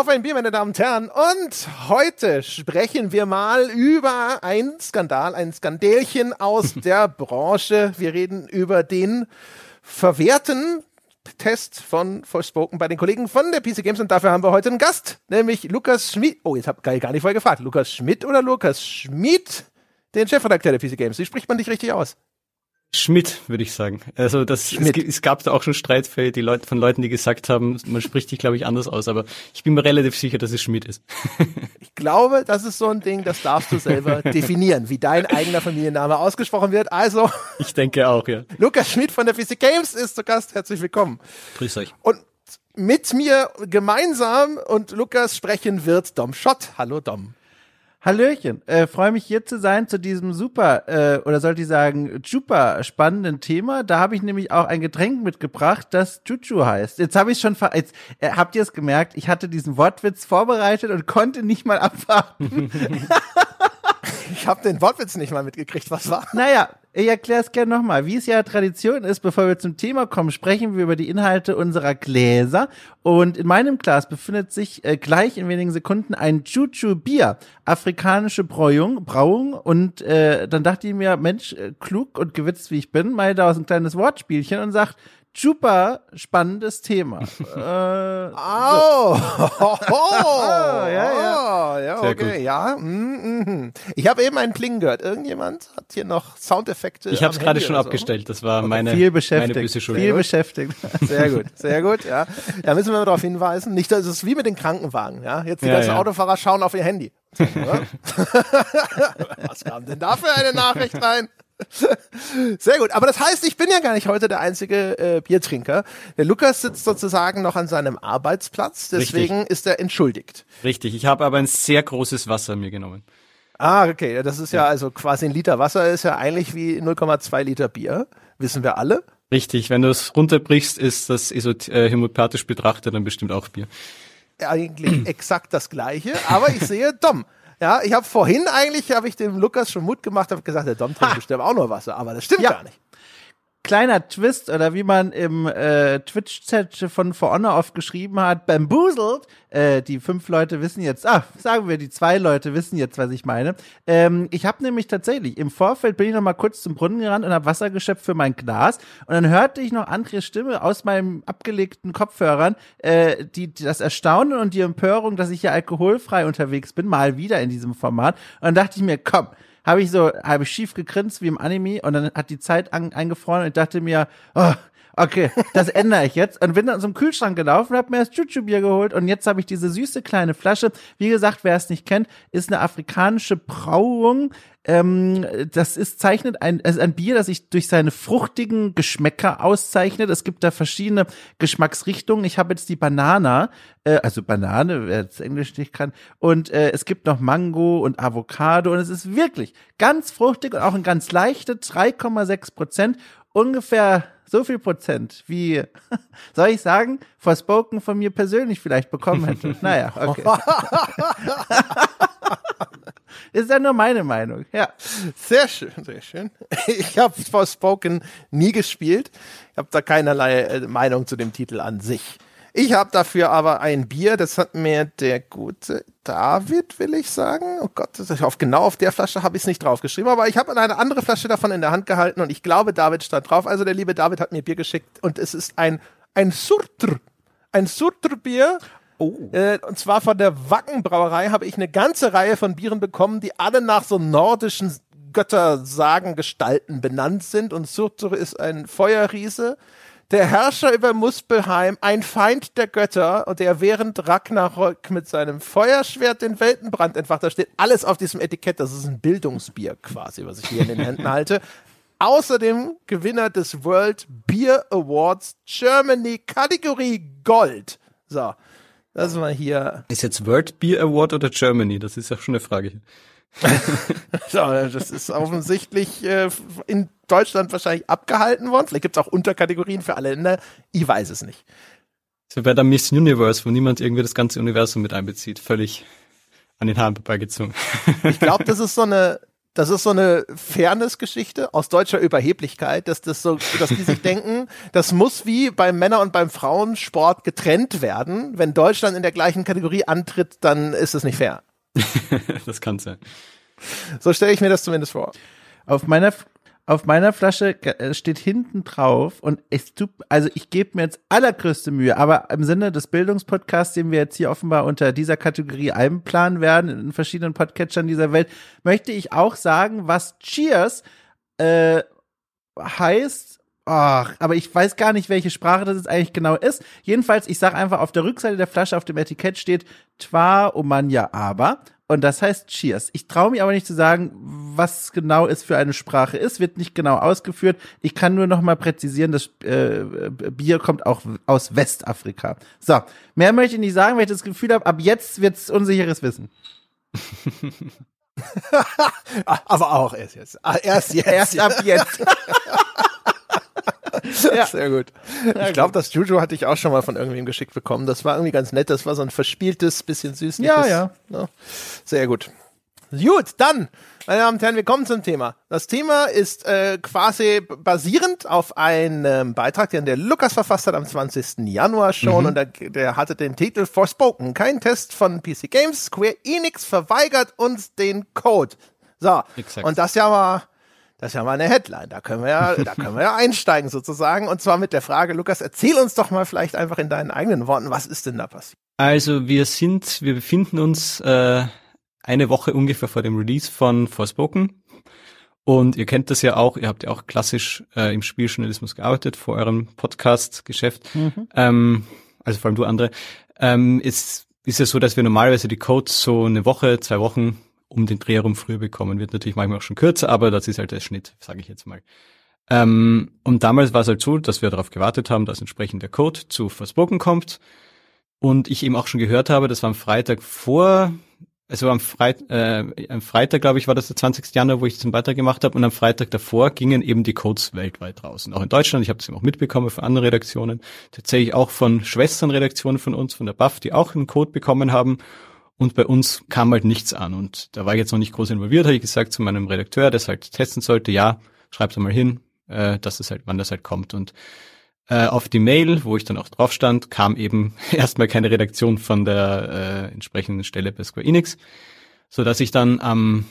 Auf ein Bier, meine Damen und Herren. Und heute sprechen wir mal über einen Skandal, ein Skandälchen aus der Branche. Wir reden über den verwehrten Test von Forspoken bei den Kollegen von der PC Games und dafür haben wir heute einen Gast, nämlich Lukas Schmidt. Oh, jetzt habe ich gar nicht vorher gefragt. Lukas Schmidt oder Lukas Schmidt? Den Chefredakteur der PC Games. Wie spricht man dich richtig aus? Schmidt, würde ich sagen. Also das es, es, gab da auch schon Streitfälle, die Leute von Leuten, die gesagt haben, man spricht dich, glaube ich, anders aus, aber ich bin mir relativ sicher, dass es Schmidt ist. ich glaube, das ist so ein Ding, das darfst du selber definieren, wie dein eigener Familienname ausgesprochen wird. Also. Ich denke auch, ja. Lukas Schmidt von der PC Games ist zu Gast. Herzlich willkommen. Grüß euch. Und mit mir gemeinsam und Lukas sprechen wird Dom Schott. Hallo Dom. Hallöchen, äh, freue mich hier zu sein zu diesem super, äh, oder sollte ich sagen, super spannenden Thema. Da habe ich nämlich auch ein Getränk mitgebracht, das Chuchu heißt. Jetzt habe ich schon, ver jetzt, äh, habt ihr es gemerkt, ich hatte diesen Wortwitz vorbereitet und konnte nicht mal abwarten. ich habe den Wortwitz nicht mal mitgekriegt, was war? Naja, ich erkläre es gerne nochmal. Wie es ja Tradition ist, bevor wir zum Thema kommen, sprechen wir über die Inhalte unserer Gläser. Und in meinem Glas befindet sich äh, gleich in wenigen Sekunden ein Chuchu Bier, afrikanische Brauung. Brauung. Und äh, dann dachte ich mir, Mensch, äh, klug und gewitzt wie ich bin, mal da ein kleines Wortspielchen und sagt, super spannendes Thema. äh, oh. oh. ja, ja. Oh, ja, okay, ja. Mm, mm. Ich habe eben einen Pling gehört. Irgendjemand hat hier noch Soundeffekte. Ich habe es gerade schon so. abgestellt. Das war okay. meine, Viel beschäftigt. meine böse Schuld. Viel beschäftigt. Sehr gut, sehr gut. Ja, da müssen wir darauf hinweisen. Nicht, dass es wie mit den Krankenwagen. Ja, jetzt die ja, ganzen ja. Autofahrer schauen auf ihr Handy. Was kam denn da für eine Nachricht rein? Sehr gut. Aber das heißt, ich bin ja gar nicht heute der einzige äh, Biertrinker. Der Lukas sitzt sozusagen noch an seinem Arbeitsplatz, deswegen Richtig. ist er entschuldigt. Richtig. Ich habe aber ein sehr großes Wasser mir genommen. Ah, okay. Das ist ja, ja also quasi ein Liter Wasser ist ja eigentlich wie 0,2 Liter Bier. Wissen wir alle. Richtig. Wenn du es runterbrichst, ist das äh, homöopathisch betrachtet dann bestimmt auch Bier. Eigentlich exakt das Gleiche. Aber ich sehe, Dom, ja, ich habe vorhin eigentlich, habe ich dem Lukas schon Mut gemacht, habe gesagt, der Dom trinkt bestimmt auch nur Wasser, aber das stimmt ja. gar nicht kleiner Twist oder wie man im äh, Twitch-Chat von For Honor oft geschrieben hat, bamboozled. Äh, die fünf Leute wissen jetzt, ah, sagen wir, die zwei Leute wissen jetzt, was ich meine. Ähm, ich habe nämlich tatsächlich im Vorfeld bin ich noch mal kurz zum Brunnen gerannt und habe Wasser geschöpft für mein Glas und dann hörte ich noch Andres Stimme aus meinem abgelegten Kopfhörern, äh, die, die das Erstaunen und die Empörung, dass ich hier alkoholfrei unterwegs bin, mal wieder in diesem Format. Und dann dachte ich mir, komm, habe ich so, habe ich schief gegrinst wie im Anime und dann hat die Zeit an, eingefroren und ich dachte mir, oh, okay, das ändere ich jetzt und bin dann zum Kühlschrank gelaufen, habe mir das Chuchu-Bier geholt und jetzt habe ich diese süße kleine Flasche. Wie gesagt, wer es nicht kennt, ist eine afrikanische Brauung ähm, das ist zeichnet ein, ist ein Bier, das sich durch seine fruchtigen Geschmäcker auszeichnet. Es gibt da verschiedene Geschmacksrichtungen. Ich habe jetzt die Banana, äh, also Banane, wer jetzt Englisch nicht kann, und äh, es gibt noch Mango und Avocado und es ist wirklich ganz fruchtig und auch ein ganz leichte 3,6 Prozent, ungefähr so viel Prozent, wie, soll ich sagen, Forspoken von mir persönlich vielleicht bekommen hätte. Naja, okay. Ist ja nur meine Meinung, ja. Sehr schön, sehr schön. Ich habe Forspoken nie gespielt. Ich habe da keinerlei äh, Meinung zu dem Titel an sich. Ich habe dafür aber ein Bier, das hat mir der gute David, will ich sagen. Oh Gott, auf, genau auf der Flasche habe ich es nicht draufgeschrieben, aber ich habe eine andere Flasche davon in der Hand gehalten und ich glaube, David stand drauf. Also der liebe David hat mir Bier geschickt und es ist ein, ein Surtr. Ein Surtr-Bier Oh. Äh, und zwar von der Wackenbrauerei habe ich eine ganze Reihe von Bieren bekommen, die alle nach so nordischen Göttersagengestalten benannt sind. Und Surtur ist ein Feuerriese, der Herrscher über Muspelheim, ein Feind der Götter und der während Ragnarök mit seinem Feuerschwert den Weltenbrand entfacht. Da steht alles auf diesem Etikett. Das ist ein Bildungsbier quasi, was ich hier in den Händen halte. Außerdem Gewinner des World Beer Awards Germany Kategorie Gold. So. Das war hier. Ist jetzt World Beer Award oder Germany? Das ist ja schon eine Frage. ja, das ist offensichtlich äh, in Deutschland wahrscheinlich abgehalten worden. Vielleicht gibt es auch Unterkategorien für alle Länder. Ich weiß es nicht. So bei der Miss Universe, wo niemand irgendwie das ganze Universum mit einbezieht. Völlig an den Haaren vorbeigezogen. ich glaube, das ist so eine Das ist so eine Fairness-Geschichte aus deutscher Überheblichkeit, dass das so, dass die sich denken, das muss wie beim Männer- und beim Frauensport getrennt werden. Wenn Deutschland in der gleichen Kategorie antritt, dann ist es nicht fair. das kann sein. So stelle ich mir das zumindest vor. Auf meiner auf meiner Flasche äh, steht hinten drauf und es tut, also ich gebe mir jetzt allergrößte Mühe, aber im Sinne des Bildungspodcasts, den wir jetzt hier offenbar unter dieser Kategorie einplanen werden, in verschiedenen Podcatchern dieser Welt, möchte ich auch sagen, was Cheers äh, heißt. Ach, aber ich weiß gar nicht, welche Sprache das jetzt eigentlich genau ist. Jedenfalls, ich sage einfach, auf der Rückseite der Flasche auf dem Etikett steht Twa Omanja Aber. Und das heißt Cheers. Ich traue mich aber nicht zu sagen, was genau es für eine Sprache ist. Wird nicht genau ausgeführt. Ich kann nur noch mal präzisieren, das äh, Bier kommt auch aus Westafrika. So, mehr möchte ich nicht sagen, weil ich das Gefühl habe, ab jetzt wird's unsicheres Wissen. aber auch erst jetzt. Ah, erst jetzt. Erst ab jetzt. ja. Sehr gut. ich glaube, das Juju hatte ich auch schon mal von irgendwem geschickt bekommen. Das war irgendwie ganz nett. Das war so ein verspieltes, bisschen süßliches. Ja, ja. ja. Sehr gut. Gut, dann, meine Damen und Herren, wir kommen zum Thema. Das Thema ist äh, quasi basierend auf einem Beitrag, den der Lukas verfasst hat am 20. Januar schon. Mhm. Und der, der hatte den Titel Forspoken. Kein Test von PC Games. Square Enix verweigert uns den Code. So, Exakt. und das ja war das ist ja mal eine Headline. Da können wir ja, da können wir ja einsteigen sozusagen. Und zwar mit der Frage, Lukas, erzähl uns doch mal vielleicht einfach in deinen eigenen Worten, was ist denn da passiert? Also wir sind, wir befinden uns äh, eine Woche ungefähr vor dem Release von Forspoken. Und ihr kennt das ja auch, ihr habt ja auch klassisch äh, im Spieljournalismus gearbeitet vor eurem Podcast-Geschäft. Mhm. Ähm, also vor allem du andere. Ähm, es ist ja so, dass wir normalerweise die Codes so eine Woche, zwei Wochen um den Dreh herum früher bekommen. Wird natürlich manchmal auch schon kürzer, aber das ist halt der Schnitt, sage ich jetzt mal. Ähm, und damals war es halt so, dass wir darauf gewartet haben, dass entsprechend der Code zu Forspoken kommt. Und ich eben auch schon gehört habe, das war am Freitag vor, also am, Freit, äh, am Freitag, glaube ich, war das der 20. Januar, wo ich diesen Beitrag gemacht habe. Und am Freitag davor gingen eben die Codes weltweit raus. Und auch in Deutschland, ich habe das eben auch mitbekommen von anderen Redaktionen, tatsächlich auch von Schwesternredaktionen von uns, von der BAF, die auch einen Code bekommen haben. Und bei uns kam halt nichts an. Und da war ich jetzt noch nicht groß involviert, habe ich gesagt zu meinem Redakteur, der es halt testen sollte, ja, schreib's mal hin, äh, dass es halt, wann das halt kommt. Und äh, auf die Mail, wo ich dann auch drauf stand, kam eben erstmal keine Redaktion von der äh, entsprechenden Stelle bei Square Enix, so dass ich dann am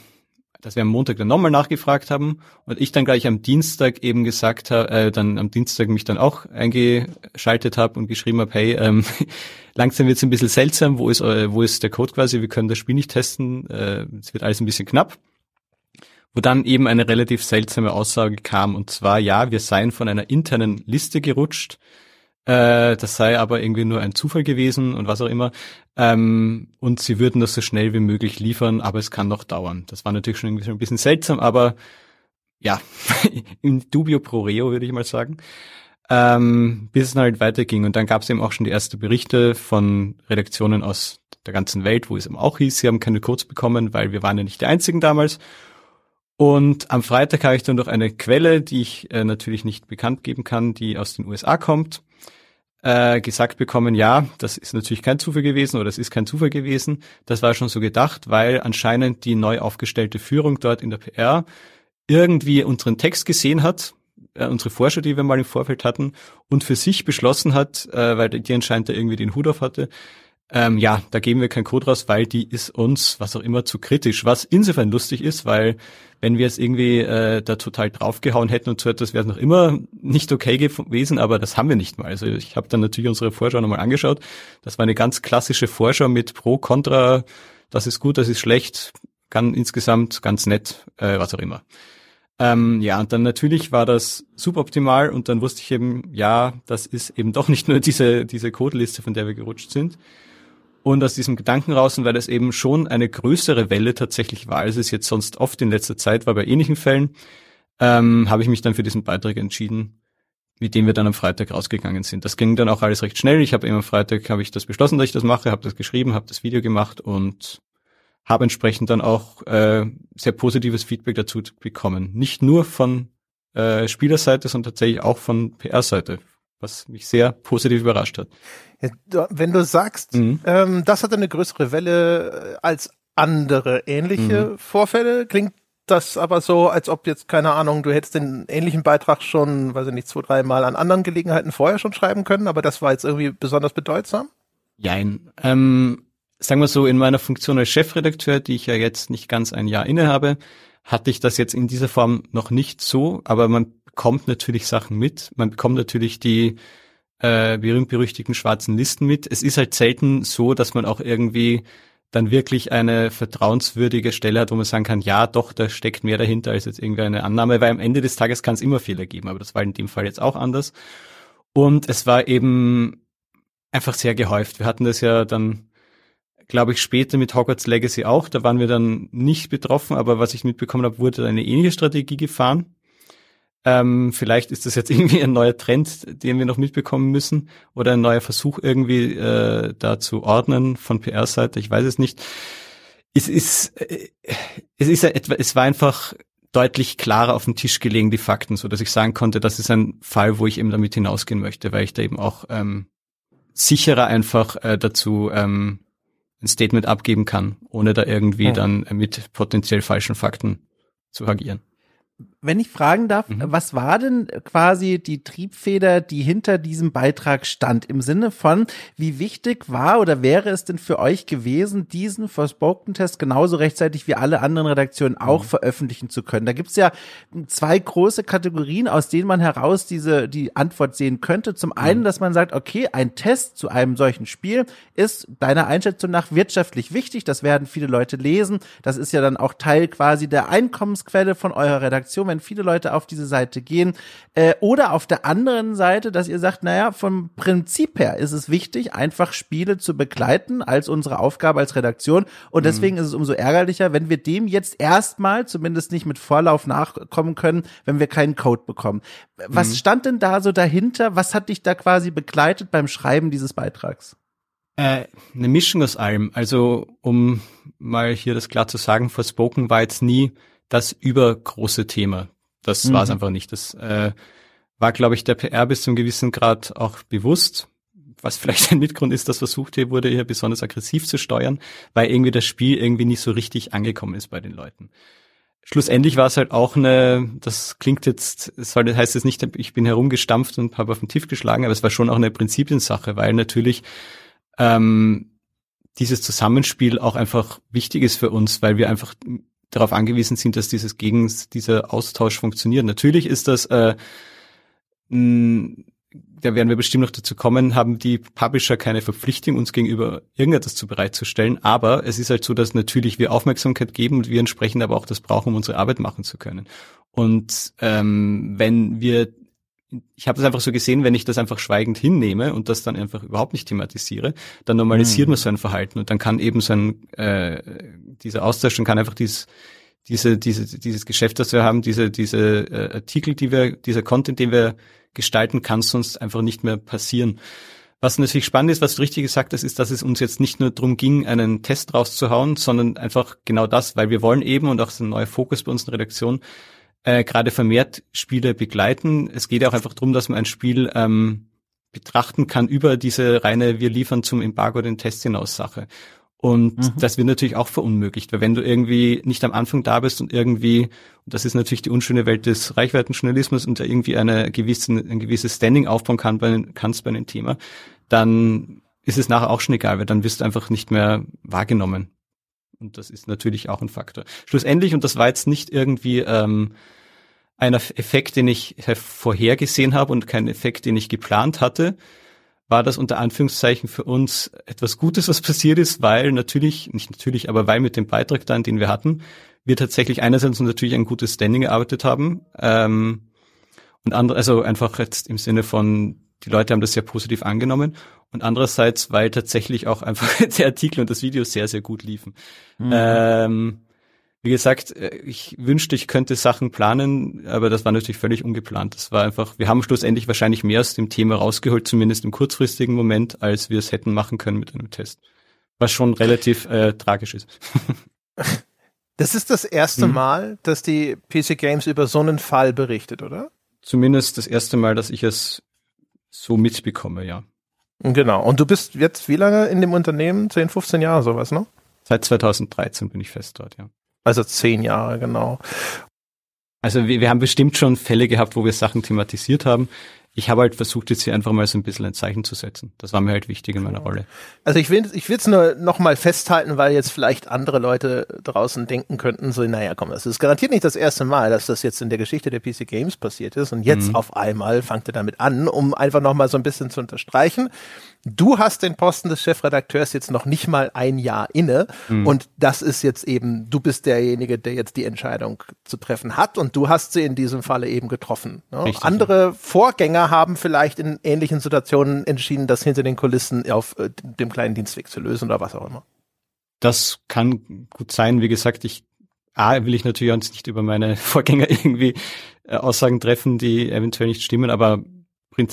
dass wir am Montag dann nochmal nachgefragt haben und ich dann gleich am Dienstag eben gesagt habe, äh, dann am Dienstag mich dann auch eingeschaltet habe und geschrieben habe, hey, ähm, langsam wird es ein bisschen seltsam, wo ist, äh, wo ist der Code quasi, wir können das Spiel nicht testen, äh, es wird alles ein bisschen knapp. Wo dann eben eine relativ seltsame Aussage kam und zwar, ja, wir seien von einer internen Liste gerutscht, äh, das sei aber irgendwie nur ein Zufall gewesen und was auch immer. Ähm, und sie würden das so schnell wie möglich liefern, aber es kann noch dauern. Das war natürlich schon irgendwie ein bisschen seltsam, aber ja, in dubio pro reo würde ich mal sagen. Ähm, bis es dann halt weiterging. Und dann gab es eben auch schon die ersten Berichte von Redaktionen aus der ganzen Welt, wo es eben auch hieß, sie haben keine Codes bekommen, weil wir waren ja nicht die einzigen damals. Und am Freitag habe ich dann durch eine Quelle, die ich äh, natürlich nicht bekannt geben kann, die aus den USA kommt, äh, gesagt bekommen, ja, das ist natürlich kein Zufall gewesen oder das ist kein Zufall gewesen. Das war schon so gedacht, weil anscheinend die neu aufgestellte Führung dort in der PR irgendwie unseren Text gesehen hat, äh, unsere Forscher, die wir mal im Vorfeld hatten, und für sich beschlossen hat, äh, weil die anscheinend da irgendwie den Hut auf hatte, ähm, ja, da geben wir keinen Code raus, weil die ist uns, was auch immer, zu kritisch. Was insofern lustig ist, weil wenn wir es irgendwie äh, da total draufgehauen hätten und so etwas, wäre es noch immer nicht okay gewesen, aber das haben wir nicht mal. Also ich habe dann natürlich unsere Vorschau nochmal angeschaut. Das war eine ganz klassische Vorschau mit Pro, Contra, das ist gut, das ist schlecht, kann insgesamt ganz nett, äh, was auch immer. Ähm, ja, und dann natürlich war das suboptimal und dann wusste ich eben, ja, das ist eben doch nicht nur diese, diese Codeliste, von der wir gerutscht sind. Und aus diesem Gedanken raus, und weil es eben schon eine größere Welle tatsächlich war, als es jetzt sonst oft in letzter Zeit war bei ähnlichen Fällen, ähm, habe ich mich dann für diesen Beitrag entschieden, mit dem wir dann am Freitag rausgegangen sind. Das ging dann auch alles recht schnell. Ich habe eben am Freitag habe ich das beschlossen, dass ich das mache, habe das geschrieben, habe das Video gemacht und habe entsprechend dann auch äh, sehr positives Feedback dazu bekommen. Nicht nur von äh, Spielerseite, sondern tatsächlich auch von PR-Seite, was mich sehr positiv überrascht hat. Wenn du sagst, mhm. ähm, das hatte eine größere Welle äh, als andere ähnliche mhm. Vorfälle, klingt das aber so, als ob jetzt, keine Ahnung, du hättest den ähnlichen Beitrag schon, weiß ich nicht, zwei, drei Mal an anderen Gelegenheiten vorher schon schreiben können, aber das war jetzt irgendwie besonders bedeutsam? Jein. Ähm, sagen wir so, in meiner Funktion als Chefredakteur, die ich ja jetzt nicht ganz ein Jahr innehabe, hatte ich das jetzt in dieser Form noch nicht so, aber man bekommt natürlich Sachen mit. Man bekommt natürlich die äh, berühmt-berüchtigten schwarzen Listen mit. Es ist halt selten so, dass man auch irgendwie dann wirklich eine vertrauenswürdige Stelle hat, wo man sagen kann, ja, doch, da steckt mehr dahinter als jetzt irgendwie eine Annahme, weil am Ende des Tages kann es immer Fehler geben, aber das war in dem Fall jetzt auch anders. Und es war eben einfach sehr gehäuft. Wir hatten das ja dann, glaube ich, später mit Hogwarts Legacy auch, da waren wir dann nicht betroffen, aber was ich mitbekommen habe, wurde eine ähnliche Strategie gefahren. Ähm, vielleicht ist das jetzt irgendwie ein neuer Trend, den wir noch mitbekommen müssen oder ein neuer Versuch irgendwie äh, da zu ordnen von PR-Seite. Ich weiß es nicht. Es ist, äh, es ist ja etwa, es war einfach deutlich klarer auf den Tisch gelegen, die Fakten, so dass ich sagen konnte, das ist ein Fall, wo ich eben damit hinausgehen möchte, weil ich da eben auch ähm, sicherer einfach äh, dazu ähm, ein Statement abgeben kann, ohne da irgendwie hm. dann mit potenziell falschen Fakten zu agieren wenn ich fragen darf, mhm. was war denn quasi die Triebfeder, die hinter diesem Beitrag stand? Im Sinne von, wie wichtig war oder wäre es denn für euch gewesen, diesen Forspoken-Test genauso rechtzeitig wie alle anderen Redaktionen auch mhm. veröffentlichen zu können? Da gibt's ja zwei große Kategorien, aus denen man heraus diese, die Antwort sehen könnte. Zum einen, mhm. dass man sagt, okay, ein Test zu einem solchen Spiel ist deiner Einschätzung nach wirtschaftlich wichtig. Das werden viele Leute lesen. Das ist ja dann auch Teil quasi der Einkommensquelle von eurer Redaktion wenn viele Leute auf diese Seite gehen. Äh, oder auf der anderen Seite, dass ihr sagt, naja, vom Prinzip her ist es wichtig, einfach Spiele zu begleiten als unsere Aufgabe als Redaktion. Und deswegen mhm. ist es umso ärgerlicher, wenn wir dem jetzt erstmal zumindest nicht mit Vorlauf nachkommen können, wenn wir keinen Code bekommen. Was mhm. stand denn da so dahinter? Was hat dich da quasi begleitet beim Schreiben dieses Beitrags? Äh, eine Mischung aus allem. Also, um mal hier das klar zu sagen, Forspoken war jetzt nie das übergroße Thema. Das mhm. war es einfach nicht. Das äh, war, glaube ich, der PR bis zum gewissen Grad auch bewusst. Was vielleicht ein Mitgrund ist, dass versucht hier wurde, hier besonders aggressiv zu steuern, weil irgendwie das Spiel irgendwie nicht so richtig angekommen ist bei den Leuten. Schlussendlich war es halt auch eine, das klingt jetzt, es heißt jetzt nicht, ich bin herumgestampft und habe auf den Tisch geschlagen, aber es war schon auch eine Prinzipiensache, weil natürlich ähm, dieses Zusammenspiel auch einfach wichtig ist für uns, weil wir einfach darauf angewiesen sind, dass dieses Gegen, dieser Austausch funktioniert. Natürlich ist das, äh, mh, da werden wir bestimmt noch dazu kommen, haben die Publisher keine Verpflichtung, uns gegenüber irgendetwas zu bereitzustellen. Aber es ist halt so, dass natürlich wir Aufmerksamkeit geben und wir entsprechend aber auch das brauchen, um unsere Arbeit machen zu können. Und ähm, wenn wir ich habe es einfach so gesehen, wenn ich das einfach schweigend hinnehme und das dann einfach überhaupt nicht thematisiere, dann normalisiert mhm. man so ein Verhalten und dann kann eben so ein äh, dieser Austausch und kann einfach dieses diese diese dieses Geschäft, das wir haben, diese diese äh, Artikel, die wir dieser Content, den wir gestalten, kann sonst einfach nicht mehr passieren. Was natürlich spannend ist, was du richtig gesagt hast, ist, dass es uns jetzt nicht nur darum ging, einen Test rauszuhauen, sondern einfach genau das, weil wir wollen eben und auch so ein neuer Fokus bei uns in der Redaktion äh, gerade vermehrt Spiele begleiten. Es geht ja auch einfach darum, dass man ein Spiel ähm, betrachten kann über diese reine wir liefern zum Embargo den Test hinaus Sache. Und mhm. das wird natürlich auch verunmöglicht, weil wenn du irgendwie nicht am Anfang da bist und irgendwie, und das ist natürlich die unschöne Welt des Reichweitenjournalismus und da irgendwie eine gewisse, ein gewisses Standing aufbauen kann bei, kannst bei einem Thema, dann ist es nachher auch schon egal, weil dann wirst du einfach nicht mehr wahrgenommen. Und das ist natürlich auch ein Faktor. Schlussendlich, und das war jetzt nicht irgendwie ähm, ein Effekt, den ich vorhergesehen habe und kein Effekt, den ich geplant hatte, war das unter Anführungszeichen für uns etwas Gutes, was passiert ist, weil natürlich, nicht natürlich, aber weil mit dem Beitrag dann, den wir hatten, wir tatsächlich einerseits natürlich ein gutes Standing gearbeitet haben ähm, und andere, also einfach jetzt im Sinne von, die Leute haben das sehr positiv angenommen und andererseits, weil tatsächlich auch einfach der Artikel und das Video sehr, sehr gut liefen. Mhm. Ähm, wie gesagt, äh, ich wünschte, ich könnte Sachen planen, aber das war natürlich völlig ungeplant. Das war einfach, wir haben schlussendlich wahrscheinlich mehr aus dem Thema rausgeholt, zumindest im kurzfristigen Moment, als wir es hätten machen können mit einem Test. Was schon relativ äh, tragisch ist. Das ist das erste hm. Mal, dass die PC Games über so einen Fall berichtet, oder? Zumindest das erste Mal, dass ich es so mitbekomme, ja. Genau. Und du bist jetzt wie lange in dem Unternehmen? 10, 15 Jahre sowas, ne? Seit 2013 bin ich fest dort, ja. Also zehn Jahre, genau. Also wir, wir haben bestimmt schon Fälle gehabt, wo wir Sachen thematisiert haben ich habe halt versucht, jetzt hier einfach mal so ein bisschen ein Zeichen zu setzen. Das war mir halt wichtig in meiner Rolle. Also ich will ich will es nur noch mal festhalten, weil jetzt vielleicht andere Leute draußen denken könnten, so, naja, komm, das ist garantiert nicht das erste Mal, dass das jetzt in der Geschichte der PC Games passiert ist und jetzt mhm. auf einmal fangt ihr damit an, um einfach noch mal so ein bisschen zu unterstreichen. Du hast den Posten des Chefredakteurs jetzt noch nicht mal ein Jahr inne mhm. und das ist jetzt eben, du bist derjenige, der jetzt die Entscheidung zu treffen hat und du hast sie in diesem Falle eben getroffen. Ne? Richtig, Andere ja. Vorgänger haben vielleicht in ähnlichen Situationen entschieden, das hinter den Kulissen auf äh, dem kleinen Dienstweg zu lösen oder was auch immer. Das kann gut sein. Wie gesagt, ich A, will ich natürlich auch nicht über meine Vorgänger irgendwie äh, Aussagen treffen, die eventuell nicht stimmen, aber,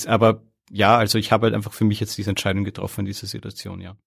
aber ja, also ich habe halt einfach für mich jetzt diese Entscheidung getroffen in dieser Situation, ja.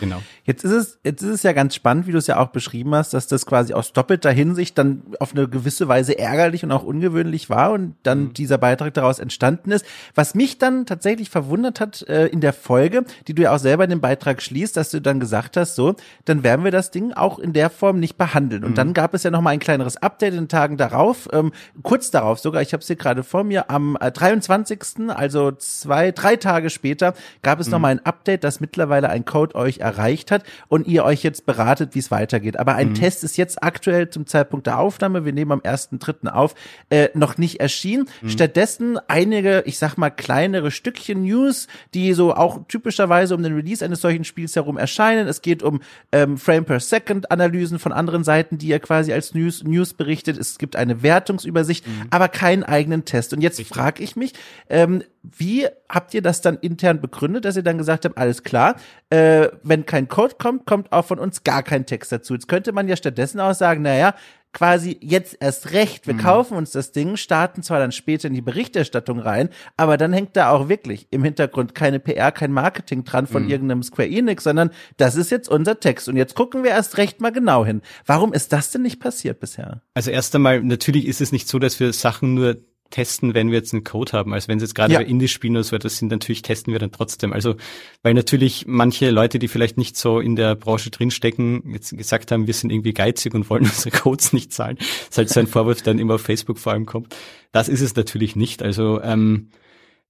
Genau. Jetzt ist es, jetzt ist es ja ganz spannend, wie du es ja auch beschrieben hast, dass das quasi aus doppelter Hinsicht dann auf eine gewisse Weise ärgerlich und auch ungewöhnlich war und dann mhm. dieser Beitrag daraus entstanden ist. Was mich dann tatsächlich verwundert hat äh, in der Folge, die du ja auch selber in dem Beitrag schließt, dass du dann gesagt hast, so, dann werden wir das Ding auch in der Form nicht behandeln. Und mhm. dann gab es ja noch mal ein kleineres Update in den Tagen darauf, ähm, kurz darauf sogar, ich habe es hier gerade vor mir, am äh, 23., also zwei, drei Tage später, gab es mhm. noch mal ein Update, dass mittlerweile ein Code euch euch erreicht hat und ihr euch jetzt beratet, wie es weitergeht. Aber ein mhm. Test ist jetzt aktuell zum Zeitpunkt der Aufnahme, wir nehmen am 1.3. auf, äh, noch nicht erschienen. Mhm. Stattdessen einige, ich sag mal, kleinere Stückchen News, die so auch typischerweise um den Release eines solchen Spiels herum erscheinen. Es geht um ähm, Frame per Second Analysen von anderen Seiten, die ihr quasi als News, News berichtet. Es gibt eine Wertungsübersicht, mhm. aber keinen eigenen Test. Und jetzt frage ich mich, ähm, wie habt ihr das dann intern begründet, dass ihr dann gesagt habt, alles klar, äh, wenn kein Code kommt, kommt auch von uns gar kein Text dazu. Jetzt könnte man ja stattdessen auch sagen, naja, quasi jetzt erst recht, wir mhm. kaufen uns das Ding, starten zwar dann später in die Berichterstattung rein, aber dann hängt da auch wirklich im Hintergrund keine PR, kein Marketing dran von mhm. irgendeinem Square Enix, sondern das ist jetzt unser Text und jetzt gucken wir erst recht mal genau hin. Warum ist das denn nicht passiert bisher? Also erst einmal, natürlich ist es nicht so, dass wir Sachen nur testen, wenn wir jetzt einen Code haben. Also wenn es jetzt gerade ja. bei Indie-Spielen oder so etwas sind, natürlich testen wir dann trotzdem. Also weil natürlich manche Leute, die vielleicht nicht so in der Branche drinstecken, jetzt gesagt haben, wir sind irgendwie geizig und wollen unsere Codes nicht zahlen. Das ist halt so ein Vorwurf, der dann immer auf Facebook vor allem kommt. Das ist es natürlich nicht. Also ähm,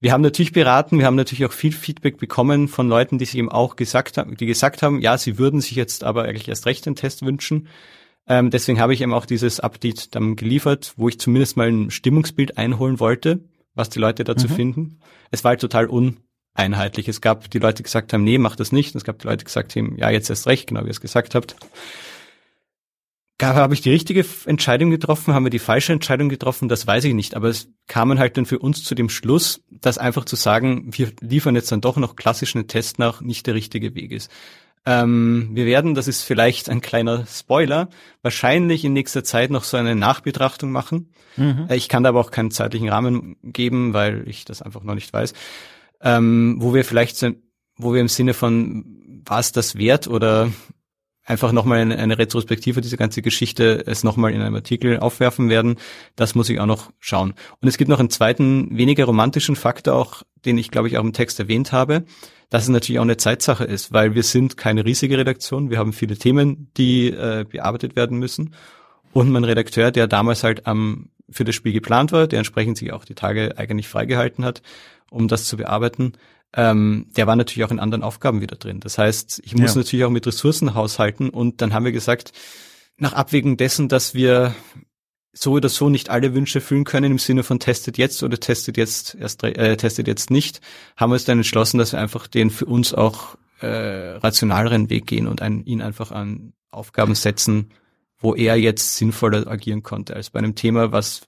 wir haben natürlich beraten, wir haben natürlich auch viel Feedback bekommen von Leuten, die sich eben auch gesagt haben, die gesagt haben, ja, sie würden sich jetzt aber eigentlich erst recht den Test wünschen. Ähm, deswegen habe ich eben auch dieses Update dann geliefert, wo ich zumindest mal ein Stimmungsbild einholen wollte, was die Leute dazu mhm. finden. Es war halt total uneinheitlich. Es gab die Leute, die gesagt haben, nee, mach das nicht. Und es gab die Leute, die gesagt haben, ja, jetzt erst recht, genau wie ihr es gesagt habt. Habe ich die richtige Entscheidung getroffen? Haben wir die falsche Entscheidung getroffen? Das weiß ich nicht. Aber es kamen halt dann für uns zu dem Schluss, dass einfach zu sagen, wir liefern jetzt dann doch noch klassischen Test nach, nicht der richtige Weg ist. Ähm, wir werden, das ist vielleicht ein kleiner Spoiler, wahrscheinlich in nächster Zeit noch so eine Nachbetrachtung machen. Mhm. Äh, ich kann da aber auch keinen zeitlichen Rahmen geben, weil ich das einfach noch nicht weiß. Ähm, wo wir vielleicht, so, wo wir im Sinne von, war es das wert oder einfach nochmal eine, eine Retrospektive diese ganze Geschichte es nochmal in einem Artikel aufwerfen werden. Das muss ich auch noch schauen. Und es gibt noch einen zweiten, weniger romantischen Faktor auch, den ich glaube ich auch im Text erwähnt habe dass es natürlich auch eine Zeitsache ist, weil wir sind keine riesige Redaktion, wir haben viele Themen, die äh, bearbeitet werden müssen. Und mein Redakteur, der damals halt am, für das Spiel geplant war, der entsprechend sich auch die Tage eigentlich freigehalten hat, um das zu bearbeiten, ähm, der war natürlich auch in anderen Aufgaben wieder drin. Das heißt, ich muss ja. natürlich auch mit Ressourcen haushalten und dann haben wir gesagt, nach Abwägung dessen, dass wir so oder so nicht alle Wünsche erfüllen können im Sinne von testet jetzt oder testet jetzt erst äh, testet jetzt nicht, haben wir uns dann entschlossen, dass wir einfach den für uns auch äh, rationaleren Weg gehen und ein, ihn einfach an Aufgaben setzen, wo er jetzt sinnvoller agieren konnte als bei einem Thema, was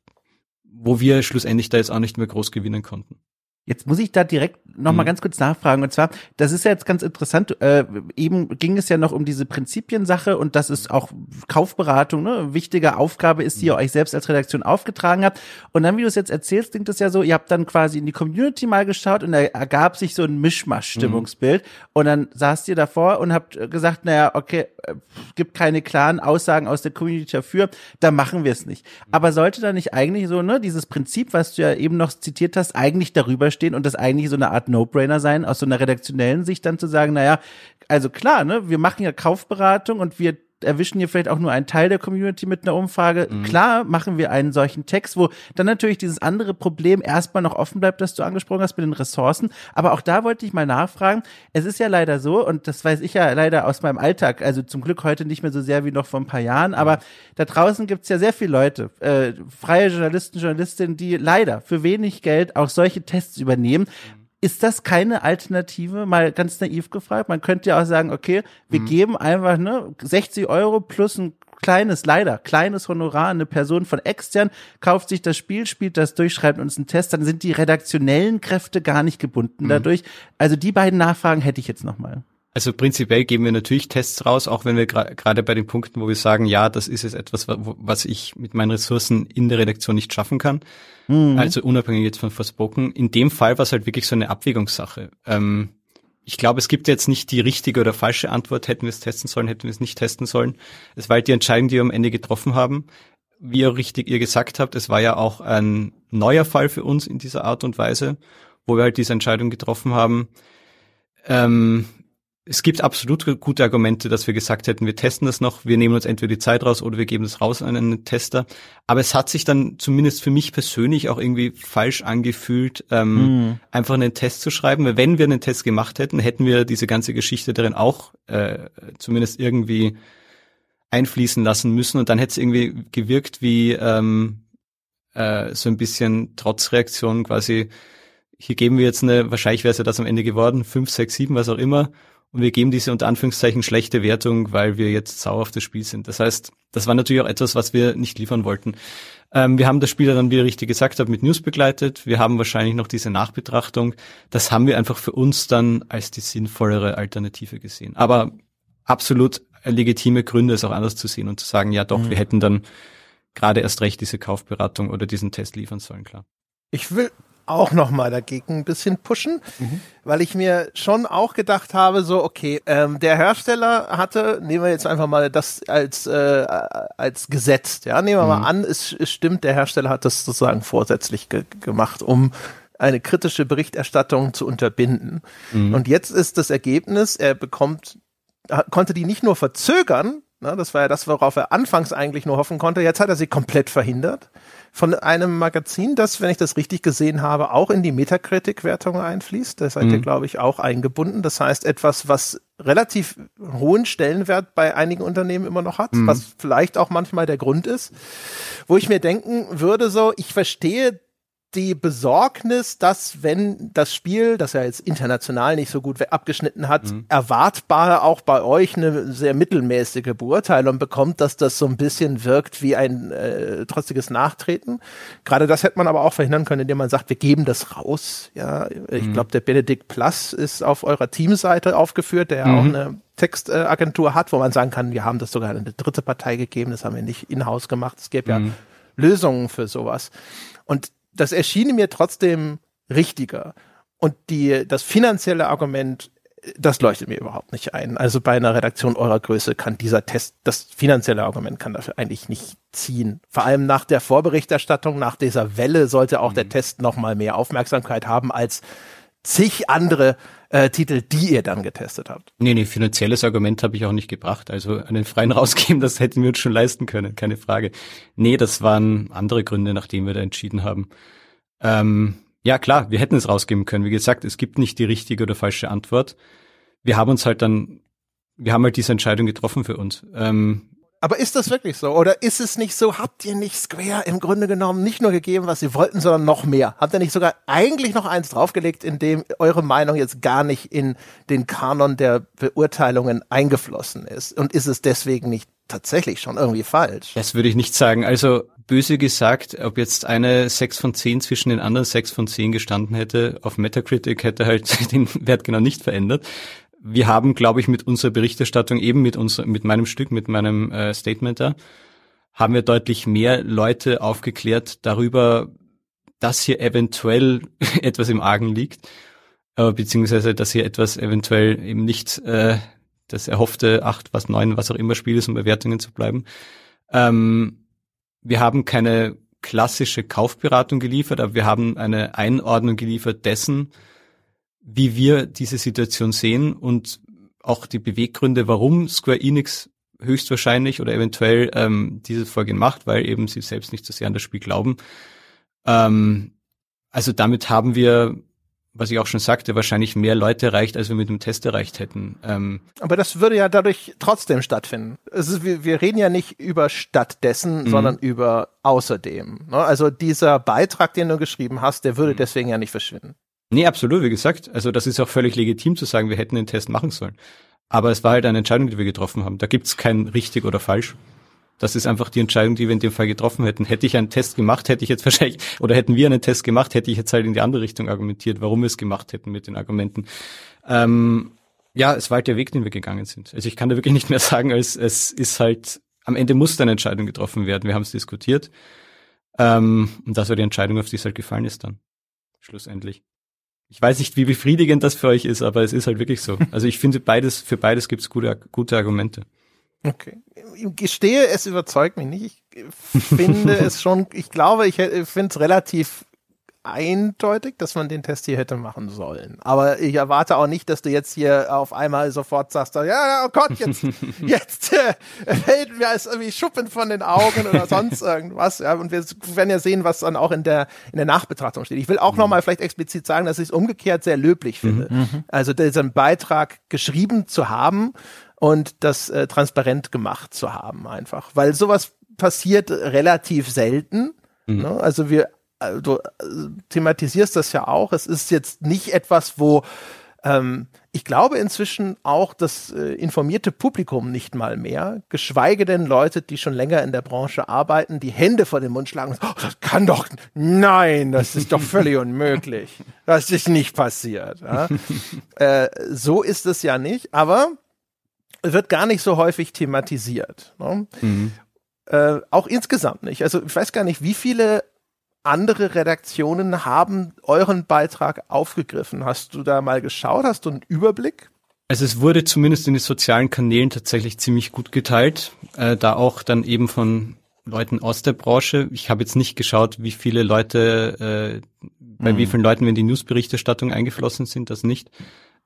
wo wir schlussendlich da jetzt auch nicht mehr groß gewinnen konnten. Jetzt muss ich da direkt noch mhm. ganz kurz nachfragen. Und zwar, das ist ja jetzt ganz interessant. Äh, eben ging es ja noch um diese Prinzipiensache und das ist auch Kaufberatung, ne? Wichtige Aufgabe ist, die ihr mhm. euch selbst als Redaktion aufgetragen habt. Und dann, wie du es jetzt erzählst, klingt das ja so, ihr habt dann quasi in die Community mal geschaut und da ergab sich so ein Mischmasch-Stimmungsbild. Mhm. Und dann saßt ihr davor und habt gesagt, naja, okay, äh, gibt keine klaren Aussagen aus der Community dafür, da machen wir es nicht. Mhm. Aber sollte da nicht eigentlich so, ne, dieses Prinzip, was du ja eben noch zitiert hast, eigentlich darüber stehen und das eigentlich so eine Art No-Brainer sein, aus so einer redaktionellen Sicht dann zu sagen, naja, also klar, ne, wir machen ja Kaufberatung und wir erwischen hier vielleicht auch nur einen Teil der Community mit einer Umfrage. Mhm. Klar machen wir einen solchen Text, wo dann natürlich dieses andere Problem erstmal noch offen bleibt, das du angesprochen hast mit den Ressourcen. Aber auch da wollte ich mal nachfragen. Es ist ja leider so, und das weiß ich ja leider aus meinem Alltag, also zum Glück heute nicht mehr so sehr wie noch vor ein paar Jahren, aber da draußen gibt's ja sehr viele Leute, äh, freie Journalisten, Journalistinnen, die leider für wenig Geld auch solche Tests übernehmen. Ist das keine Alternative? Mal ganz naiv gefragt. Man könnte ja auch sagen, okay, wir mhm. geben einfach ne, 60 Euro plus ein kleines, leider kleines Honorar an eine Person von extern, kauft sich das Spiel, spielt das durch, schreibt uns einen Test, dann sind die redaktionellen Kräfte gar nicht gebunden mhm. dadurch. Also die beiden Nachfragen hätte ich jetzt nochmal. Also prinzipiell geben wir natürlich Tests raus, auch wenn wir gerade gra bei den Punkten, wo wir sagen, ja, das ist jetzt etwas, was ich mit meinen Ressourcen in der Redaktion nicht schaffen kann. Mhm. Also unabhängig jetzt von Verspoken. In dem Fall war es halt wirklich so eine Abwägungssache. Ähm, ich glaube, es gibt jetzt nicht die richtige oder falsche Antwort, hätten wir es testen sollen, hätten wir es nicht testen sollen. Es war halt die Entscheidung, die wir am Ende getroffen haben. Wie ihr richtig ihr gesagt habt, es war ja auch ein neuer Fall für uns in dieser Art und Weise, wo wir halt diese Entscheidung getroffen haben. Ähm, es gibt absolut gute Argumente, dass wir gesagt hätten, wir testen das noch, wir nehmen uns entweder die Zeit raus oder wir geben es raus an einen Tester. Aber es hat sich dann zumindest für mich persönlich auch irgendwie falsch angefühlt, ähm, mm. einfach einen Test zu schreiben. Weil wenn wir einen Test gemacht hätten, hätten wir diese ganze Geschichte darin auch äh, zumindest irgendwie einfließen lassen müssen und dann hätte es irgendwie gewirkt wie ähm, äh, so ein bisschen Trotzreaktion quasi. Hier geben wir jetzt eine, wahrscheinlich wäre es ja das am Ende geworden, fünf, sechs, sieben, was auch immer und wir geben diese unter Anführungszeichen schlechte Wertung, weil wir jetzt sauer auf das Spiel sind. Das heißt, das war natürlich auch etwas, was wir nicht liefern wollten. Ähm, wir haben das Spiel dann, wie ihr richtig gesagt habt, mit News begleitet. Wir haben wahrscheinlich noch diese Nachbetrachtung. Das haben wir einfach für uns dann als die sinnvollere Alternative gesehen. Aber absolut legitime Gründe, es auch anders zu sehen und zu sagen, ja doch, mhm. wir hätten dann gerade erst recht diese Kaufberatung oder diesen Test liefern sollen, klar. Ich will auch nochmal dagegen ein bisschen pushen, mhm. weil ich mir schon auch gedacht habe, so, okay, ähm, der Hersteller hatte, nehmen wir jetzt einfach mal das als, äh, als gesetzt, ja, nehmen wir mhm. mal an, es, es, stimmt, der Hersteller hat das sozusagen vorsätzlich ge gemacht, um eine kritische Berichterstattung zu unterbinden. Mhm. Und jetzt ist das Ergebnis, er bekommt, konnte die nicht nur verzögern, ne, das war ja das, worauf er anfangs eigentlich nur hoffen konnte, jetzt hat er sie komplett verhindert von einem Magazin, das, wenn ich das richtig gesehen habe, auch in die Metacritic-Wertung einfließt. Da seid mhm. ihr, glaube ich, auch eingebunden. Das heißt, etwas, was relativ hohen Stellenwert bei einigen Unternehmen immer noch hat, mhm. was vielleicht auch manchmal der Grund ist, wo ich mir denken würde, so, ich verstehe die Besorgnis, dass wenn das Spiel, das ja jetzt international nicht so gut abgeschnitten hat, mhm. erwartbar auch bei euch eine sehr mittelmäßige Beurteilung bekommt, dass das so ein bisschen wirkt wie ein äh, trotziges Nachtreten. Gerade das hätte man aber auch verhindern können, indem man sagt, wir geben das raus. Ja, ich mhm. glaube, der Benedikt Plus ist auf eurer Teamseite aufgeführt, der mhm. auch eine Textagentur hat, wo man sagen kann, wir haben das sogar eine dritte Partei gegeben, das haben wir nicht in-house gemacht. Es gäbe ja mhm. Lösungen für sowas. Und das erschien mir trotzdem richtiger. Und die, das finanzielle Argument, das leuchtet mir überhaupt nicht ein. Also bei einer Redaktion eurer Größe kann dieser Test, das finanzielle Argument kann dafür eigentlich nicht ziehen. Vor allem nach der Vorberichterstattung, nach dieser Welle sollte auch mhm. der Test noch mal mehr Aufmerksamkeit haben als zig andere äh, Titel, die ihr dann getestet habt. Nee, nee, finanzielles Argument habe ich auch nicht gebracht. Also einen freien rausgeben, das hätten wir uns schon leisten können, keine Frage. Nee, das waren andere Gründe, nachdem wir da entschieden haben. Ähm, ja, klar, wir hätten es rausgeben können. Wie gesagt, es gibt nicht die richtige oder falsche Antwort. Wir haben uns halt dann, wir haben halt diese Entscheidung getroffen für uns. Ähm, aber ist das wirklich so? Oder ist es nicht so, habt ihr nicht Square im Grunde genommen nicht nur gegeben, was sie wollten, sondern noch mehr? Habt ihr nicht sogar eigentlich noch eins draufgelegt, in dem eure Meinung jetzt gar nicht in den Kanon der Beurteilungen eingeflossen ist? Und ist es deswegen nicht tatsächlich schon irgendwie falsch? Das würde ich nicht sagen. Also böse gesagt, ob jetzt eine 6 von 10 zwischen den anderen 6 von 10 gestanden hätte, auf Metacritic hätte halt den Wert genau nicht verändert wir haben, glaube ich, mit unserer Berichterstattung eben mit uns, mit meinem Stück, mit meinem äh, Statement da, haben wir deutlich mehr Leute aufgeklärt darüber, dass hier eventuell etwas im Argen liegt, äh, beziehungsweise dass hier etwas eventuell eben nicht äh, das erhoffte acht, was neun, was auch immer Spiel ist, um bei Wertungen zu bleiben. Ähm, wir haben keine klassische Kaufberatung geliefert, aber wir haben eine Einordnung geliefert dessen, wie wir diese Situation sehen und auch die Beweggründe, warum Square Enix höchstwahrscheinlich oder eventuell ähm, dieses Vorgehen macht, weil eben sie selbst nicht so sehr an das Spiel glauben. Ähm, also damit haben wir, was ich auch schon sagte, wahrscheinlich mehr Leute erreicht, als wir mit dem Test erreicht hätten. Ähm, Aber das würde ja dadurch trotzdem stattfinden. Ist, wir, wir, reden ja nicht über stattdessen, mhm. sondern über außerdem. Ne? Also dieser Beitrag, den du geschrieben hast, der würde mhm. deswegen ja nicht verschwinden. Nee, absolut, wie gesagt. Also das ist auch völlig legitim zu sagen, wir hätten den Test machen sollen. Aber es war halt eine Entscheidung, die wir getroffen haben. Da gibt's kein richtig oder falsch. Das ist einfach die Entscheidung, die wir in dem Fall getroffen hätten. Hätte ich einen Test gemacht, hätte ich jetzt wahrscheinlich, oder hätten wir einen Test gemacht, hätte ich jetzt halt in die andere Richtung argumentiert, warum wir es gemacht hätten mit den Argumenten. Ähm, ja, es war halt der Weg, den wir gegangen sind. Also ich kann da wirklich nicht mehr sagen, als es ist halt, am Ende musste eine Entscheidung getroffen werden. Wir haben es diskutiert. Ähm, und das war die Entscheidung, auf die es halt gefallen ist dann. Schlussendlich. Ich weiß nicht, wie befriedigend das für euch ist, aber es ist halt wirklich so. Also ich finde beides, für beides gibt es gute, gute Argumente. Okay. Ich gestehe, es überzeugt mich nicht. Ich finde es schon, ich glaube, ich finde es relativ eindeutig, dass man den Test hier hätte machen sollen. Aber ich erwarte auch nicht, dass du jetzt hier auf einmal sofort sagst, ja, oh Gott, jetzt, jetzt äh, fällt mir als irgendwie Schuppen von den Augen oder sonst irgendwas. Ja, und wir werden ja sehen, was dann auch in der, in der Nachbetrachtung steht. Ich will auch mhm. nochmal vielleicht explizit sagen, dass ich es umgekehrt sehr löblich finde. Mhm. mhm. Also diesen Beitrag geschrieben zu haben und das äh, transparent gemacht zu haben einfach. Weil sowas passiert relativ selten. Mhm. Ne? Also wir du äh, thematisierst das ja auch. Es ist jetzt nicht etwas, wo ähm, ich glaube inzwischen auch das äh, informierte Publikum nicht mal mehr, geschweige denn Leute, die schon länger in der Branche arbeiten, die Hände vor den Mund schlagen. Und, oh, das kann doch, nein, das ist doch völlig unmöglich. Das ist nicht passiert. Ja? äh, so ist es ja nicht, aber wird gar nicht so häufig thematisiert. Ne? Mhm. Äh, auch insgesamt nicht. Also ich weiß gar nicht, wie viele andere Redaktionen haben euren Beitrag aufgegriffen. Hast du da mal geschaut? Hast du einen Überblick? Also es wurde zumindest in den sozialen Kanälen tatsächlich ziemlich gut geteilt, äh, da auch dann eben von Leuten aus der Branche. Ich habe jetzt nicht geschaut, wie viele Leute, äh, bei mhm. wie vielen Leuten wir in die Newsberichterstattung eingeflossen sind, das nicht.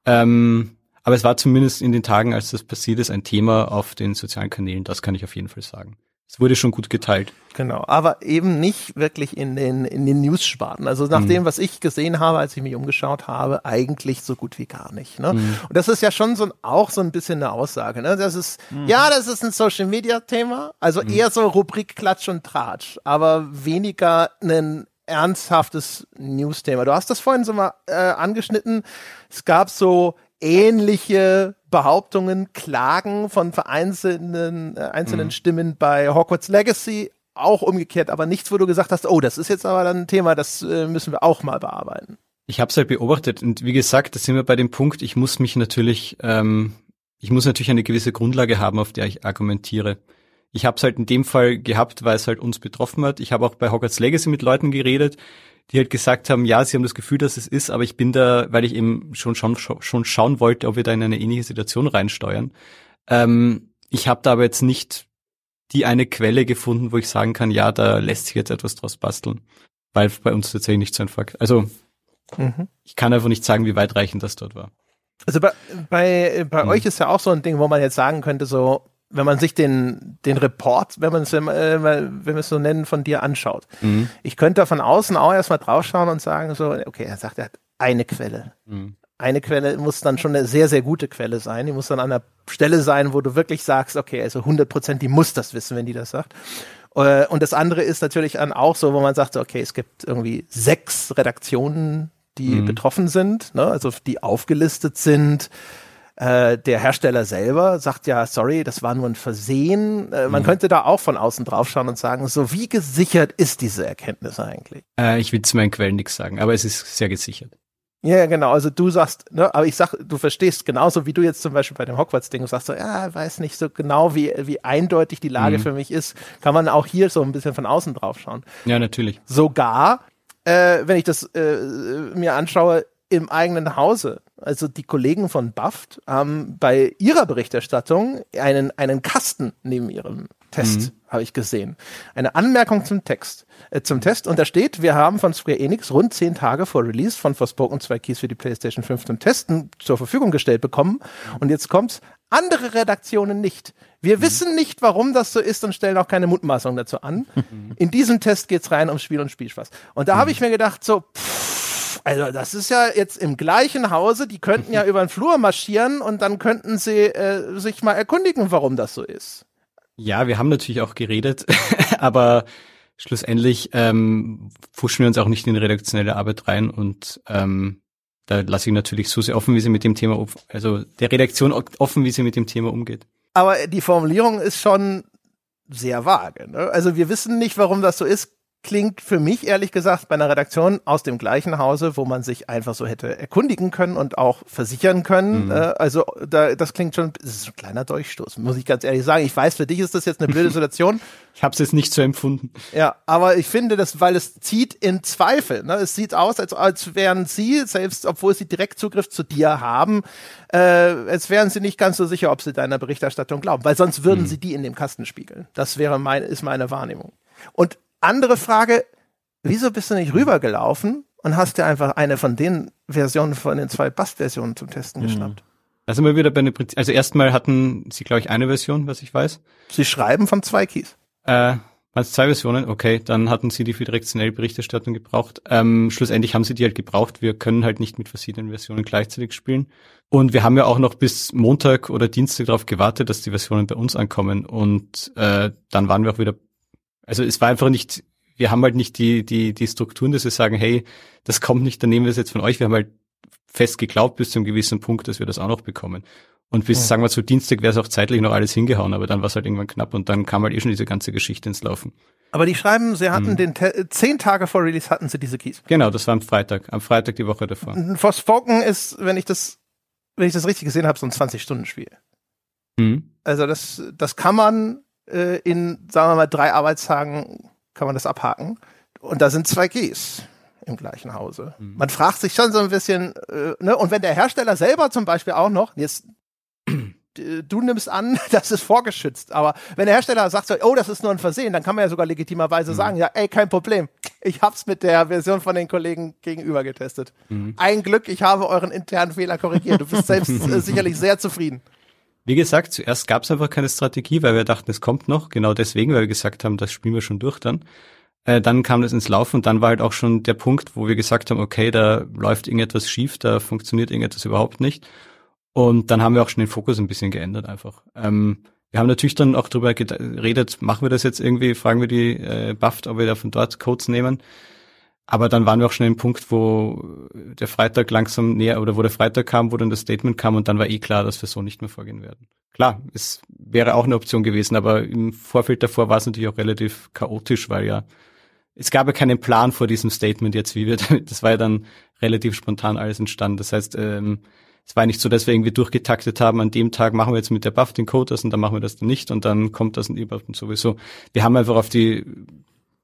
Ähm, aber es war zumindest in den Tagen, als das passiert ist, ein Thema auf den sozialen Kanälen. Das kann ich auf jeden Fall sagen. Es wurde schon gut geteilt. Genau, aber eben nicht wirklich in den, in den News-Sparten. Also nach mhm. dem, was ich gesehen habe, als ich mich umgeschaut habe, eigentlich so gut wie gar nicht. Ne? Mhm. Und das ist ja schon so auch so ein bisschen eine Aussage. Ne? Das ist, mhm. ja, das ist ein Social-Media-Thema, also mhm. eher so Rubrik Klatsch und Tratsch, aber weniger ein ernsthaftes News-Thema. Du hast das vorhin so mal äh, angeschnitten. Es gab so ähnliche Behauptungen, Klagen von vereinzelten äh, einzelnen mhm. Stimmen bei Hogwarts Legacy, auch umgekehrt, aber nichts, wo du gesagt hast, oh, das ist jetzt aber dann ein Thema, das äh, müssen wir auch mal bearbeiten. Ich habe es halt beobachtet und wie gesagt, da sind wir bei dem Punkt, ich muss mich natürlich, ähm, ich muss natürlich eine gewisse Grundlage haben, auf der ich argumentiere. Ich habe es halt in dem Fall gehabt, weil es halt uns betroffen hat. Ich habe auch bei Hogwarts Legacy mit Leuten geredet, die halt gesagt haben, ja, sie haben das Gefühl, dass es ist, aber ich bin da, weil ich eben schon, schon, schon schauen wollte, ob wir da in eine ähnliche Situation reinsteuern. Ähm, ich habe da aber jetzt nicht die eine Quelle gefunden, wo ich sagen kann, ja, da lässt sich jetzt etwas draus basteln. Weil bei uns tatsächlich nicht so ein Fakt. Also mhm. ich kann einfach nicht sagen, wie weitreichend das dort war. Also bei, bei, bei mhm. euch ist ja auch so ein Ding, wo man jetzt sagen könnte, so, wenn man sich den, den Report, wenn man es, äh, wenn wir es so nennen, von dir anschaut. Mhm. Ich könnte von außen auch erstmal draufschauen und sagen so, okay, er sagt, er hat eine Quelle. Mhm. Eine Quelle muss dann schon eine sehr, sehr gute Quelle sein. Die muss dann an einer Stelle sein, wo du wirklich sagst, okay, also 100 Prozent, die muss das wissen, wenn die das sagt. Äh, und das andere ist natürlich dann auch so, wo man sagt, okay, es gibt irgendwie sechs Redaktionen, die mhm. betroffen sind, ne? also die aufgelistet sind. Äh, der Hersteller selber sagt ja, sorry, das war nur ein Versehen. Äh, man mhm. könnte da auch von außen drauf schauen und sagen, so wie gesichert ist diese Erkenntnis eigentlich? Äh, ich will zu meinen Quellen nichts sagen, aber es ist sehr gesichert. Ja, genau. Also du sagst, ne, aber ich sag, du verstehst genauso wie du jetzt zum Beispiel bei dem Hogwarts-Ding sagst so, ja, weiß nicht so genau, wie, wie eindeutig die Lage mhm. für mich ist, kann man auch hier so ein bisschen von außen drauf schauen. Ja, natürlich. Sogar, äh, wenn ich das äh, mir anschaue, im eigenen Hause. Also die Kollegen von Buffed haben bei ihrer Berichterstattung einen, einen Kasten neben ihrem Test, mhm. habe ich gesehen. Eine Anmerkung zum Text, äh, zum Test. Und da steht, wir haben von Square Enix rund zehn Tage vor Release von Forspoken zwei Keys für die PlayStation 5 zum Testen zur Verfügung gestellt bekommen. Und jetzt kommt's. Andere Redaktionen nicht. Wir mhm. wissen nicht, warum das so ist und stellen auch keine Mutmaßung dazu an. In diesem Test geht's rein um Spiel und Spielspaß. Und da mhm. habe ich mir gedacht, so, pff, also das ist ja jetzt im gleichen Hause, die könnten ja über den Flur marschieren und dann könnten sie äh, sich mal erkundigen, warum das so ist. Ja, wir haben natürlich auch geredet, aber schlussendlich ähm, fuschen wir uns auch nicht in die redaktionelle Arbeit rein und ähm, da lasse ich natürlich so sehr offen, wie sie mit dem Thema, also der Redaktion offen, wie sie mit dem Thema umgeht. Aber die Formulierung ist schon sehr vage. Ne? Also wir wissen nicht, warum das so ist klingt für mich ehrlich gesagt bei einer Redaktion aus dem gleichen Hause, wo man sich einfach so hätte erkundigen können und auch versichern können. Mhm. Äh, also da, das klingt schon, das ist ein kleiner Durchstoß, muss ich ganz ehrlich sagen. Ich weiß, für dich ist das jetzt eine blöde Situation. ich habe es jetzt nicht so empfunden. Ja, aber ich finde das, weil es zieht in Zweifel. Ne? Es sieht aus, als, als wären sie, selbst obwohl sie Direktzugriff zu dir haben, äh, als wären sie nicht ganz so sicher, ob sie deiner Berichterstattung glauben, weil sonst würden mhm. sie die in dem Kasten spiegeln. Das wäre meine, ist meine Wahrnehmung. Und andere Frage, wieso bist du nicht rübergelaufen und hast dir einfach eine von den Versionen von den zwei Bast-Versionen zum Testen mhm. geschnappt? Da sind wir wieder bei den Prinzip. Also erstmal hatten sie, glaube ich, eine Version, was ich weiß. Sie schreiben von zwei Keys. Äh, waren es zwei Versionen? Okay, dann hatten sie die für direktionelle Berichterstattung gebraucht. Ähm, schlussendlich haben sie die halt gebraucht. Wir können halt nicht mit verschiedenen Versionen gleichzeitig spielen. Und wir haben ja auch noch bis Montag oder Dienstag darauf gewartet, dass die Versionen bei uns ankommen. Und äh, dann waren wir auch wieder also es war einfach nicht, wir haben halt nicht die, die, die Strukturen, dass wir sagen, hey, das kommt nicht, dann nehmen wir es jetzt von euch. Wir haben halt fest geglaubt bis zu einem gewissen Punkt, dass wir das auch noch bekommen. Und bis, ja. sagen wir zu Dienstag wäre es auch zeitlich noch alles hingehauen, aber dann war es halt irgendwann knapp und dann kam halt eh schon diese ganze Geschichte ins Laufen. Aber die schreiben, sie hatten hm. den Te zehn Tage vor Release hatten sie diese Keys. Genau, das war am Freitag, am Freitag die Woche davor. Forspoken ist, wenn ich das, wenn ich das richtig gesehen habe, so ein 20-Stunden-Spiel. Hm. Also das, das kann man äh, in, sagen wir mal, drei Arbeitstagen kann man das abhaken. Und da sind zwei Gs im gleichen Hause. Mhm. Man fragt sich schon so ein bisschen, äh, ne? Und wenn der Hersteller selber zum Beispiel auch noch, jetzt du nimmst an, das ist vorgeschützt, aber wenn der Hersteller sagt so, oh, das ist nur ein Versehen, dann kann man ja sogar legitimerweise mhm. sagen, ja, ey, kein Problem. Ich hab's mit der Version von den Kollegen gegenüber getestet. Mhm. Ein Glück, ich habe euren internen Fehler korrigiert. Du bist selbst äh, sicherlich sehr zufrieden. Wie gesagt, zuerst gab es einfach keine Strategie, weil wir dachten, es kommt noch. Genau deswegen, weil wir gesagt haben, das spielen wir schon durch dann. Äh, dann kam das ins Laufen und dann war halt auch schon der Punkt, wo wir gesagt haben, okay, da läuft irgendetwas schief, da funktioniert irgendetwas überhaupt nicht. Und dann haben wir auch schon den Fokus ein bisschen geändert einfach. Ähm, wir haben natürlich dann auch darüber geredet, machen wir das jetzt irgendwie, fragen wir die äh, Buffed, ob wir da von dort Codes nehmen. Aber dann waren wir auch schon im Punkt, wo der Freitag langsam näher oder wo der Freitag kam, wo dann das Statement kam und dann war eh klar, dass wir so nicht mehr vorgehen werden. Klar, es wäre auch eine Option gewesen, aber im Vorfeld davor war es natürlich auch relativ chaotisch, weil ja es gab ja keinen Plan vor diesem Statement jetzt, wie wir damit, das war ja dann relativ spontan alles entstanden. Das heißt, ähm, es war nicht so, dass wir irgendwie durchgetaktet haben, an dem Tag machen wir jetzt mit der Buff den Code das und dann machen wir das dann nicht und dann kommt das und überhaupt und sowieso. Wir haben einfach auf die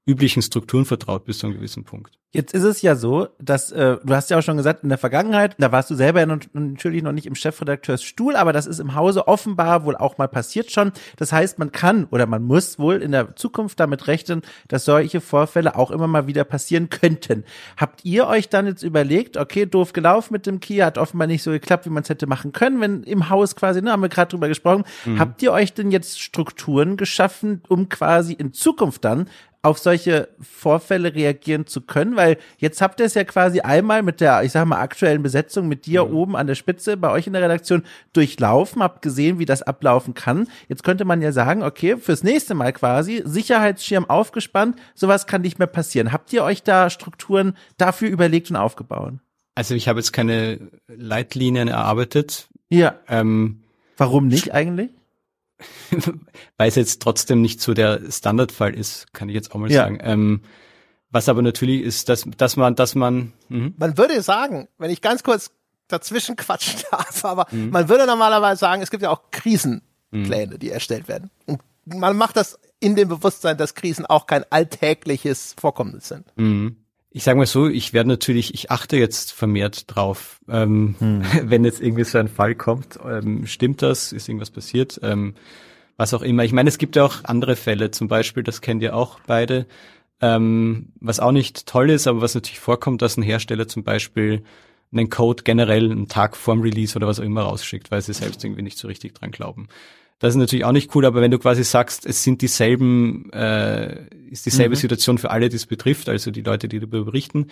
üblichen Strukturen vertraut bis zu einem gewissen Punkt. Jetzt ist es ja so, dass äh, du hast ja auch schon gesagt, in der Vergangenheit, da warst du selber ja noch, natürlich noch nicht im Chefredakteursstuhl, aber das ist im Hause offenbar wohl auch mal passiert schon. Das heißt, man kann oder man muss wohl in der Zukunft damit rechnen, dass solche Vorfälle auch immer mal wieder passieren könnten. Habt ihr euch dann jetzt überlegt, okay, doof gelaufen mit dem Kia, hat offenbar nicht so geklappt, wie man es hätte machen können, wenn im Haus quasi, ne, haben wir gerade drüber gesprochen. Mhm. Habt ihr euch denn jetzt Strukturen geschaffen, um quasi in Zukunft dann auf solche Vorfälle reagieren zu können? Weil jetzt habt ihr es ja quasi einmal mit der, ich sag mal, aktuellen Besetzung mit dir mhm. oben an der Spitze bei euch in der Redaktion durchlaufen, habt gesehen, wie das ablaufen kann. Jetzt könnte man ja sagen, okay, fürs nächste Mal quasi, Sicherheitsschirm aufgespannt, sowas kann nicht mehr passieren. Habt ihr euch da Strukturen dafür überlegt und aufgebaut? Also ich habe jetzt keine Leitlinien erarbeitet. Ja. Ähm, Warum nicht eigentlich? Weil es jetzt trotzdem nicht so der Standardfall ist, kann ich jetzt auch mal ja. sagen. Ähm, was aber natürlich ist, dass, dass man, dass man. Mh. Man würde sagen, wenn ich ganz kurz dazwischen quatschen darf, aber mhm. man würde normalerweise sagen, es gibt ja auch Krisenpläne, mhm. die erstellt werden. Und man macht das in dem Bewusstsein, dass Krisen auch kein alltägliches Vorkommnis sind. Mhm. Ich sage mal so, ich werde natürlich, ich achte jetzt vermehrt drauf, ähm, hm. wenn jetzt irgendwie so ein Fall kommt, ähm, stimmt das, ist irgendwas passiert, ähm, was auch immer. Ich meine, es gibt ja auch andere Fälle, zum Beispiel, das kennt ihr auch beide, ähm, was auch nicht toll ist, aber was natürlich vorkommt, dass ein Hersteller zum Beispiel einen Code generell einen Tag vorm Release oder was auch immer rausschickt, weil sie selbst irgendwie nicht so richtig dran glauben. Das ist natürlich auch nicht cool, aber wenn du quasi sagst, es sind dieselben, äh, ist dieselbe mhm. Situation für alle, die es betrifft, also die Leute, die darüber berichten,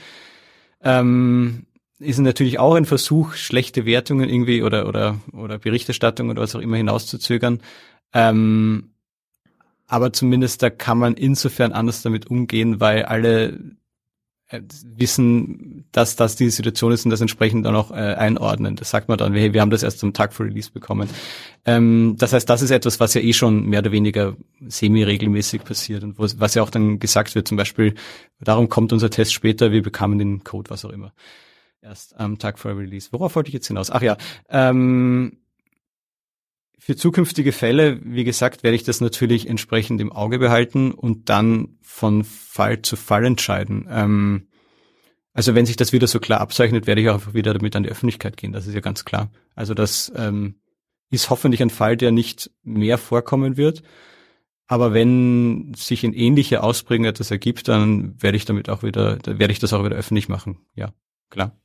ähm, ist natürlich auch ein Versuch, schlechte Wertungen irgendwie oder oder oder Berichterstattung oder was auch immer hinauszuzögern. Ähm, aber zumindest da kann man insofern anders damit umgehen, weil alle wissen, dass das die Situation ist und das entsprechend dann auch äh, einordnen. Das sagt man dann, hey, wir haben das erst am Tag vor Release bekommen. Ähm, das heißt, das ist etwas, was ja eh schon mehr oder weniger semi-regelmäßig passiert und was ja auch dann gesagt wird, zum Beispiel, darum kommt unser Test später, wir bekamen den Code, was auch immer. Erst am Tag vor Release. Worauf wollte ich jetzt hinaus? Ach ja, ähm, für zukünftige Fälle, wie gesagt, werde ich das natürlich entsprechend im Auge behalten und dann von Fall zu Fall entscheiden. Ähm, also wenn sich das wieder so klar abzeichnet, werde ich auch einfach wieder damit an die Öffentlichkeit gehen. Das ist ja ganz klar. Also das ähm, ist hoffentlich ein Fall, der nicht mehr vorkommen wird. Aber wenn sich ein ähnlicher Ausprägung etwas ergibt, dann werde ich damit auch wieder, werde ich das auch wieder öffentlich machen. Ja, klar.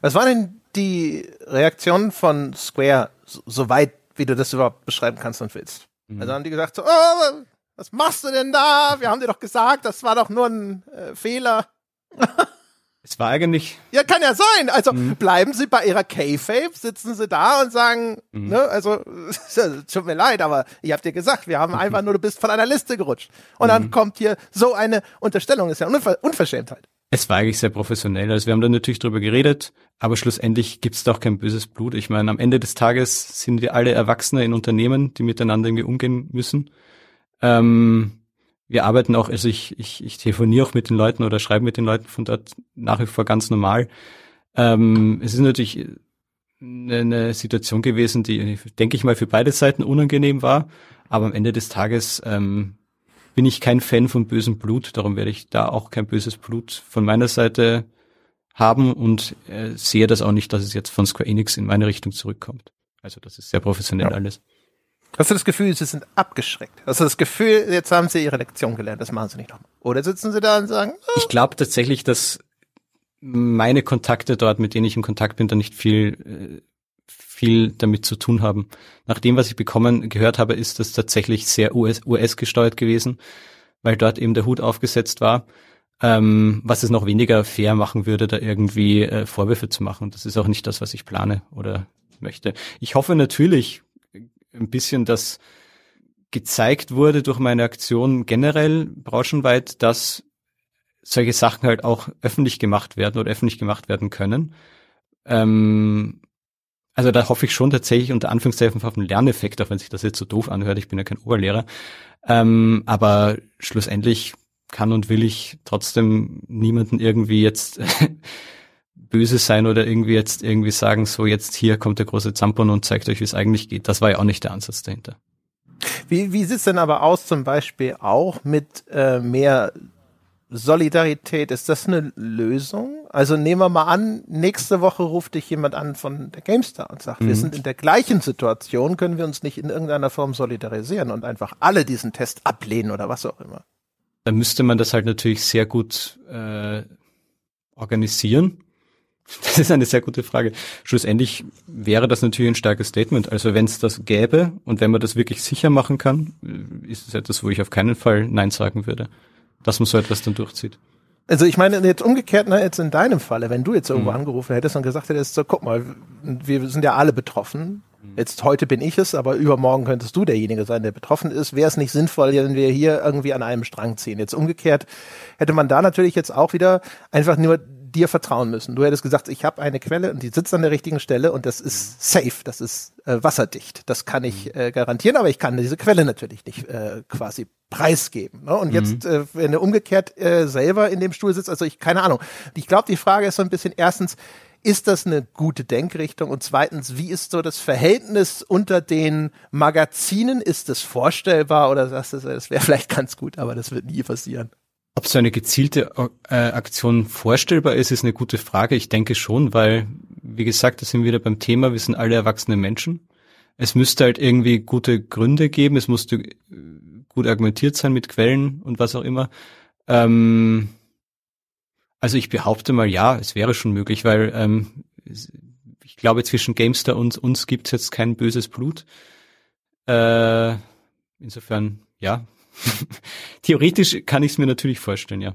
Was war denn die Reaktion von Square, soweit wie du das überhaupt beschreiben kannst und willst. Mhm. Also haben die gesagt so, oh, was machst du denn da? Wir haben dir doch gesagt, das war doch nur ein äh, Fehler. es war eigentlich. Ja, kann ja sein. Also mhm. bleiben Sie bei Ihrer K-Fape, sitzen Sie da und sagen, mhm. ne, also tut mir leid, aber ich habe dir gesagt, wir haben einfach nur, du bist von einer Liste gerutscht. Und dann mhm. kommt hier so eine Unterstellung, das ist ja Unver Unverschämtheit. Es war eigentlich sehr professionell. Also wir haben da natürlich drüber geredet, aber schlussendlich gibt es doch kein böses Blut. Ich meine, am Ende des Tages sind wir alle Erwachsene in Unternehmen, die miteinander irgendwie umgehen müssen. Ähm, wir arbeiten auch, also ich, ich, ich telefoniere auch mit den Leuten oder schreibe mit den Leuten von dort nach wie vor ganz normal. Ähm, es ist natürlich eine, eine Situation gewesen, die, denke ich mal, für beide Seiten unangenehm war. Aber am Ende des Tages ähm, bin ich kein Fan von bösem Blut, darum werde ich da auch kein böses Blut von meiner Seite haben und äh, sehe das auch nicht, dass es jetzt von Square Enix in meine Richtung zurückkommt. Also das ist sehr professionell ja. alles. Hast du das Gefühl, sie sind abgeschreckt? Hast du das Gefühl, jetzt haben sie ihre Lektion gelernt, das machen sie nicht nochmal? Oder sitzen sie da und sagen, oh. Ich glaube tatsächlich, dass meine Kontakte dort, mit denen ich in Kontakt bin, da nicht viel äh, viel damit zu tun haben. Nach dem, was ich bekommen gehört habe, ist das tatsächlich sehr US, US gesteuert gewesen, weil dort eben der Hut aufgesetzt war, ähm, was es noch weniger fair machen würde, da irgendwie äh, Vorwürfe zu machen. Das ist auch nicht das, was ich plane oder möchte. Ich hoffe natürlich ein bisschen, dass gezeigt wurde durch meine Aktion generell branchenweit, dass solche Sachen halt auch öffentlich gemacht werden oder öffentlich gemacht werden können. Ähm, also da hoffe ich schon tatsächlich unter Anführungszeichen auf einen Lerneffekt, auch wenn sich das jetzt so doof anhört. Ich bin ja kein Oberlehrer. Ähm, aber schlussendlich kann und will ich trotzdem niemanden irgendwie jetzt böse sein oder irgendwie jetzt irgendwie sagen, so jetzt hier kommt der große Zampon und zeigt euch, wie es eigentlich geht. Das war ja auch nicht der Ansatz dahinter. Wie, wie sieht's denn aber aus zum Beispiel auch mit äh, mehr Solidarität, ist das eine Lösung? Also nehmen wir mal an, nächste Woche ruft dich jemand an von der GameStar und sagt, mhm. wir sind in der gleichen Situation, können wir uns nicht in irgendeiner Form solidarisieren und einfach alle diesen Test ablehnen oder was auch immer. Da müsste man das halt natürlich sehr gut äh, organisieren. Das ist eine sehr gute Frage. Schlussendlich wäre das natürlich ein starkes Statement. Also wenn es das gäbe und wenn man das wirklich sicher machen kann, ist es etwas, wo ich auf keinen Fall Nein sagen würde dass man so etwas dann durchzieht. Also ich meine jetzt umgekehrt, ne, jetzt in deinem Falle, wenn du jetzt irgendwo mhm. angerufen hättest und gesagt hättest, so guck mal, wir sind ja alle betroffen. Mhm. Jetzt heute bin ich es, aber übermorgen könntest du derjenige sein, der betroffen ist. Wäre es nicht sinnvoll, wenn wir hier irgendwie an einem Strang ziehen? Jetzt umgekehrt hätte man da natürlich jetzt auch wieder einfach nur dir vertrauen müssen. Du hättest gesagt, ich habe eine Quelle und die sitzt an der richtigen Stelle und das ist safe, das ist äh, wasserdicht. Das kann ich mhm. äh, garantieren, aber ich kann diese Quelle natürlich nicht äh, quasi preisgeben. Ne? Und jetzt, mhm. äh, wenn du umgekehrt äh, selber in dem Stuhl sitzt, also ich, keine Ahnung. Ich glaube, die Frage ist so ein bisschen erstens, ist das eine gute Denkrichtung? Und zweitens, wie ist so das Verhältnis unter den Magazinen? Ist das vorstellbar oder sagst du, das wäre vielleicht ganz gut, aber das wird nie passieren? Ob so eine gezielte äh, Aktion vorstellbar ist, ist eine gute Frage. Ich denke schon, weil, wie gesagt, da sind wir wieder beim Thema, wir sind alle erwachsene Menschen. Es müsste halt irgendwie gute Gründe geben, es musste äh, gut argumentiert sein mit Quellen und was auch immer. Ähm, also ich behaupte mal, ja, es wäre schon möglich, weil ähm, glaube, zwischen Gamestar und uns gibt's jetzt kein böses Blut. Äh, insofern, ja. Theoretisch kann ich es mir natürlich vorstellen, ja.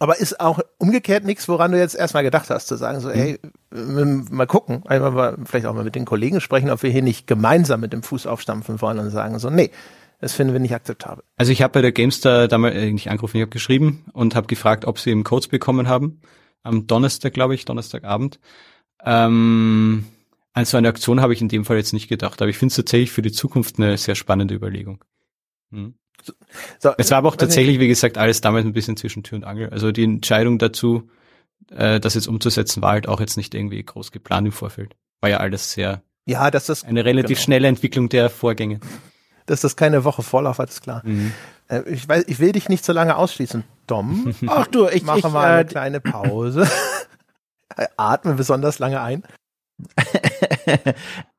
Aber ist auch umgekehrt nichts, woran du jetzt erstmal gedacht hast, zu sagen, so, ey, mal gucken, einfach mal, vielleicht auch mal mit den Kollegen sprechen, ob wir hier nicht gemeinsam mit dem Fuß aufstampfen wollen und sagen so, nee, das finden wir nicht akzeptabel. Also ich habe bei der Gamestar damals äh, nicht angerufen, ich habe geschrieben und habe gefragt, ob sie eben Codes bekommen haben. Am Donnerstag, glaube ich, Donnerstagabend. Ähm, an so eine Aktion habe ich in dem Fall jetzt nicht gedacht, aber ich finde es tatsächlich für die Zukunft eine sehr spannende Überlegung. Hm. So, es war aber auch tatsächlich, wie gesagt, alles damals ein bisschen zwischen Tür und Angel. Also die Entscheidung dazu, äh, das jetzt umzusetzen, war halt auch jetzt nicht irgendwie groß geplant im Vorfeld. War ja alles sehr ja, das eine relativ genau. schnelle Entwicklung der Vorgänge dass das keine Woche Vorlauf hat, ist klar. Mhm. Äh, ich, weiß, ich will dich nicht so lange ausschließen, Dom. Ach du, ich mache ich, mal eine äh, kleine Pause. Atme besonders lange ein.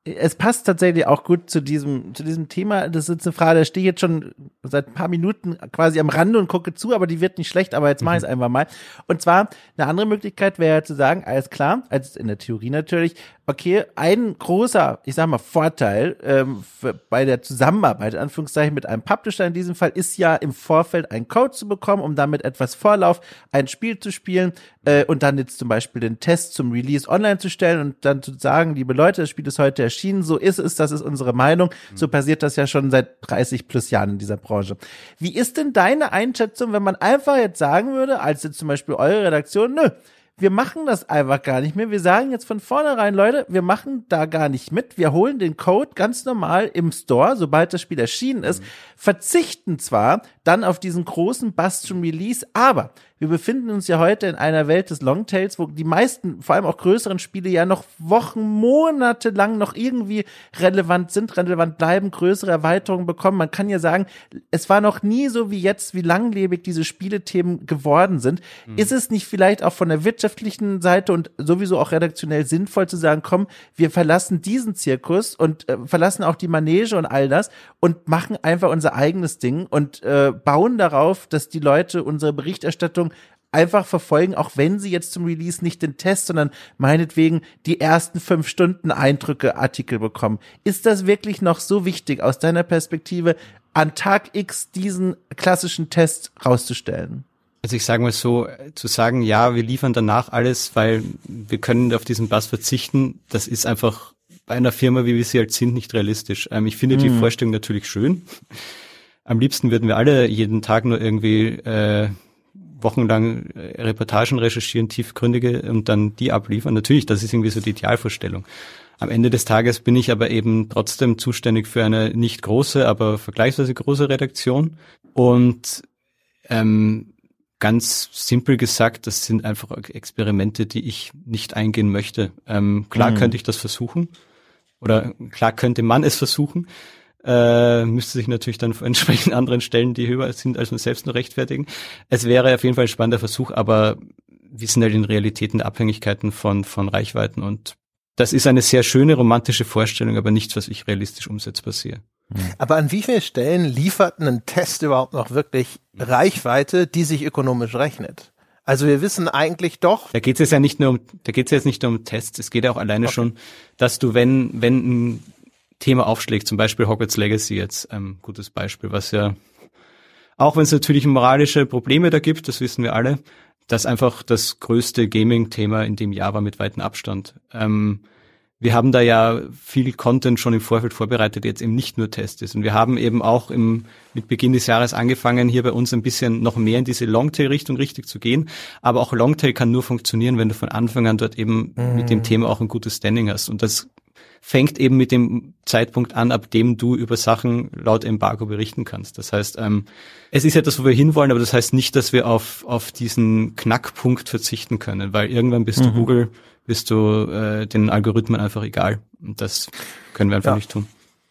es passt tatsächlich auch gut zu diesem, zu diesem Thema. Das ist eine Frage, da stehe ich jetzt schon seit ein paar Minuten quasi am Rande und gucke zu, aber die wird nicht schlecht, aber jetzt mache ich es mhm. einfach mal. Und zwar, eine andere Möglichkeit wäre zu sagen, alles klar, als in der Theorie natürlich, okay, ein großer, ich sag mal, Vorteil ähm, bei der Zusammenarbeit, in Anführungszeichen, mit einem Publisher in diesem Fall, ist ja im Vorfeld einen Code zu bekommen, um damit etwas Vorlauf ein Spiel zu spielen äh, und dann jetzt zum Beispiel den Test zum Release online zu stellen und dann zu sagen, liebe Leute, das Spiel ist heute erschienen, so ist es, das ist unsere Meinung. So passiert das ja schon seit 30 plus Jahren in dieser Branche. Wie ist denn deine Einschätzung, wenn man einfach jetzt sagen würde, als jetzt zum Beispiel eure Redaktion, nö, wir machen das einfach gar nicht mehr. Wir sagen jetzt von vornherein, Leute, wir machen da gar nicht mit. Wir holen den Code ganz normal im Store, sobald das Spiel erschienen ist, mhm. verzichten zwar dann auf diesen großen Bastion Release, aber wir befinden uns ja heute in einer Welt des Longtails, wo die meisten, vor allem auch größeren Spiele ja noch Wochen, Monate lang noch irgendwie relevant sind, relevant bleiben, größere Erweiterungen bekommen. Man kann ja sagen, es war noch nie so wie jetzt, wie langlebig diese Spielethemen geworden sind. Mhm. Ist es nicht vielleicht auch von der wirtschaftlichen Seite und sowieso auch redaktionell sinnvoll zu sagen, komm, wir verlassen diesen Zirkus und äh, verlassen auch die Manege und all das und machen einfach unser eigenes Ding und äh, bauen darauf, dass die Leute unsere Berichterstattung einfach verfolgen, auch wenn sie jetzt zum Release nicht den Test, sondern meinetwegen die ersten fünf Stunden Eindrücke Artikel bekommen. Ist das wirklich noch so wichtig aus deiner Perspektive, an Tag X diesen klassischen Test rauszustellen? Also ich sage mal so, zu sagen, ja, wir liefern danach alles, weil wir können auf diesen Bass verzichten, das ist einfach bei einer Firma, wie wir sie halt sind, nicht realistisch. Ähm, ich finde hm. die Vorstellung natürlich schön. Am liebsten würden wir alle jeden Tag nur irgendwie äh, wochenlang äh, Reportagen recherchieren, tiefgründige und dann die abliefern. Natürlich, das ist irgendwie so die Idealvorstellung. Am Ende des Tages bin ich aber eben trotzdem zuständig für eine nicht große, aber vergleichsweise große Redaktion. Und ähm, ganz simpel gesagt, das sind einfach Experimente, die ich nicht eingehen möchte. Ähm, klar mhm. könnte ich das versuchen oder klar könnte man es versuchen, äh, müsste sich natürlich dann vor entsprechend anderen Stellen, die höher sind als man selbst nur rechtfertigen. Es wäre auf jeden Fall ein spannender Versuch, aber wir sind halt in Realitäten der Abhängigkeiten von, von Reichweiten und das ist eine sehr schöne romantische Vorstellung, aber nichts, was ich realistisch umsetzbar sehe. Aber an wie vielen Stellen liefert ein Test überhaupt noch wirklich Reichweite, die sich ökonomisch rechnet? Also wir wissen eigentlich doch. Da geht es ja nicht nur um, da geht es jetzt nicht nur um Tests. Es geht ja auch alleine okay. schon, dass du, wenn, wenn ein Thema aufschlägt, zum Beispiel Hogwarts Legacy jetzt, ähm, gutes Beispiel, was ja, auch wenn es natürlich moralische Probleme da gibt, das wissen wir alle, das einfach das größte Gaming-Thema in dem Jahr war mit weitem Abstand. Ähm, wir haben da ja viel Content schon im Vorfeld vorbereitet, jetzt eben nicht nur Test ist. Und wir haben eben auch im, mit Beginn des Jahres angefangen, hier bei uns ein bisschen noch mehr in diese Longtail-Richtung richtig zu gehen. Aber auch Longtail kann nur funktionieren, wenn du von Anfang an dort eben mhm. mit dem mhm. Thema auch ein gutes Standing hast. Und das fängt eben mit dem Zeitpunkt an, ab dem du über Sachen laut Embargo berichten kannst. Das heißt, ähm, es ist etwas, wo wir hinwollen, aber das heißt nicht, dass wir auf, auf diesen Knackpunkt verzichten können, weil irgendwann bist mhm. du Google, bist du äh, den Algorithmen einfach egal. Und das können wir einfach ja. nicht tun.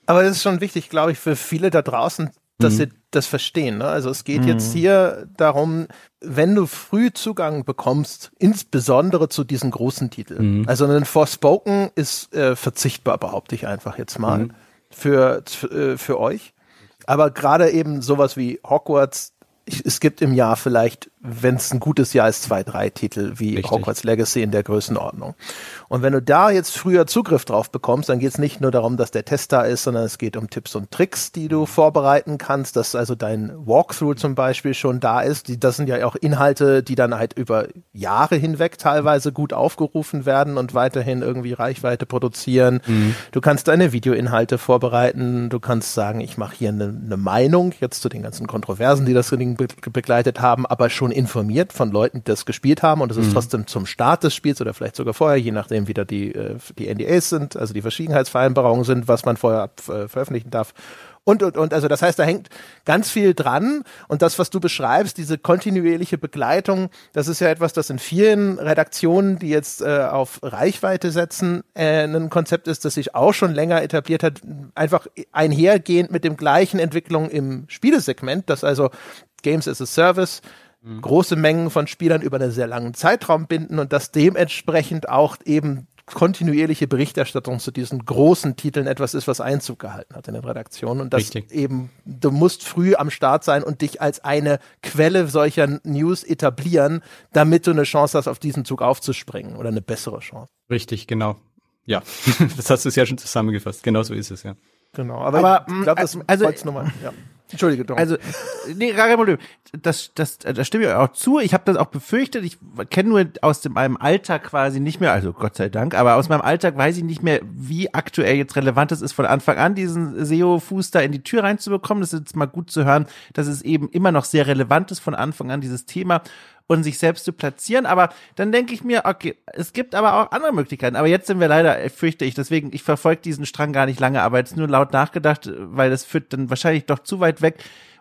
Aber das ist schon wichtig, glaube ich, für viele da draußen, dass mhm. sie das verstehen. Ne? Also es geht mhm. jetzt hier darum, wenn du früh Zugang bekommst, insbesondere zu diesen großen Titeln. Mhm. Also ein Forspoken ist äh, verzichtbar, behaupte ich einfach jetzt mal, mhm. für, äh, für euch. Aber gerade eben sowas wie Hogwarts, ich, es gibt im Jahr vielleicht wenn es ein gutes Jahr ist, zwei, drei Titel wie Richtig. Hogwarts Legacy in der Größenordnung. Und wenn du da jetzt früher Zugriff drauf bekommst, dann geht es nicht nur darum, dass der Test da ist, sondern es geht um Tipps und Tricks, die du vorbereiten kannst, dass also dein Walkthrough zum Beispiel schon da ist. Die, das sind ja auch Inhalte, die dann halt über Jahre hinweg teilweise gut aufgerufen werden und weiterhin irgendwie Reichweite produzieren. Du kannst deine Videoinhalte vorbereiten, du kannst sagen, ich mache hier eine, eine Meinung jetzt zu den ganzen Kontroversen, die das Ding be begleitet haben, aber schon informiert von Leuten, die das gespielt haben und es ist trotzdem zum Start des Spiels oder vielleicht sogar vorher, je nachdem wie da die, äh, die NDAs sind, also die Verschwiegenheitsvereinbarungen sind, was man vorher äh, veröffentlichen darf. Und, und, und, also das heißt, da hängt ganz viel dran. Und das, was du beschreibst, diese kontinuierliche Begleitung, das ist ja etwas, das in vielen Redaktionen, die jetzt äh, auf Reichweite setzen, äh, ein Konzept ist, das sich auch schon länger etabliert hat, einfach einhergehend mit dem gleichen Entwicklung im Spielesegment, dass also Games as a Service große Mengen von Spielern über einen sehr langen Zeitraum binden und dass dementsprechend auch eben kontinuierliche Berichterstattung zu diesen großen Titeln etwas ist, was Einzug gehalten hat in den Redaktionen und das eben, du musst früh am Start sein und dich als eine Quelle solcher News etablieren, damit du eine Chance hast, auf diesen Zug aufzuspringen oder eine bessere Chance. Richtig, genau. Ja, das hast du sehr schön zusammengefasst. Genau so ist es, ja. Genau, aber, Aber, ich glaube, das mm, also- wollt's nur mal, ja. Entschuldige, Tom. Also, nee, gar kein Problem. Das, das, das stimme ich auch zu. Ich habe das auch befürchtet. Ich kenne nur aus dem, meinem Alltag quasi nicht mehr, also Gott sei Dank, aber aus meinem Alltag weiß ich nicht mehr, wie aktuell jetzt relevant es ist, von Anfang an diesen SEO-Fuß da in die Tür reinzubekommen. Das ist jetzt mal gut zu hören, dass es eben immer noch sehr relevant ist von Anfang an, dieses Thema und sich selbst zu platzieren. Aber dann denke ich mir, okay, es gibt aber auch andere Möglichkeiten. Aber jetzt sind wir leider, äh, fürchte ich, deswegen, ich verfolge diesen Strang gar nicht lange, aber jetzt nur laut nachgedacht, weil das führt dann wahrscheinlich doch zu weit weg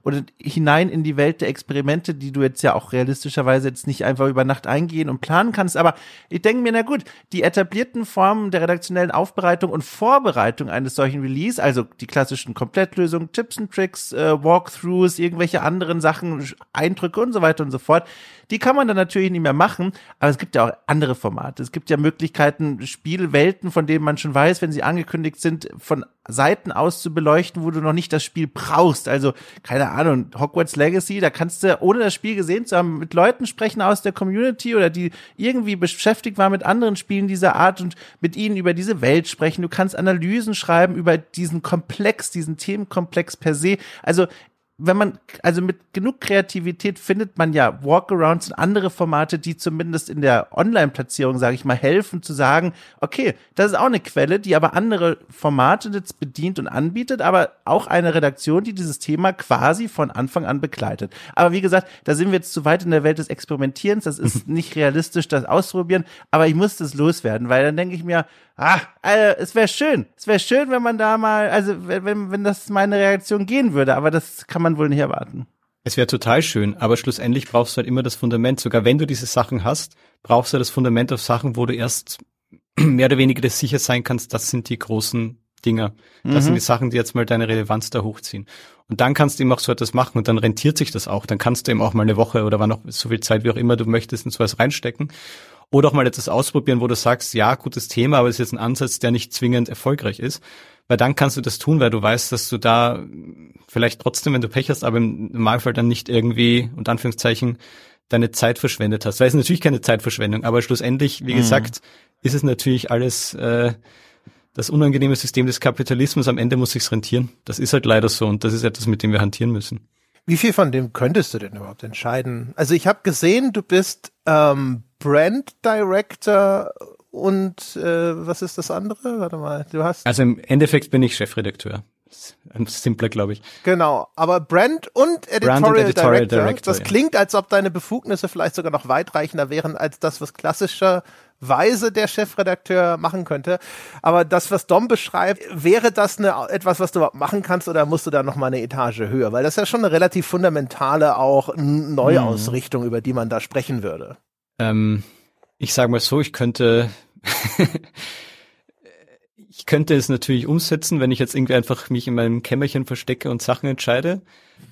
oder hinein in die Welt der Experimente, die du jetzt ja auch realistischerweise jetzt nicht einfach über Nacht eingehen und planen kannst. Aber ich denke mir, na gut, die etablierten Formen der redaktionellen Aufbereitung und Vorbereitung eines solchen Release, also die klassischen Komplettlösungen, Tipps und Tricks, äh, Walkthroughs, irgendwelche anderen Sachen, Eindrücke und so weiter und so fort, die kann man dann natürlich nicht mehr machen, aber es gibt ja auch andere Formate. Es gibt ja Möglichkeiten, Spielwelten, von denen man schon weiß, wenn sie angekündigt sind, von Seiten aus zu beleuchten, wo du noch nicht das Spiel brauchst. Also, keine Ahnung, Hogwarts Legacy, da kannst du, ohne das Spiel gesehen zu haben, mit Leuten sprechen aus der Community oder die irgendwie beschäftigt waren mit anderen Spielen dieser Art und mit ihnen über diese Welt sprechen. Du kannst Analysen schreiben über diesen Komplex, diesen Themenkomplex per se. Also, wenn man, also mit genug Kreativität findet man ja Walkarounds und andere Formate, die zumindest in der Online-Platzierung, sage ich mal, helfen zu sagen, okay, das ist auch eine Quelle, die aber andere Formate jetzt bedient und anbietet, aber auch eine Redaktion, die dieses Thema quasi von Anfang an begleitet. Aber wie gesagt, da sind wir jetzt zu weit in der Welt des Experimentierens, das ist nicht realistisch, das auszuprobieren, aber ich muss das loswerden, weil dann denke ich mir, ah, also, es wäre schön, es wäre schön, wenn man da mal, also wenn, wenn, das meine Reaktion gehen würde, aber das kann man wohl nicht erwarten. Es wäre total schön, aber schlussendlich brauchst du halt immer das Fundament. Sogar wenn du diese Sachen hast, brauchst du das Fundament auf Sachen, wo du erst mehr oder weniger das sicher sein kannst, das sind die großen Dinger. Das sind die Sachen, die jetzt mal deine Relevanz da hochziehen. Und dann kannst du eben auch so etwas machen und dann rentiert sich das auch. Dann kannst du eben auch mal eine Woche oder wann auch so viel Zeit, wie auch immer du möchtest, in sowas reinstecken. Oder auch mal etwas ausprobieren, wo du sagst, ja, gutes Thema, aber es ist jetzt ein Ansatz, der nicht zwingend erfolgreich ist. Weil dann kannst du das tun, weil du weißt, dass du da vielleicht trotzdem, wenn du Pech hast, aber im Normalfall dann nicht irgendwie, unter Anführungszeichen, deine Zeit verschwendet hast. Weil es ist natürlich keine Zeitverschwendung, aber schlussendlich, wie gesagt, ist es natürlich alles äh, das unangenehme System des Kapitalismus. Am Ende muss sich's rentieren. Das ist halt leider so und das ist etwas, mit dem wir hantieren müssen. Wie viel von dem könntest du denn überhaupt entscheiden? Also ich habe gesehen, du bist ähm, Brand Director und äh, was ist das andere? Warte mal, du hast Also im Endeffekt bin ich Chefredakteur. Ein simpler, glaube ich. genau, aber Brand und Editorial, Brand und Editorial Director, Director, das ja. klingt, als ob deine Befugnisse vielleicht sogar noch weitreichender wären als das, was klassischerweise der Chefredakteur machen könnte. Aber das, was Dom beschreibt, wäre das eine, etwas, was du überhaupt machen kannst oder musst du da noch mal eine Etage höher? Weil das ist ja schon eine relativ fundamentale auch Neuausrichtung, über die man da sprechen würde. Ähm, ich sage mal so, ich könnte ich könnte es natürlich umsetzen, wenn ich jetzt irgendwie einfach mich in meinem Kämmerchen verstecke und Sachen entscheide.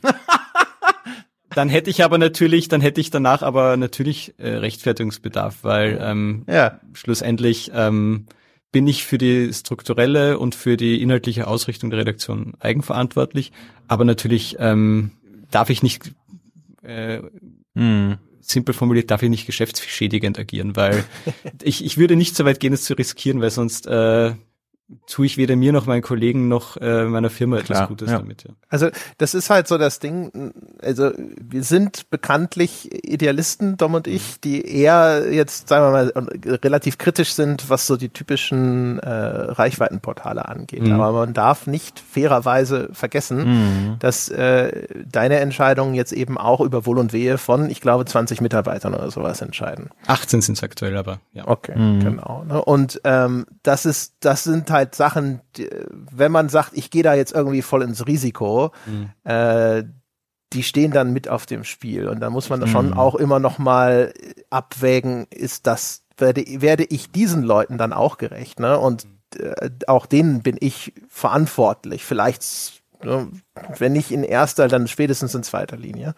dann hätte ich aber natürlich, dann hätte ich danach aber natürlich äh, Rechtfertigungsbedarf, weil ähm, Ja. schlussendlich ähm, bin ich für die strukturelle und für die inhaltliche Ausrichtung der Redaktion eigenverantwortlich, aber natürlich ähm, darf ich nicht äh, simpel formuliert, darf ich nicht geschäftsschädigend agieren, weil ich, ich würde nicht so weit gehen, es zu riskieren, weil sonst äh, tue ich weder mir noch meinen Kollegen noch äh, meiner Firma Klar, etwas Gutes ja. damit. Ja. Also das ist halt so das Ding, also wir sind bekanntlich Idealisten, Dom und ich, die eher jetzt, sagen wir mal, relativ kritisch sind, was so die typischen äh, Reichweitenportale angeht. Mhm. Aber man darf nicht fairerweise vergessen, Mhm. dass äh, deine Entscheidungen jetzt eben auch über Wohl und Wehe von, ich glaube, 20 Mitarbeitern oder sowas entscheiden. 18 sind es aktuell, aber ja. Okay, Mhm. genau. Ne? Und ähm, das ist, das sind halt Sachen, die, wenn man sagt, ich gehe da jetzt irgendwie voll ins Risiko, Mhm. äh, die stehen dann mit auf dem Spiel. Und da muss man schon Mhm. auch immer noch mal abwägen, ist das, werde, werde ich diesen Leuten dann auch gerecht, ne? Und äh, auch denen bin ich verantwortlich. Vielleicht, ne, wenn nicht in erster, dann spätestens in zweiter Linie.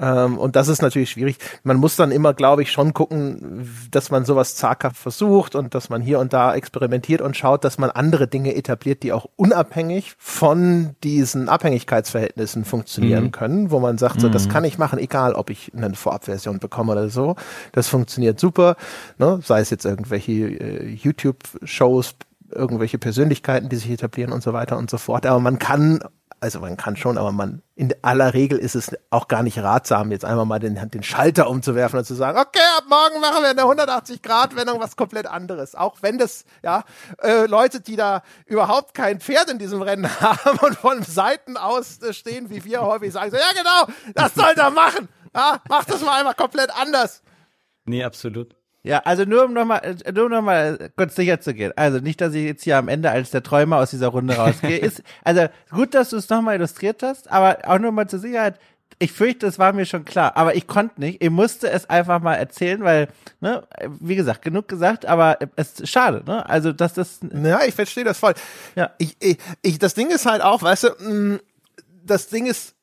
Ähm, und das ist natürlich schwierig. Man muss dann immer, glaube ich, schon gucken, dass man sowas zaghaft versucht und dass man hier und da experimentiert und schaut, dass man andere Dinge etabliert, die auch unabhängig von diesen Abhängigkeitsverhältnissen funktionieren Mhm. können, wo man sagt, so, das Mhm. kann ich machen, egal ob ich eine Vorabversion bekomme oder so. Das funktioniert super, ne? sei es jetzt irgendwelche äh, YouTube-Shows, irgendwelche Persönlichkeiten, die sich etablieren und so weiter und so fort. Aber man kann also man kann schon, aber man, in aller Regel ist es auch gar nicht ratsam, jetzt einmal mal den, den Schalter umzuwerfen und zu sagen, okay, ab morgen machen wir eine 180-Grad-Wendung, was komplett anderes. Auch wenn das, ja, äh, Leute, die da überhaupt kein Pferd in diesem Rennen haben und von Seiten aus äh, stehen, wie wir häufig sagen, so, ja genau, das soll er machen. Ja, mach das mal einmal komplett anders. Nee, absolut. Ja, also nur um nochmal, nur um nochmal kurz sicher zu gehen. Also nicht, dass ich jetzt hier am Ende als der Träumer aus dieser Runde rausgehe. Ist, also gut, dass du es nochmal illustriert hast, aber auch nur mal zur Sicherheit. Ich fürchte, es war mir schon klar, aber ich konnte nicht. Ich musste es einfach mal erzählen, weil, ne, wie gesagt, genug gesagt, aber es ist schade, ne? Also, dass das, Ja, ich verstehe das voll. Ja. Ich, ich, ich, das Ding ist halt auch, weißt du, mh, das Ding ist,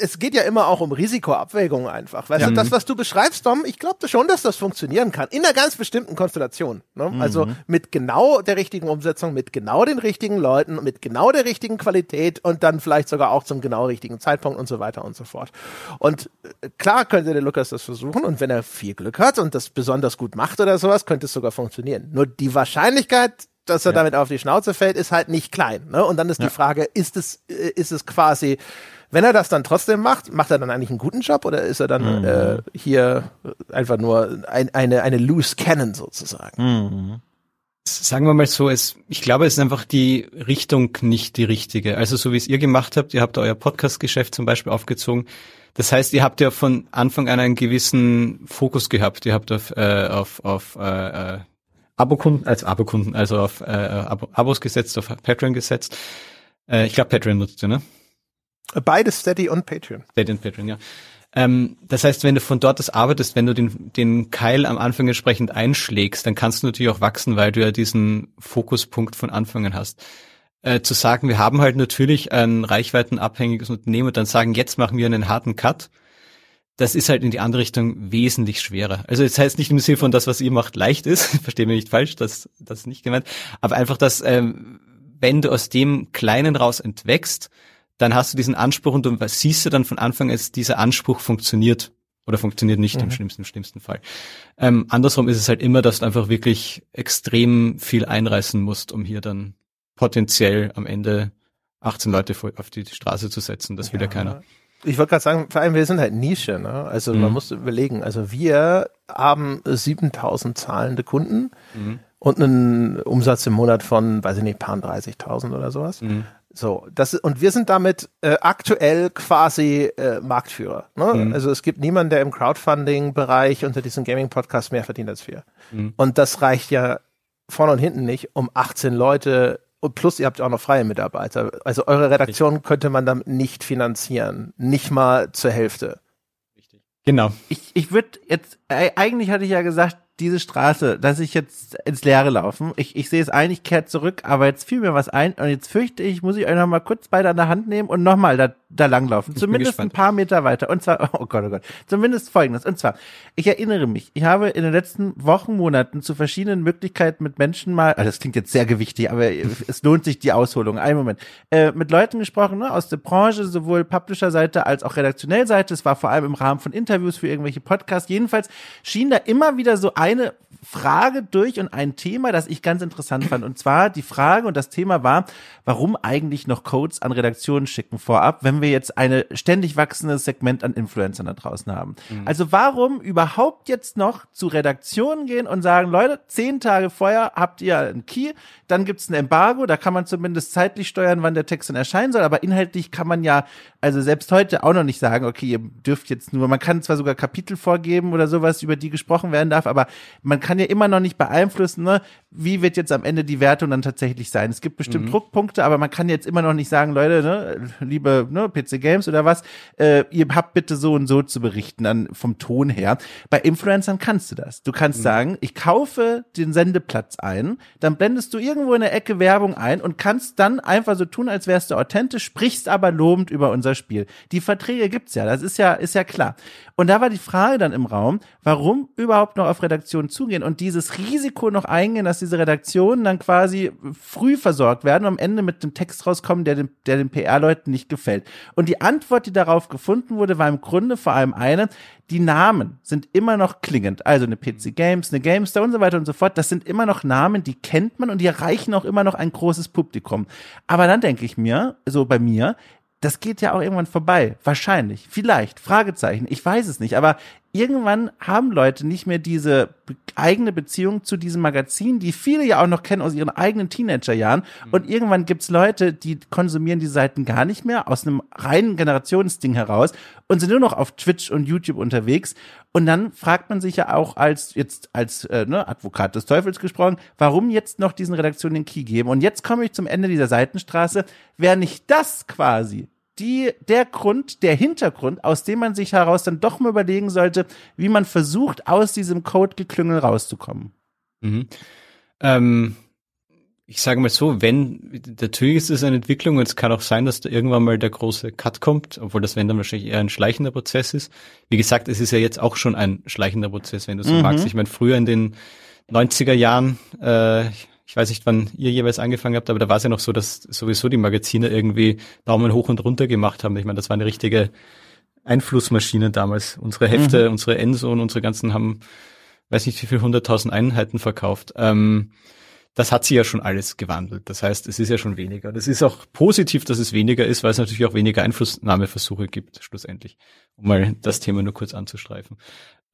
es geht ja immer auch um Risikoabwägung einfach. Weißt Ja. du, das, was du beschreibst, Dom, ich glaube schon, dass das funktionieren kann. In einer ganz bestimmten Konstellation. Ne? Also mit genau der richtigen Umsetzung, mit genau den richtigen Leuten, mit genau der richtigen Qualität und dann vielleicht sogar auch zum genau richtigen Zeitpunkt und so weiter und so fort. Und äh, klar könnte der Lukas das versuchen und wenn er viel Glück hat und das besonders gut macht oder sowas, könnte es sogar funktionieren. Nur die Wahrscheinlichkeit, dass er damit auf die Schnauze fällt, ist halt nicht klein. Ne? Und dann ist die Frage, ist es, äh, ist es quasi, wenn er das dann trotzdem macht, macht er dann eigentlich einen guten Job oder ist er dann äh, hier einfach nur ein, eine, eine loose Cannon sozusagen? Sagen wir mal so, es, ich glaube, es ist einfach die Richtung nicht die richtige. Also so wie es ihr gemacht habt, ihr habt euer Podcast-Geschäft zum Beispiel aufgezogen. Das heißt, ihr habt ja von Anfang an einen gewissen Fokus gehabt. Ihr habt auf, äh, auf, auf äh, äh, Abokunden, als Abokunden, also auf äh, Abo, Abos gesetzt, auf Patreon gesetzt. Äh, ich glaube, Patreon nutzt ihr, ne? Beides Steady und Patreon. Steady und Patreon, ja. Ähm, das heißt, wenn du von dort aus arbeitest, wenn du den, den Keil am Anfang entsprechend einschlägst, dann kannst du natürlich auch wachsen, weil du ja diesen Fokuspunkt von Anfang an hast. Äh, zu sagen, wir haben halt natürlich ein reichweitenabhängiges Unternehmen und dann sagen, jetzt machen wir einen harten Cut, das ist halt in die andere Richtung wesentlich schwerer. Also das heißt nicht im Sinne von das, was ihr macht, leicht ist, verstehe mich nicht falsch, das, das ist nicht gemeint, aber einfach, dass ähm, wenn du aus dem Kleinen raus entwächst, dann hast du diesen Anspruch und du siehst du dann von Anfang, dass dieser Anspruch funktioniert oder funktioniert nicht im schlimmsten, im schlimmsten Fall. Ähm, andersrum ist es halt immer, dass du einfach wirklich extrem viel einreißen musst, um hier dann potenziell am Ende 18 Leute auf die Straße zu setzen. Das will ja keiner. Ich wollte gerade sagen, vor allem wir sind halt Nische, ne? Also man Mhm. muss überlegen, also wir haben 7000 zahlende Kunden Mhm. und einen Umsatz im Monat von, weiß ich nicht, paar 30.000 oder sowas. Mhm. So, das und wir sind damit äh, aktuell quasi äh, Marktführer. Ne? Mhm. Also es gibt niemanden, der im Crowdfunding-Bereich unter diesen Gaming-Podcasts mehr verdient als wir. Mhm. Und das reicht ja vorne und hinten nicht, um 18 Leute und plus ihr habt ja auch noch freie Mitarbeiter. Also eure Redaktion könnte man damit nicht finanzieren. Nicht mal zur Hälfte. Genau. ich, ich würde jetzt, äh, eigentlich hatte ich ja gesagt, diese Straße, dass ich jetzt ins Leere laufen. Ich, ich sehe es ein, ich kehre zurück, aber jetzt fiel mir was ein und jetzt fürchte ich, muss ich euch noch mal kurz beide an der Hand nehmen und nochmal da, da langlaufen. Zumindest ein paar Meter weiter. Und zwar, oh Gott, oh Gott. Zumindest folgendes. Und zwar, ich erinnere mich, ich habe in den letzten Wochen, Monaten zu verschiedenen Möglichkeiten mit Menschen mal, also das klingt jetzt sehr gewichtig, aber es lohnt sich die Ausholung. Einen Moment. Äh, mit Leuten gesprochen, ne, aus der Branche, sowohl Publisher-Seite als auch redaktionell Seite. Es war vor allem im Rahmen von Interviews für irgendwelche Podcasts. Jedenfalls schien da immer wieder so eine Frage durch und ein Thema, das ich ganz interessant fand. Und zwar die Frage und das Thema war, warum eigentlich noch Codes an Redaktionen schicken vorab, wenn wir jetzt eine ständig wachsendes Segment an Influencern da draußen haben. Mhm. Also warum überhaupt jetzt noch zu Redaktionen gehen und sagen, Leute, zehn Tage vorher habt ihr einen Key, dann gibt's ein Embargo, da kann man zumindest zeitlich steuern, wann der Text dann erscheinen soll, aber inhaltlich kann man ja, also selbst heute auch noch nicht sagen, okay, ihr dürft jetzt nur, man kann zwar sogar Kapitel vorgeben oder sowas, über die gesprochen werden darf, aber man kann ja immer noch nicht beeinflussen, ne, wie wird jetzt am Ende die Wertung dann tatsächlich sein. Es gibt bestimmt mhm. Druckpunkte, aber man kann jetzt immer noch nicht sagen, Leute, ne, liebe ne, PC Games oder was, äh, ihr habt bitte so und so zu berichten, dann vom Ton her. Bei Influencern kannst du das. Du kannst mhm. sagen, ich kaufe den Sendeplatz ein, dann blendest du irgendwo in der Ecke Werbung ein und kannst dann einfach so tun, als wärst du authentisch, sprichst aber lobend über unser Spiel. Die Verträge gibt's ja, das ist ja, ist ja klar. Und da war die Frage dann im Raum, warum überhaupt noch auf Redaktionen zugehen und dieses Risiko noch eingehen, dass diese Redaktionen dann quasi früh versorgt werden und am Ende mit dem Text rauskommen, der den, der den PR-Leuten nicht gefällt. Und die Antwort, die darauf gefunden wurde, war im Grunde vor allem eine, die Namen sind immer noch klingend. Also eine PC Games, eine GameStar und so weiter und so fort. Das sind immer noch Namen, die kennt man und die erreichen auch immer noch ein großes Publikum. Aber dann denke ich mir, so bei mir, das geht ja auch irgendwann vorbei. Wahrscheinlich. Vielleicht. Fragezeichen. Ich weiß es nicht. Aber irgendwann haben Leute nicht mehr diese eigene Beziehung zu diesem Magazin, die viele ja auch noch kennen aus ihren eigenen Teenagerjahren. Mhm. Und irgendwann gibt's Leute, die konsumieren die Seiten gar nicht mehr aus einem reinen Generationsding heraus und sind nur noch auf Twitch und YouTube unterwegs. Und dann fragt man sich ja auch als jetzt als äh, ne, Advokat des Teufels gesprochen, warum jetzt noch diesen Redaktionen den Key geben? Und jetzt komme ich zum Ende dieser Seitenstraße. Wäre nicht das quasi die, der Grund, der Hintergrund, aus dem man sich heraus dann doch mal überlegen sollte, wie man versucht, aus diesem Code-Geklüngel rauszukommen. Mhm. Ähm, ich sage mal so, wenn, natürlich ist es eine Entwicklung und es kann auch sein, dass da irgendwann mal der große Cut kommt, obwohl das wenn dann wahrscheinlich eher ein schleichender Prozess ist. Wie gesagt, es ist ja jetzt auch schon ein schleichender Prozess, wenn du so mhm. magst. Ich meine, früher in den 90er Jahren, äh, ich weiß nicht, wann ihr jeweils angefangen habt, aber da war es ja noch so, dass sowieso die Magazine irgendwie Daumen hoch und runter gemacht haben. Ich meine, das war eine richtige Einflussmaschine damals. Unsere Hefte, mhm. unsere Enso und unsere ganzen haben, weiß nicht wie viel, hunderttausend Einheiten verkauft. Ähm, das hat sich ja schon alles gewandelt. Das heißt, es ist ja schon weniger. Das ist auch positiv, dass es weniger ist, weil es natürlich auch weniger Einflussnahmeversuche gibt, schlussendlich. Um mal das Thema nur kurz anzustreifen.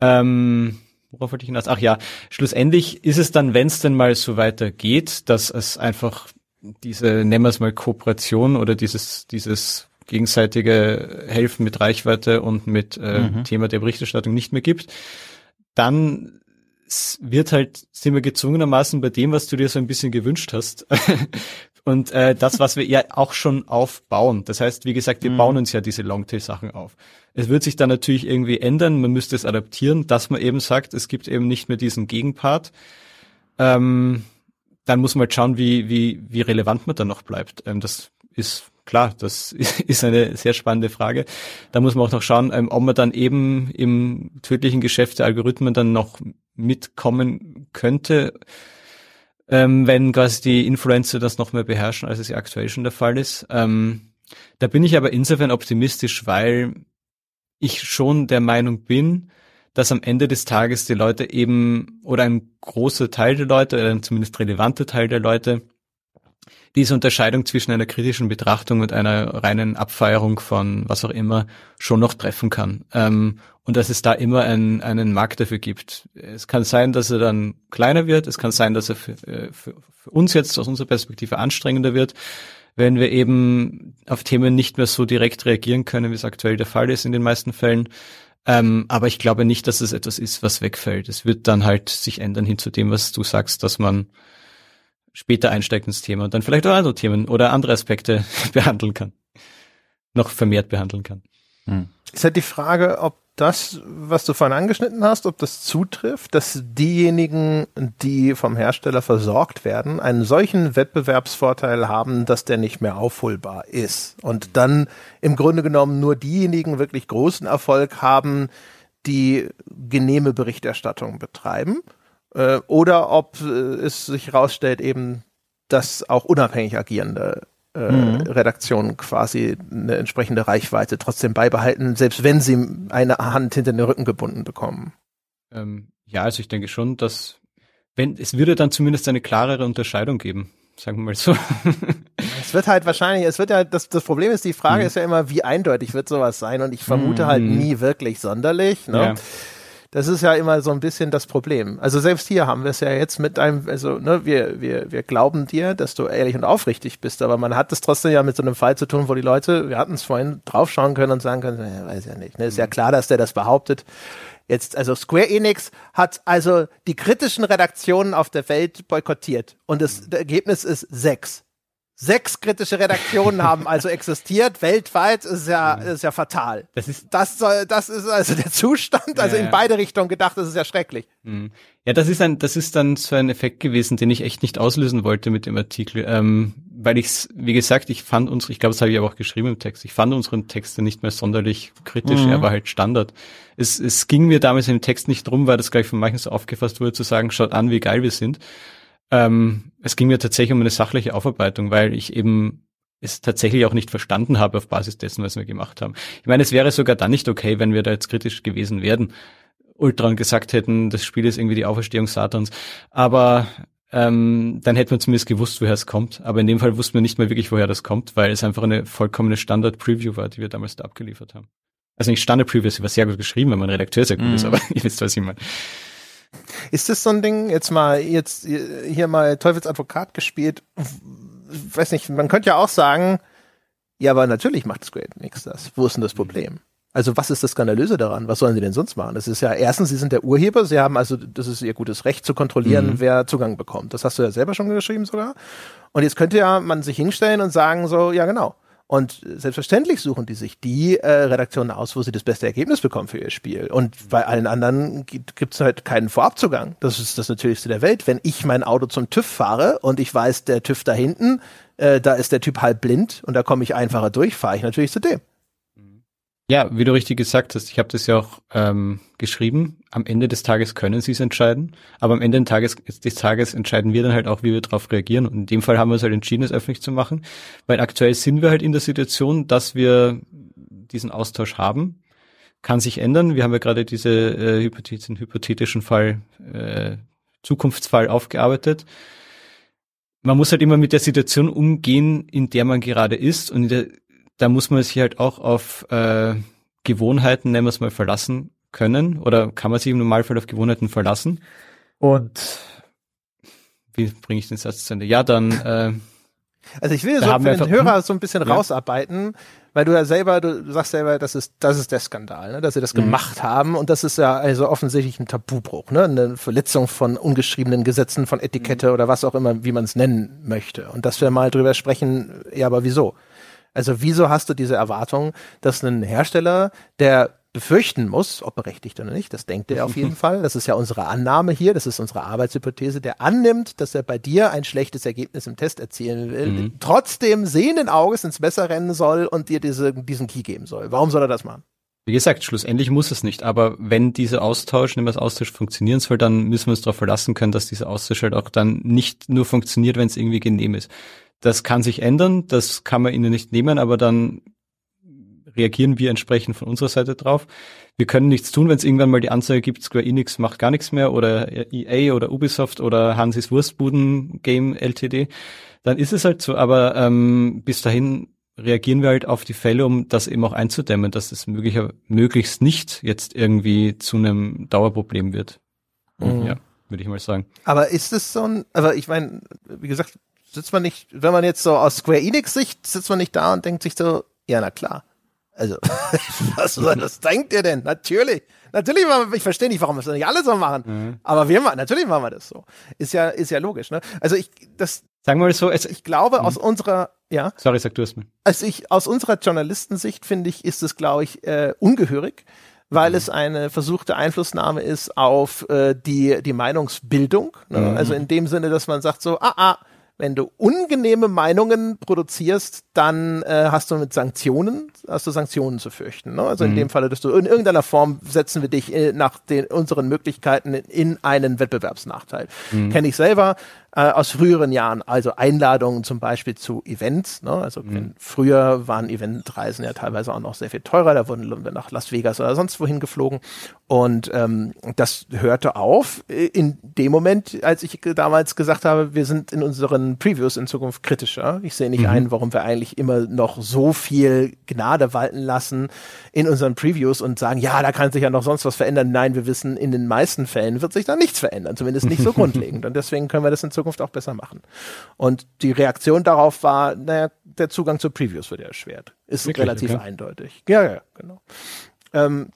Ähm, worauf wollte ich hinaus? Ach ja, schlussendlich ist es dann, wenn es denn mal so weitergeht, dass es einfach diese, nennen wir es mal Kooperation oder dieses, dieses gegenseitige Helfen mit Reichweite und mit äh, mhm. Thema der Berichterstattung nicht mehr gibt, dann wird halt, sind wir gezwungenermaßen bei dem, was du dir so ein bisschen gewünscht hast. und äh, das, was wir ja auch schon aufbauen. Das heißt, wie gesagt, wir mhm. bauen uns ja diese Longtail-Sachen auf. Es wird sich dann natürlich irgendwie ändern, man müsste es adaptieren, dass man eben sagt, es gibt eben nicht mehr diesen Gegenpart. Ähm, dann muss man halt schauen, wie, wie, wie relevant man dann noch bleibt. Ähm, das ist klar, das ist eine sehr spannende Frage. Da muss man auch noch schauen, ähm, ob man dann eben im tödlichen Geschäft der Algorithmen dann noch mitkommen könnte, ähm, wenn quasi die Influencer das noch mehr beherrschen, als es ja aktuell schon der Fall ist. Ähm, da bin ich aber insofern optimistisch, weil ich schon der Meinung bin, dass am Ende des Tages die Leute eben oder ein großer Teil der Leute, oder ein zumindest relevanter Teil der Leute, diese Unterscheidung zwischen einer kritischen Betrachtung und einer reinen Abfeierung von was auch immer schon noch treffen kann. Ähm, und dass es da immer ein, einen Markt dafür gibt. Es kann sein, dass er dann kleiner wird, es kann sein, dass er für, äh, für, für uns jetzt aus unserer Perspektive anstrengender wird wenn wir eben auf Themen nicht mehr so direkt reagieren können, wie es aktuell der Fall ist in den meisten Fällen. Ähm, aber ich glaube nicht, dass es etwas ist, was wegfällt. Es wird dann halt sich ändern hin zu dem, was du sagst, dass man später einsteigt ins Thema und dann vielleicht auch andere Themen oder andere Aspekte behandeln kann. Noch vermehrt behandeln kann. Hm. Ist halt die Frage, ob das, was du vorhin angeschnitten hast, ob das zutrifft, dass diejenigen, die vom Hersteller versorgt werden, einen solchen Wettbewerbsvorteil haben, dass der nicht mehr aufholbar ist. Und dann im Grunde genommen nur diejenigen wirklich großen Erfolg haben, die genehme Berichterstattung betreiben. Äh, oder ob äh, es sich herausstellt eben, dass auch unabhängig agierende äh, mhm. Redaktionen quasi eine entsprechende Reichweite trotzdem beibehalten, selbst wenn sie eine Hand hinter den Rücken gebunden bekommen. Ähm, ja, also ich denke schon, dass wenn es würde dann zumindest eine klarere Unterscheidung geben, sagen wir mal so. es wird halt wahrscheinlich, es wird ja, das, das Problem ist, die Frage mhm. ist ja immer, wie eindeutig wird sowas sein und ich vermute halt mhm. halt nie wirklich sonderlich. Ne? Ja. Das ist ja immer so ein bisschen das Problem. Also selbst hier haben wir es ja jetzt mit einem, also ne, wir, wir, wir glauben dir, dass du ehrlich und aufrichtig bist, aber man hat es trotzdem ja mit so einem Fall zu tun, wo die Leute, wir hatten es vorhin, draufschauen können und sagen können, ja, weiß ja nicht. Ne? Ist ja mhm. klar, dass der das behauptet. Jetzt, also Square Enix hat also die kritischen Redaktionen auf der Welt boykottiert und das, das Ergebnis ist sechs. Sechs kritische Redaktionen haben also existiert weltweit, ist ja, ist ja fatal. Das ist, das soll, das ist also der Zustand, also ja, in beide Richtungen gedacht, das ist ja schrecklich. Mhm. Ja, das ist ein, das ist dann so ein Effekt gewesen, den ich echt nicht auslösen wollte mit dem Artikel, ähm, weil ich, wie gesagt, ich fand uns, ich glaube, das habe ich aber auch geschrieben im Text, ich fand unseren Texte nicht mehr sonderlich kritisch, mhm. er war halt Standard. Es, es ging mir damals im Text nicht drum, weil das gleich von manchen so aufgefasst wurde, zu sagen, schaut an, wie geil wir sind, ähm, es ging mir tatsächlich um eine sachliche Aufarbeitung, weil ich eben es tatsächlich auch nicht verstanden habe auf Basis dessen, was wir gemacht haben. Ich meine, es wäre sogar dann nicht okay, wenn wir da jetzt kritisch gewesen wären, Ultron gesagt hätten, das Spiel ist irgendwie die Auferstehung Satans. Aber ähm, dann hätten wir zumindest gewusst, woher es kommt. Aber in dem Fall wussten wir nicht mehr wirklich, woher das kommt, weil es einfach eine vollkommene Standard-Preview war, die wir damals da abgeliefert haben. Also nicht Standard-Preview, sie war sehr gut geschrieben, wenn man Redakteur sehr gut mm. ist, aber ihr wisst, was ich meine. Ist das so ein Ding, jetzt mal, jetzt hier mal Teufelsadvokat gespielt, weiß nicht, man könnte ja auch sagen, ja, aber natürlich macht Square Enix das. Wo ist denn das Problem? Also was ist das Skandalöse daran? Was sollen sie denn sonst machen? Das ist ja erstens, sie sind der Urheber, sie haben also, das ist ihr gutes Recht zu kontrollieren, mhm. wer Zugang bekommt. Das hast du ja selber schon geschrieben sogar. Und jetzt könnte ja man sich hinstellen und sagen so, ja genau, und selbstverständlich suchen die sich die äh, Redaktionen aus, wo sie das beste Ergebnis bekommen für ihr Spiel. Und bei allen anderen gibt es halt keinen Vorabzugang. Das ist das Natürlichste der Welt. Wenn ich mein Auto zum TÜV fahre und ich weiß, der TÜV da hinten, äh, da ist der Typ halb blind und da komme ich einfacher durch, fahre ich natürlich zu dem. Ja, wie du richtig gesagt hast, ich habe das ja auch ähm, geschrieben. Am Ende des Tages können sie es entscheiden, aber am Ende des Tages, des Tages entscheiden wir dann halt auch, wie wir darauf reagieren. Und in dem Fall haben wir es halt entschieden, es öffentlich zu machen, weil aktuell sind wir halt in der Situation, dass wir diesen Austausch haben. Kann sich ändern. Wir haben ja gerade diese äh, diesen hypothetischen Fall, äh, Zukunftsfall aufgearbeitet. Man muss halt immer mit der Situation umgehen, in der man gerade ist und in der da muss man sich halt auch auf äh, Gewohnheiten, nennen wir es mal, verlassen können oder kann man sich im Normalfall auf Gewohnheiten verlassen. Und wie bringe ich den Satz zu Ende? Ja, dann. Äh, also ich will so für den Hörer so ein bisschen ja. rausarbeiten, weil du ja selber, du sagst selber, das ist, das ist der Skandal, ne? dass sie das mhm. gemacht haben und das ist ja also offensichtlich ein Tabubruch, ne? eine Verletzung von ungeschriebenen Gesetzen, von Etikette mhm. oder was auch immer, wie man es nennen möchte. Und dass wir mal drüber sprechen, ja, aber wieso? Also wieso hast du diese Erwartung, dass ein Hersteller, der befürchten muss, ob berechtigt oder nicht, das denkt er auf jeden Fall, das ist ja unsere Annahme hier, das ist unsere Arbeitshypothese, der annimmt, dass er bei dir ein schlechtes Ergebnis im Test erzielen will, mhm. trotzdem sehenden Auges ins Messer rennen soll und dir diese, diesen Key geben soll. Warum soll er das machen? Wie gesagt, schlussendlich muss es nicht, aber wenn dieser Austausch, wir das Austausch funktionieren soll, dann müssen wir uns darauf verlassen können, dass dieser Austausch halt auch dann nicht nur funktioniert, wenn es irgendwie genehm ist. Das kann sich ändern, das kann man ihnen nicht nehmen, aber dann reagieren wir entsprechend von unserer Seite drauf. Wir können nichts tun, wenn es irgendwann mal die Anzeige gibt, Square Enix macht gar nichts mehr oder EA oder Ubisoft oder Hansis Wurstbuden Game LTD. Dann ist es halt so, aber ähm, bis dahin reagieren wir halt auf die Fälle, um das eben auch einzudämmen, dass es möglicher, möglichst nicht jetzt irgendwie zu einem Dauerproblem wird. Mhm. Ja, würde ich mal sagen. Aber ist es so ein, aber ich meine, wie gesagt, sitzt man nicht, wenn man jetzt so aus Square Enix Sicht, sitzt man nicht da und denkt sich so, ja, na klar. Also, was, was denkt ihr denn? Natürlich. Natürlich, ich verstehe nicht, warum wir das nicht alle so machen. Mhm. Aber wir machen, natürlich machen wir das so. Ist ja, ist ja logisch, ne? Also ich, das. Sagen wir mal so, es, ich glaube, mhm. aus unserer, ja. Sorry, sag du es mir. Also ich, aus unserer Journalistensicht finde ich, ist es, glaube ich, äh, ungehörig, weil mhm. es eine versuchte Einflussnahme ist auf äh, die, die Meinungsbildung. Ne? Mhm. Also in dem Sinne, dass man sagt so, ah, ah, wenn du ungenehme Meinungen produzierst, dann äh, hast du mit Sanktionen, hast du Sanktionen zu fürchten. Ne? Also mhm. in dem Falle, dass du in irgendeiner Form setzen wir dich äh, nach den, unseren Möglichkeiten in einen Wettbewerbsnachteil. Mhm. Kenne ich selber äh, aus früheren Jahren, also Einladungen zum Beispiel zu Events. Ne? Also mhm. früher waren Eventreisen ja teilweise auch noch sehr viel teurer, da wurden wir nach Las Vegas oder sonst wohin geflogen. Und ähm, das hörte auf in dem Moment, als ich damals gesagt habe, wir sind in unseren Previews in Zukunft kritischer. Ich sehe nicht mhm. ein, warum wir eigentlich immer noch so viel Gnade walten lassen in unseren Previews und sagen, ja, da kann sich ja noch sonst was verändern. Nein, wir wissen, in den meisten Fällen wird sich da nichts verändern, zumindest nicht so grundlegend. Und deswegen können wir das in Zukunft Zukunft auch besser machen. Und die Reaktion darauf war, naja, der Zugang zu Previews wird erschwert. Ist Wirklich? relativ okay. eindeutig. Ja, ja, genau. Ähm,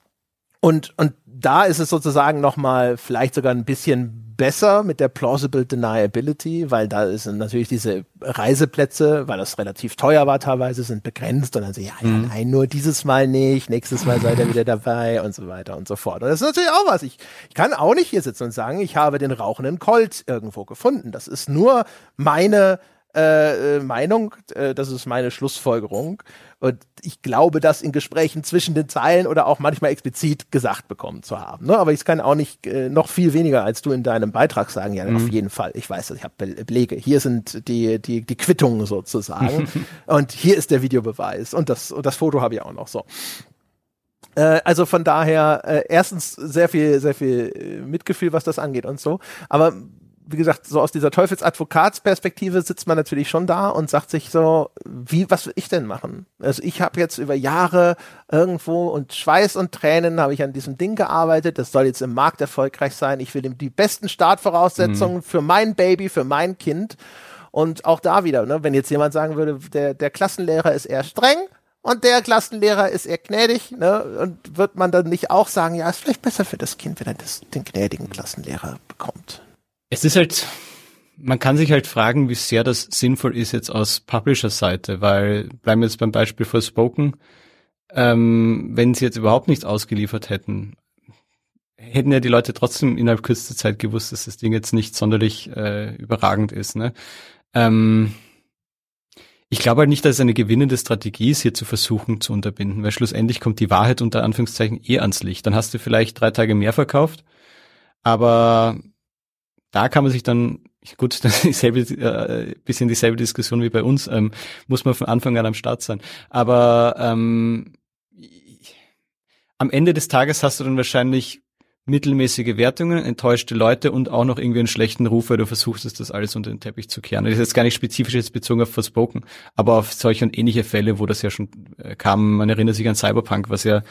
und, und da ist es sozusagen nochmal vielleicht sogar ein bisschen besser mit der Plausible Deniability, weil da sind natürlich diese Reiseplätze, weil das relativ teuer war teilweise, sind begrenzt und dann so, ja, ja, mhm. nein, nur dieses Mal nicht, nächstes Mal seid ihr wieder dabei und so weiter und so fort. Und das ist natürlich auch was. Ich, ich kann auch nicht hier sitzen und sagen, ich habe den rauchenden Colt irgendwo gefunden. Das ist nur meine äh, äh, Meinung, äh, das ist meine Schlussfolgerung. Und ich glaube, das in Gesprächen zwischen den Zeilen oder auch manchmal explizit gesagt bekommen zu haben. Ne? Aber ich kann auch nicht äh, noch viel weniger als du in deinem Beitrag sagen. Ja, mhm. auf jeden Fall. Ich weiß, ich habe Belege. Hier sind die, die, die Quittungen sozusagen. und hier ist der Videobeweis. Und das, und das Foto habe ich auch noch so äh, also von daher äh, erstens sehr viel, sehr viel äh, Mitgefühl, was das angeht und so. Aber wie gesagt, so aus dieser Teufelsadvokatsperspektive sitzt man natürlich schon da und sagt sich so, wie, was will ich denn machen? Also ich habe jetzt über Jahre irgendwo und Schweiß und Tränen habe ich an diesem Ding gearbeitet. Das soll jetzt im Markt erfolgreich sein. Ich will ihm die besten Startvoraussetzungen mhm. für mein Baby, für mein Kind. Und auch da wieder, ne, wenn jetzt jemand sagen würde, der, der Klassenlehrer ist eher streng, und der Klassenlehrer ist eher gnädig, ne? Und wird man dann nicht auch sagen, ja, ist vielleicht besser für das Kind, wenn er das, den gnädigen Klassenlehrer bekommt. Es ist halt, man kann sich halt fragen, wie sehr das sinnvoll ist jetzt aus Publisher-Seite, weil bleiben wir jetzt beim Beispiel Forspoken, ähm, wenn sie jetzt überhaupt nichts ausgeliefert hätten, hätten ja die Leute trotzdem innerhalb kürzester Zeit gewusst, dass das Ding jetzt nicht sonderlich äh, überragend ist. Ne? Ähm, ich glaube halt nicht, dass es eine gewinnende Strategie ist, hier zu versuchen zu unterbinden, weil schlussendlich kommt die Wahrheit unter Anführungszeichen eh ans Licht. Dann hast du vielleicht drei Tage mehr verkauft, aber da kann man sich dann, gut, das ist dieselbe, äh, bisschen dieselbe Diskussion wie bei uns, ähm, muss man von Anfang an am Start sein. Aber ähm, am Ende des Tages hast du dann wahrscheinlich mittelmäßige Wertungen, enttäuschte Leute und auch noch irgendwie einen schlechten Ruf, weil du versuchst, das alles unter den Teppich zu kehren. Das ist jetzt gar nicht spezifisch jetzt bezogen auf Forspoken, aber auf solche und ähnliche Fälle, wo das ja schon äh, kam. Man erinnert sich an Cyberpunk, was ja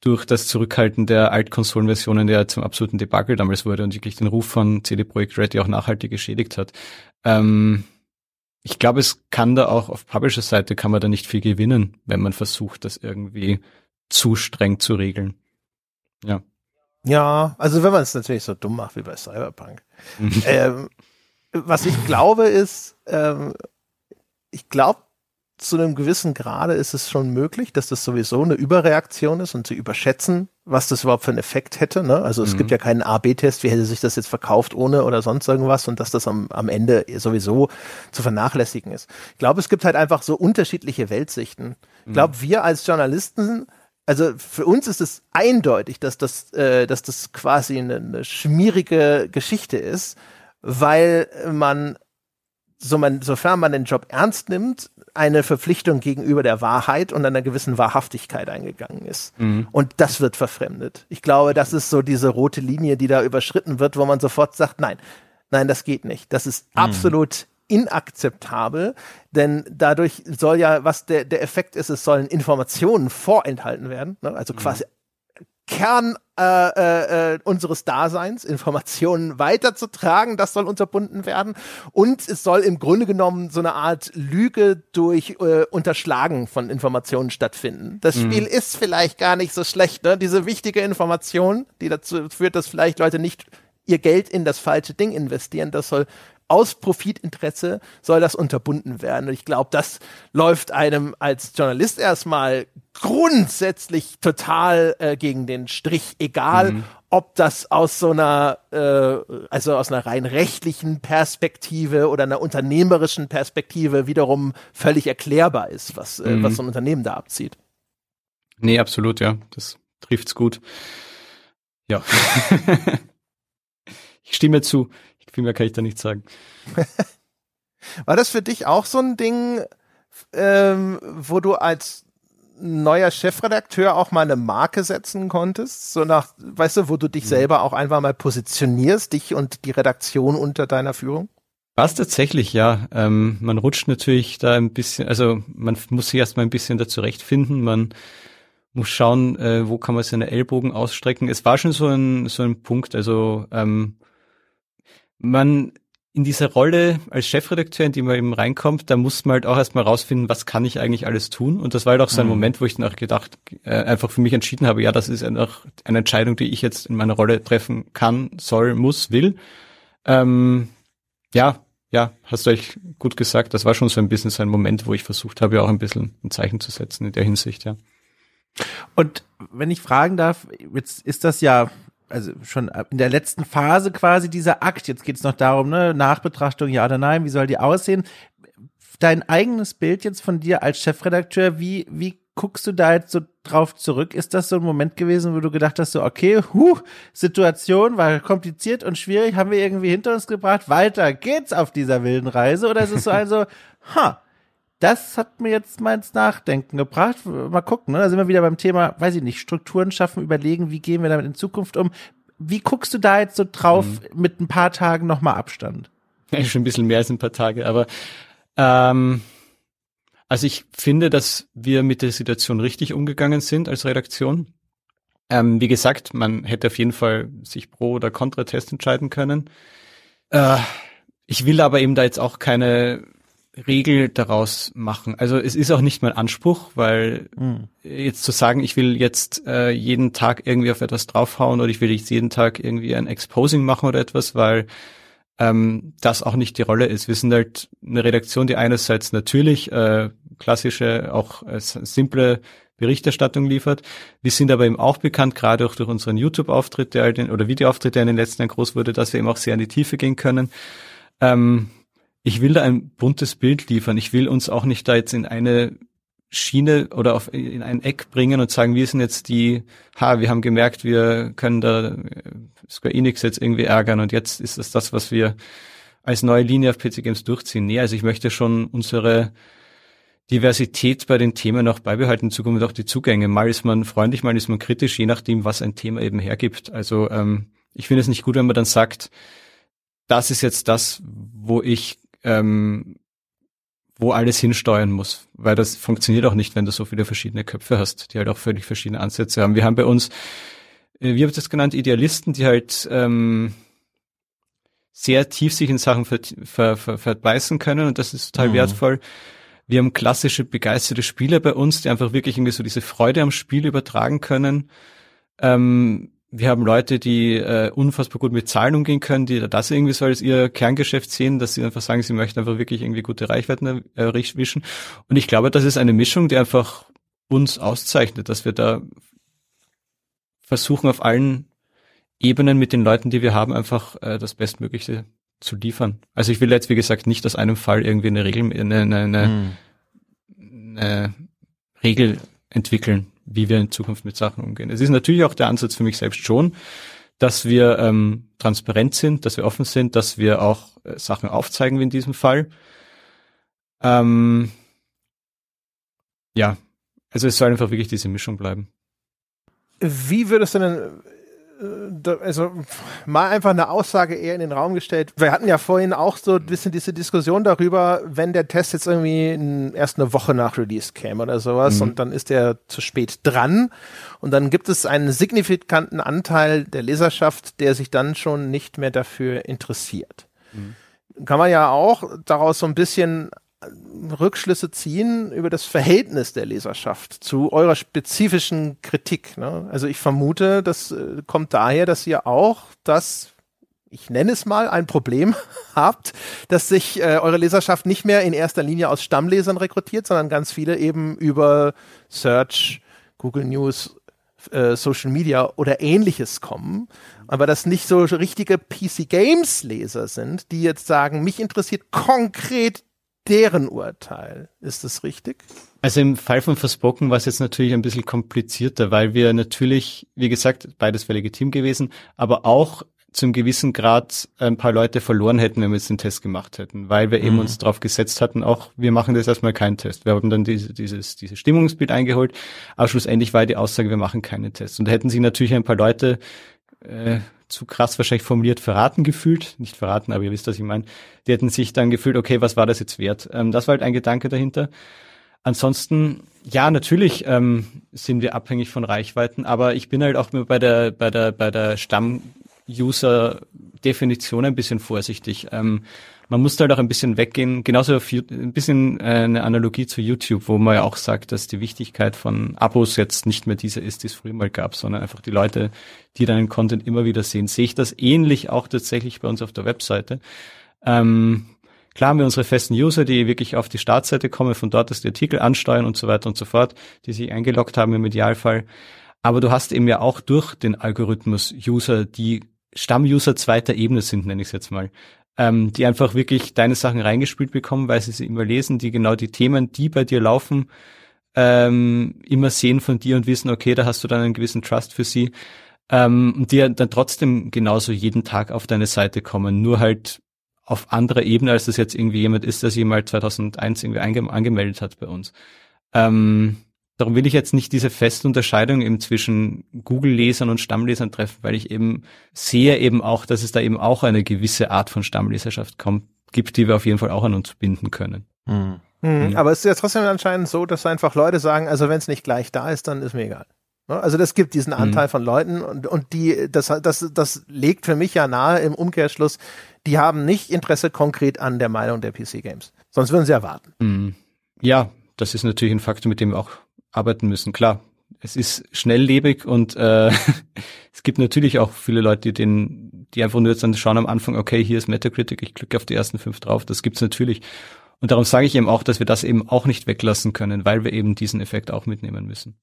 durch das Zurückhalten der Altkonsolenversionen der zum absoluten Debakel damals wurde und wirklich den Ruf von CD Projekt Red ja auch nachhaltig geschädigt hat. Ähm, ich glaube, es kann da auch auf Publisher-Seite kann man da nicht viel gewinnen, wenn man versucht, das irgendwie zu streng zu regeln. Ja. Ja, also wenn man es natürlich so dumm macht wie bei Cyberpunk. Mhm. ähm, was ich glaube ist, ähm, ich glaube, zu einem gewissen Grade ist es schon möglich, dass das sowieso eine Überreaktion ist und zu überschätzen, was das überhaupt für einen Effekt hätte. Ne? Also es mhm. gibt ja keinen A-B-Test, wie hätte sich das jetzt verkauft ohne oder sonst irgendwas und dass das am, am Ende sowieso zu vernachlässigen ist. Ich glaube, es gibt halt einfach so unterschiedliche Weltsichten. Ich glaube, mhm. wir als Journalisten also für uns ist es eindeutig, dass das, äh, dass das quasi eine, eine schmierige Geschichte ist, weil man so man, sofern man den Job ernst nimmt, eine Verpflichtung gegenüber der Wahrheit und einer gewissen Wahrhaftigkeit eingegangen ist. Mhm. Und das wird verfremdet. Ich glaube, das ist so diese rote Linie, die da überschritten wird, wo man sofort sagt, nein, nein, das geht nicht. Das ist mhm. absolut inakzeptabel, denn dadurch soll ja, was der, der Effekt ist, es sollen Informationen vorenthalten werden, ne? also mhm. Kern äh, äh, äh, unseres Daseins, Informationen weiterzutragen, das soll unterbunden werden. Und es soll im Grunde genommen so eine Art Lüge durch äh, Unterschlagen von Informationen stattfinden. Das mhm. Spiel ist vielleicht gar nicht so schlecht, ne? Diese wichtige Information, die dazu führt, dass vielleicht Leute nicht ihr Geld in das falsche Ding investieren, das soll aus Profitinteresse soll das unterbunden werden. Und ich glaube, das läuft einem als Journalist erstmal grundsätzlich total äh, gegen den Strich, egal mhm. ob das aus so einer, äh, also aus einer rein rechtlichen Perspektive oder einer unternehmerischen Perspektive wiederum völlig erklärbar ist, was, äh, mhm. was so ein Unternehmen da abzieht. Nee, absolut, ja. Das trifft's gut. Ja. ich stimme zu. Viel mehr kann ich da nicht sagen. War das für dich auch so ein Ding, ähm, wo du als neuer Chefredakteur auch mal eine Marke setzen konntest? So nach, weißt du, wo du dich mhm. selber auch einfach mal positionierst, dich und die Redaktion unter deiner Führung? Was tatsächlich, ja. Ähm, man rutscht natürlich da ein bisschen, also man muss sich erstmal ein bisschen da zurechtfinden. Man muss schauen, äh, wo kann man seine Ellbogen ausstrecken. Es war schon so ein, so ein Punkt, also ähm, man in dieser Rolle als Chefredakteur, in die man eben reinkommt, da muss man halt auch erstmal rausfinden, was kann ich eigentlich alles tun. Und das war halt auch so ein mhm. Moment, wo ich dann auch gedacht, äh, einfach für mich entschieden habe, ja, das ist einfach eine Entscheidung, die ich jetzt in meiner Rolle treffen kann, soll, muss, will. Ähm, ja, ja, hast du euch gut gesagt. Das war schon so ein bisschen so ein Moment, wo ich versucht habe, ja auch ein bisschen ein Zeichen zu setzen in der Hinsicht, ja. Und wenn ich fragen darf, jetzt ist das ja also schon in der letzten Phase quasi dieser Akt. Jetzt geht es noch darum, ne, Nachbetrachtung, ja oder nein, wie soll die aussehen? Dein eigenes Bild jetzt von dir als Chefredakteur, wie, wie guckst du da jetzt so drauf zurück? Ist das so ein Moment gewesen, wo du gedacht hast, so, okay, huh, Situation war kompliziert und schwierig, haben wir irgendwie hinter uns gebracht, weiter geht's auf dieser wilden Reise? Oder ist es so also, ha, das hat mir jetzt mal ins Nachdenken gebracht. Mal gucken, ne? da sind wir wieder beim Thema, weiß ich nicht, Strukturen schaffen, überlegen, wie gehen wir damit in Zukunft um. Wie guckst du da jetzt so drauf mhm. mit ein paar Tagen nochmal Abstand? Ja, schon ein bisschen mehr als ein paar Tage, aber ähm, also ich finde, dass wir mit der Situation richtig umgegangen sind als Redaktion. Ähm, wie gesagt, man hätte auf jeden Fall sich pro oder contra Test entscheiden können. Äh, ich will aber eben da jetzt auch keine Regel daraus machen. Also es ist auch nicht mein Anspruch, weil mhm. jetzt zu sagen, ich will jetzt äh, jeden Tag irgendwie auf etwas draufhauen oder ich will jetzt jeden Tag irgendwie ein Exposing machen oder etwas, weil ähm, das auch nicht die Rolle ist. Wir sind halt eine Redaktion, die einerseits natürlich äh, klassische, auch äh, simple Berichterstattung liefert. Wir sind aber eben auch bekannt, gerade auch durch unseren YouTube-Auftritt, der halt in, oder Videoauftritt, der in den letzten Jahren groß wurde, dass wir eben auch sehr in die Tiefe gehen können. Ähm, ich will da ein buntes Bild liefern. Ich will uns auch nicht da jetzt in eine Schiene oder auf, in ein Eck bringen und sagen, wir sind jetzt die, ha, wir haben gemerkt, wir können da äh, Square Enix jetzt irgendwie ärgern und jetzt ist das das, was wir als neue Linie auf PC Games durchziehen. Nee, also ich möchte schon unsere Diversität bei den Themen auch beibehalten, in Zukunft auch die Zugänge. Mal ist man freundlich, mal ist man kritisch, je nachdem, was ein Thema eben hergibt. Also ähm, ich finde es nicht gut, wenn man dann sagt, das ist jetzt das, wo ich ähm, wo alles hinsteuern muss, weil das funktioniert auch nicht, wenn du so viele verschiedene Köpfe hast, die halt auch völlig verschiedene Ansätze haben. Wir haben bei uns, äh, wie habt ihr das genannt, Idealisten, die halt ähm, sehr tief sich in Sachen ver, ver, ver, verbeißen können und das ist total mhm. wertvoll. Wir haben klassische begeisterte Spieler bei uns, die einfach wirklich irgendwie so diese Freude am Spiel übertragen können. Ähm, wir haben Leute, die äh, unfassbar gut mit Zahlen umgehen können, die das irgendwie so als ihr Kerngeschäft sehen, dass sie einfach sagen, sie möchten einfach wirklich irgendwie gute Reichweiten erwischen. Und ich glaube, das ist eine Mischung, die einfach uns auszeichnet, dass wir da versuchen, auf allen Ebenen mit den Leuten, die wir haben, einfach äh, das Bestmögliche zu liefern. Also ich will jetzt, wie gesagt, nicht aus einem Fall irgendwie eine Regel, eine, eine, eine, hm. eine Regel entwickeln, wie wir in Zukunft mit Sachen umgehen. Es ist natürlich auch der Ansatz für mich selbst schon, dass wir ähm, transparent sind, dass wir offen sind, dass wir auch äh, Sachen aufzeigen wie in diesem Fall. Ähm, ja, also es soll einfach wirklich diese Mischung bleiben. Wie würdest du denn also mal einfach eine Aussage eher in den Raum gestellt. Wir hatten ja vorhin auch so ein bisschen diese Diskussion darüber, wenn der Test jetzt irgendwie erst eine Woche nach Release käme oder sowas mhm. und dann ist der zu spät dran und dann gibt es einen signifikanten Anteil der Leserschaft, der sich dann schon nicht mehr dafür interessiert. Mhm. Kann man ja auch daraus so ein bisschen Rückschlüsse ziehen über das Verhältnis der Leserschaft zu eurer spezifischen Kritik. Ne? Also ich vermute, das äh, kommt daher, dass ihr auch das ich nenne es mal, ein Problem habt, dass sich äh, eure Leserschaft nicht mehr in erster Linie aus Stammlesern rekrutiert, sondern ganz viele eben über Search, Google News, äh, Social Media oder ähnliches kommen, aber das nicht so richtige PC Games Leser sind, die jetzt sagen, mich interessiert konkret deren Urteil. Ist das richtig? Also im Fall von Verspoken war es jetzt natürlich ein bisschen komplizierter, weil wir natürlich, wie gesagt, beides wäre legitim gewesen, aber auch zum gewissen Grad ein paar Leute verloren hätten, wenn wir jetzt den Test gemacht hätten, weil wir mhm. eben uns darauf gesetzt hatten, auch wir machen das erstmal keinen Test. Wir haben dann diese, dieses, dieses Stimmungsbild eingeholt, aber schlussendlich war die Aussage, wir machen keine Tests. Und da hätten sich natürlich ein paar Leute äh, zu krass wahrscheinlich formuliert verraten gefühlt, nicht verraten, aber ihr wisst, was ich meine. Die hätten sich dann gefühlt, okay, was war das jetzt wert? Ähm, das war halt ein Gedanke dahinter. Ansonsten, ja, natürlich ähm, sind wir abhängig von Reichweiten, aber ich bin halt auch bei der, bei der, bei der Stamm User-Definition ein bisschen vorsichtig. Ähm, man muss halt auch ein bisschen weggehen, genauso auf, ein bisschen äh, eine Analogie zu YouTube, wo man ja auch sagt, dass die Wichtigkeit von Abos jetzt nicht mehr diese ist, die es früher mal gab, sondern einfach die Leute, die deinen Content immer wieder sehen. Sehe ich das ähnlich auch tatsächlich bei uns auf der Webseite. Ähm, Klar haben wir unsere festen User, die wirklich auf die Startseite kommen, von dort das die Artikel ansteuern und so weiter und so fort, die sich eingeloggt haben im Idealfall. Aber du hast eben ja auch durch den Algorithmus User, die Stammuser zweiter Ebene sind, nenne ich es jetzt mal, ähm, die einfach wirklich deine Sachen reingespielt bekommen, weil sie sie immer lesen, die genau die Themen, die bei dir laufen, ähm, immer sehen von dir und wissen, okay, da hast du dann einen gewissen Trust für sie ähm, und die dann trotzdem genauso jeden Tag auf deine Seite kommen, nur halt auf anderer Ebene, als das jetzt irgendwie jemand ist, der sich mal 2001 irgendwie angemeldet hat bei uns. Ähm, Darum will ich jetzt nicht diese feste Unterscheidung eben zwischen Google-Lesern und Stammlesern treffen, weil ich eben sehe eben auch, dass es da eben auch eine gewisse Art von Stammleserschaft kommt, gibt, die wir auf jeden Fall auch an uns binden können. Mhm. Mhm. Aber es ist ja trotzdem anscheinend so, dass einfach Leute sagen, also wenn es nicht gleich da ist, dann ist mir egal. Ne? Also das gibt diesen mhm. Anteil mhm. von Leuten und, und die, das, das, das legt für mich ja nahe im Umkehrschluss, die haben nicht Interesse konkret an der Meinung der PC Games. Sonst würden sie erwarten. Mhm. Ja, das ist natürlich ein Faktor, mit dem wir auch arbeiten müssen. Klar, es ist schnelllebig und äh, es gibt natürlich auch viele Leute, die den, die einfach nur jetzt dann schauen am Anfang, okay, hier ist Metacritic, ich klicke auf die ersten fünf drauf. Das gibt's natürlich. Und darum sage ich eben auch, dass wir das eben auch nicht weglassen können, weil wir eben diesen Effekt auch mitnehmen müssen.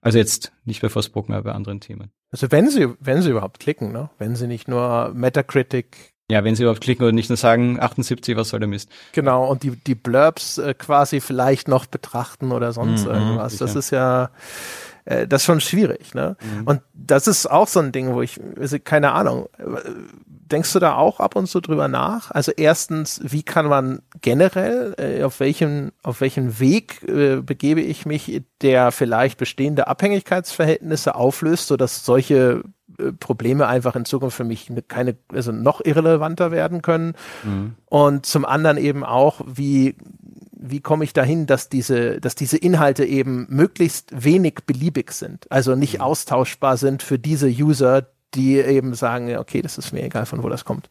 Also jetzt nicht bei Forspoken, aber bei anderen Themen. Also wenn sie, wenn sie überhaupt klicken, ne? Wenn sie nicht nur Metacritic ja, wenn sie überhaupt klicken und nicht nur sagen, 78, was soll der Mist. Genau, und die, die Blurbs äh, quasi vielleicht noch betrachten oder sonst mhm, irgendwas. Sicher. Das ist ja, äh, das ist schon schwierig, ne? Mhm. Und das ist auch so ein Ding, wo ich, keine Ahnung, denkst du da auch ab und zu drüber nach? Also erstens, wie kann man generell, äh, auf welchem, auf welchen Weg äh, begebe ich mich, der vielleicht bestehende Abhängigkeitsverhältnisse auflöst, sodass solche Probleme einfach in Zukunft für mich keine, also noch irrelevanter werden können. Mhm. Und zum anderen eben auch, wie, wie komme ich dahin, dass diese, dass diese Inhalte eben möglichst wenig beliebig sind, also nicht mhm. austauschbar sind für diese User, die eben sagen, okay, das ist mir egal, von wo das kommt.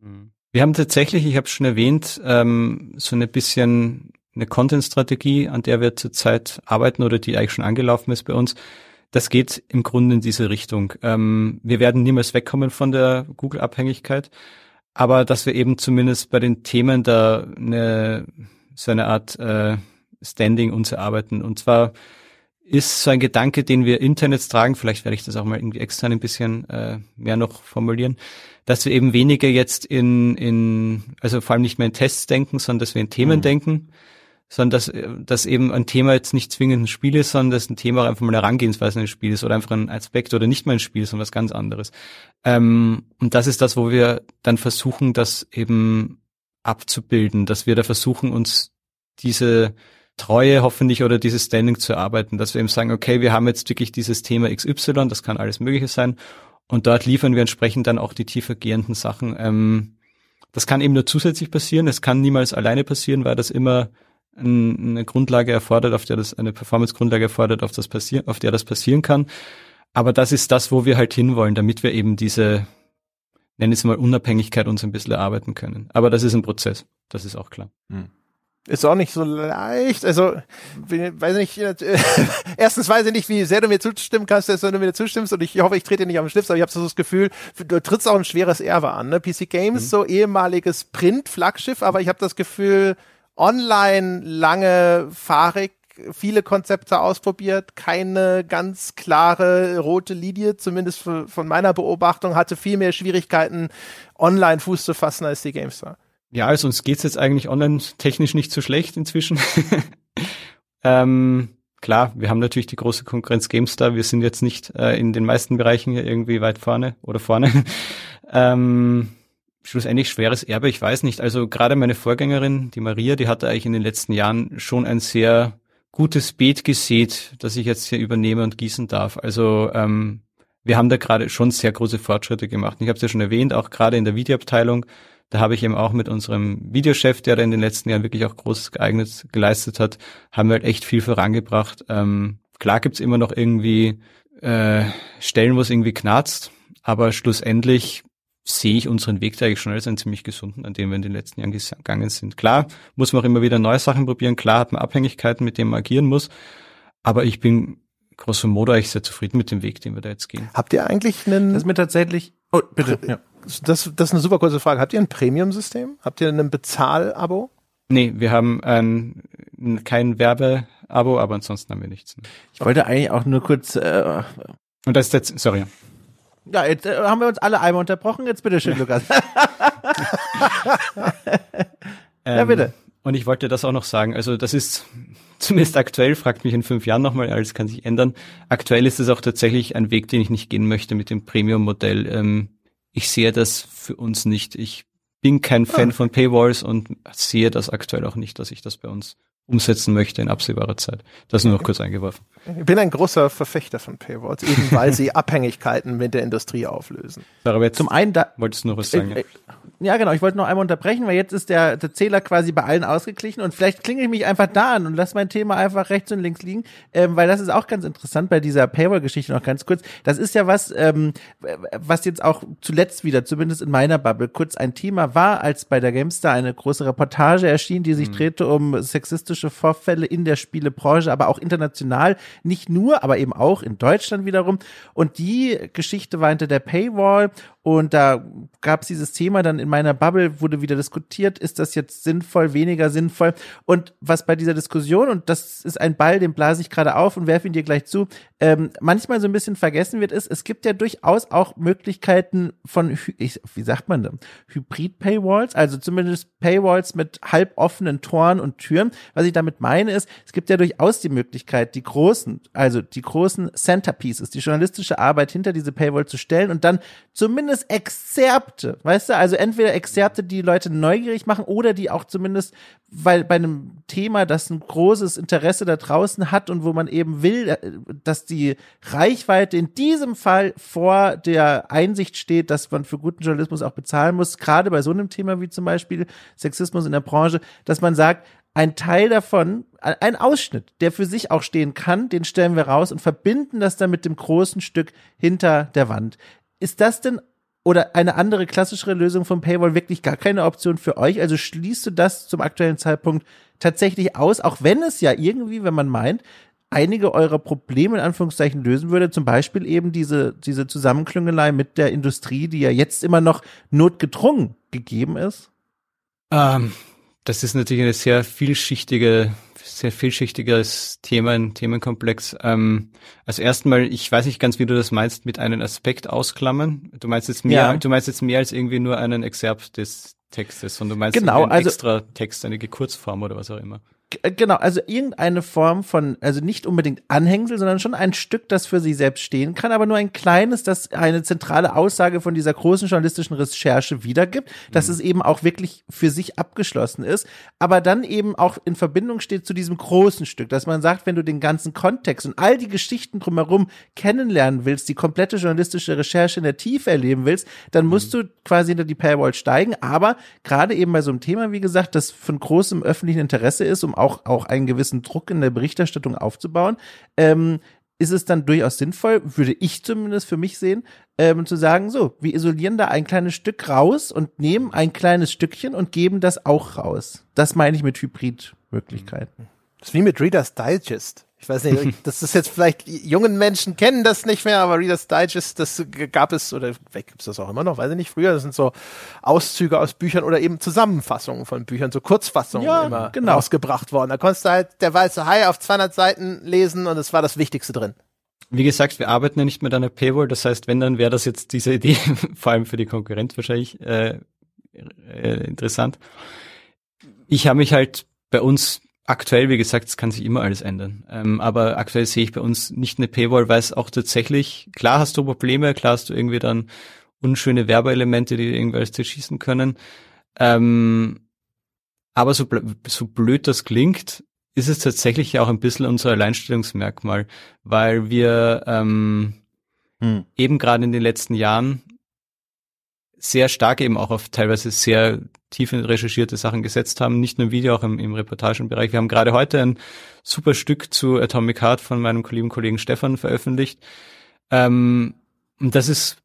Mhm. Wir haben tatsächlich, ich habe es schon erwähnt, ähm, so eine bisschen eine Content-Strategie, an der wir zurzeit arbeiten oder die eigentlich schon angelaufen ist bei uns. Das geht im Grunde in diese Richtung. Ähm, wir werden niemals wegkommen von der Google-Abhängigkeit, aber dass wir eben zumindest bei den Themen da eine, so eine Art äh, Standing uns erarbeiten. Und zwar ist so ein Gedanke, den wir intern jetzt tragen, vielleicht werde ich das auch mal irgendwie extern ein bisschen äh, mehr noch formulieren, dass wir eben weniger jetzt in, in, also vor allem nicht mehr in Tests denken, sondern dass wir in Themen mhm. denken, sondern dass, dass eben ein Thema jetzt nicht zwingend ein Spiel ist, sondern dass ein Thema einfach mal eine Herangehensweise ein Spiel ist oder einfach ein Aspekt oder nicht mal ein Spiel, sondern was ganz anderes. Ähm, und das ist das, wo wir dann versuchen, das eben abzubilden, dass wir da versuchen, uns diese Treue hoffentlich oder dieses Standing zu erarbeiten, dass wir eben sagen, okay, wir haben jetzt wirklich dieses Thema XY, das kann alles Mögliche sein, und dort liefern wir entsprechend dann auch die tiefer gehenden Sachen. Ähm, das kann eben nur zusätzlich passieren, es kann niemals alleine passieren, weil das immer eine Grundlage erfordert, auf der das eine Performance-Grundlage erfordert, auf das passieren, auf der das passieren kann. Aber das ist das, wo wir halt hinwollen, damit wir eben diese, nennen es mal Unabhängigkeit uns ein bisschen erarbeiten können. Aber das ist ein Prozess, das ist auch klar. Hm. Ist auch nicht so leicht. Also, weiß nicht, äh, erstens weiß ich nicht, wie sehr du mir zustimmen kannst, dass du mir zustimmst und ich hoffe, ich trete dir nicht am Schlips, aber ich habe so das Gefühl, du trittst auch ein schweres Erbe an. Ne? PC Games, mhm. so ehemaliges Print-Flaggschiff, aber ich habe das Gefühl, online lange fahrig viele Konzepte ausprobiert, keine ganz klare rote Linie, zumindest von meiner Beobachtung, hatte viel mehr Schwierigkeiten, online Fuß zu fassen als die GameStar. Ja, also uns geht's jetzt eigentlich online technisch nicht so schlecht inzwischen. ähm, klar, wir haben natürlich die große Konkurrenz GameStar. Wir sind jetzt nicht äh, in den meisten Bereichen hier irgendwie weit vorne oder vorne. ähm, schlussendlich schweres Erbe, ich weiß nicht. Also gerade meine Vorgängerin, die Maria, die hatte eigentlich in den letzten Jahren schon ein sehr gutes Beet gesät, das ich jetzt hier übernehme und gießen darf. Also ähm, wir haben da gerade schon sehr große Fortschritte gemacht. Ich habe es ja schon erwähnt, auch gerade in der Videoabteilung da habe ich eben auch mit unserem Videochef, der da in den letzten Jahren wirklich auch Großes geeignet geleistet hat, haben wir halt echt viel vorangebracht. Ähm, klar gibt's immer noch irgendwie äh, Stellen, wo es irgendwie knarzt, aber schlussendlich sehe ich unseren Weg da eigentlich schon als einen ziemlich gesunden, an dem wir in den letzten Jahren gegangen sind. Klar muss man auch immer wieder neue Sachen probieren, klar hat man Abhängigkeiten, mit denen man agieren muss, aber ich bin grosso modo eigentlich sehr zufrieden mit dem Weg, den wir da jetzt gehen. Habt ihr eigentlich einen... Das ist mir tatsächlich... Oh, bitte. Ja das, das ist eine super kurze Frage. Habt ihr ein Premium-System? Habt ihr ein Bezahl-Abo? Nee, wir haben ein, kein Werbe-Abo, aber ansonsten haben wir nichts. Ich wollte eigentlich auch nur kurz. Äh, Und das ist jetzt, sorry. Ja, jetzt äh, haben wir uns alle einmal unterbrochen. Jetzt bitte schön, Lukas. ja, bitte. Ähm, und ich wollte das auch noch sagen. Also das ist zumindest aktuell, fragt mich in fünf Jahren nochmal, alles kann sich ändern. Aktuell ist es auch tatsächlich ein Weg, den ich nicht gehen möchte mit dem Premium-Modell. Ähm, ich sehe das für uns nicht. Ich bin kein Fan ah. von Paywalls und sehe das aktuell auch nicht, dass ich das bei uns umsetzen möchte in absehbarer Zeit. Das nur noch kurz eingeworfen. Ich bin ein großer Verfechter von Paywalls, eben weil sie Abhängigkeiten mit der Industrie auflösen. Aber jetzt Zum einen da wolltest du noch was sagen. Äh, äh, ja, genau. Ich wollte noch einmal unterbrechen, weil jetzt ist der, der Zähler quasi bei allen ausgeglichen und vielleicht klinge ich mich einfach da an und lass mein Thema einfach rechts und links liegen, ähm, weil das ist auch ganz interessant bei dieser Paywall-Geschichte noch ganz kurz. Das ist ja was, ähm, was jetzt auch zuletzt wieder, zumindest in meiner Bubble, kurz ein Thema war, als bei der GameStar eine große Reportage erschien, die sich mhm. drehte um sexistische Vorfälle in der Spielebranche, aber auch international. Nicht nur, aber eben auch in Deutschland wiederum. Und die Geschichte war hinter der Paywall und da gab es dieses Thema dann in meiner Bubble, wurde wieder diskutiert, ist das jetzt sinnvoll, weniger sinnvoll? Und was bei dieser Diskussion, und das ist ein Ball, den blase ich gerade auf und werfe ihn dir gleich zu, ähm, manchmal so ein bisschen vergessen wird, ist, es gibt ja durchaus auch Möglichkeiten von, ich, wie sagt man denn, Hybrid-Paywalls, also zumindest Paywalls mit halboffenen Toren und Türen. Was ich damit meine ist, es gibt ja durchaus die Möglichkeit, die großen, also die großen Centerpieces, die journalistische Arbeit hinter diese Paywall zu stellen und dann zumindest zumindest Exzerpte, weißt du? Also entweder Exzerpte, die Leute neugierig machen oder die auch zumindest, weil bei einem Thema, das ein großes Interesse da draußen hat und wo man eben will, äh, dass die Reichweite in diesem Fall vor der Einsicht steht, dass man für guten Journalismus auch bezahlen muss, gerade bei so einem Thema wie zum Beispiel Sexismus in der Branche, dass man sagt, ein Teil davon, ein Ausschnitt, der für sich auch stehen kann, den stellen wir raus und verbinden das dann mit dem großen Stück hinter der Wand. Ist das denn oder eine andere klassischere Lösung von Paywall wirklich gar keine Option für euch? Also schließt du das zum aktuellen Zeitpunkt tatsächlich aus, auch wenn es ja irgendwie, wenn man meint, einige eurer Probleme in Anführungszeichen lösen würde, zum Beispiel eben diese, diese Zusammenklüngelei mit der Industrie, die ja jetzt immer noch notgedrungen gegeben ist? Ähm, das ist natürlich eine sehr vielschichtige sehr vielschichtiges Thema, ein Themenkomplex. Ähm, also erstmal, ich weiß nicht ganz, wie du das meinst, mit einem Aspekt ausklammern. Du meinst jetzt mehr, ja. du meinst jetzt mehr als irgendwie nur einen Exerpt des Textes, sondern du meinst genau, einen also, extra Text, eine Kurzform oder was auch immer. Äh, genau, also irgendeine Form von, also nicht unbedingt Anhängsel, sondern schon ein Stück, das für sich selbst stehen kann, aber nur ein kleines, das eine zentrale Aussage von dieser großen journalistischen Recherche wiedergibt, dass mhm. es eben auch wirklich für sich abgeschlossen ist, aber dann eben auch in Verbindung steht zu diesem großen Stück, dass man sagt, wenn du den ganzen Kontext und all die Geschichten drumherum kennenlernen willst, die komplette journalistische Recherche in der Tiefe erleben willst, dann musst mhm. du quasi hinter die Paywall steigen, aber gerade eben bei so einem Thema, wie gesagt, das von großem öffentlichen Interesse ist, um auch, auch einen gewissen Druck in der Berichterstattung aufzubauen, ähm, ist es dann durchaus sinnvoll, würde ich zumindest für mich sehen, ähm, zu sagen, so, wir isolieren da ein kleines Stück raus und nehmen ein kleines Stückchen und geben das auch raus. Das meine ich mit Hybrid Möglichkeiten. Das ist wie mit Reader's Digest. Ich weiß nicht, das ist jetzt vielleicht, jungen Menschen kennen das nicht mehr, aber Reader's Digest, das gab es, oder vielleicht gibt es das auch immer noch, weiß ich nicht, früher, das sind so Auszüge aus Büchern oder eben Zusammenfassungen von Büchern, so Kurzfassungen Ja, immer genau. rausgebracht worden. Da konntest du halt der weiße Hai auf 200 Seiten lesen und es war das Wichtigste drin. Wie gesagt, wir arbeiten ja nicht mit einer Paywall, das heißt, wenn, dann wäre das jetzt diese Idee, vor allem für die Konkurrenz wahrscheinlich äh, äh, interessant. Ich habe mich halt bei uns aktuell, wie gesagt, es kann sich immer alles ändern, ähm, aber aktuell sehe ich bei uns nicht eine Paywall, weil es auch tatsächlich, klar hast du Probleme, klar hast du irgendwie dann unschöne Werbeelemente, die irgendwie alles zerschießen können, ähm, aber so, bl- so blöd das klingt, ist es tatsächlich ja auch ein bisschen unser Alleinstellungsmerkmal, weil wir ähm, Hm. eben gerade in den letzten Jahren sehr stark eben auch auf teilweise sehr tiefe recherchierte Sachen gesetzt haben, nicht nur im Video, auch im, im Reportagenbereich. Wir haben gerade heute ein super Stück zu Atomic Heart von meinem lieben Kollegen Stefan veröffentlicht. Ähm, und das ist,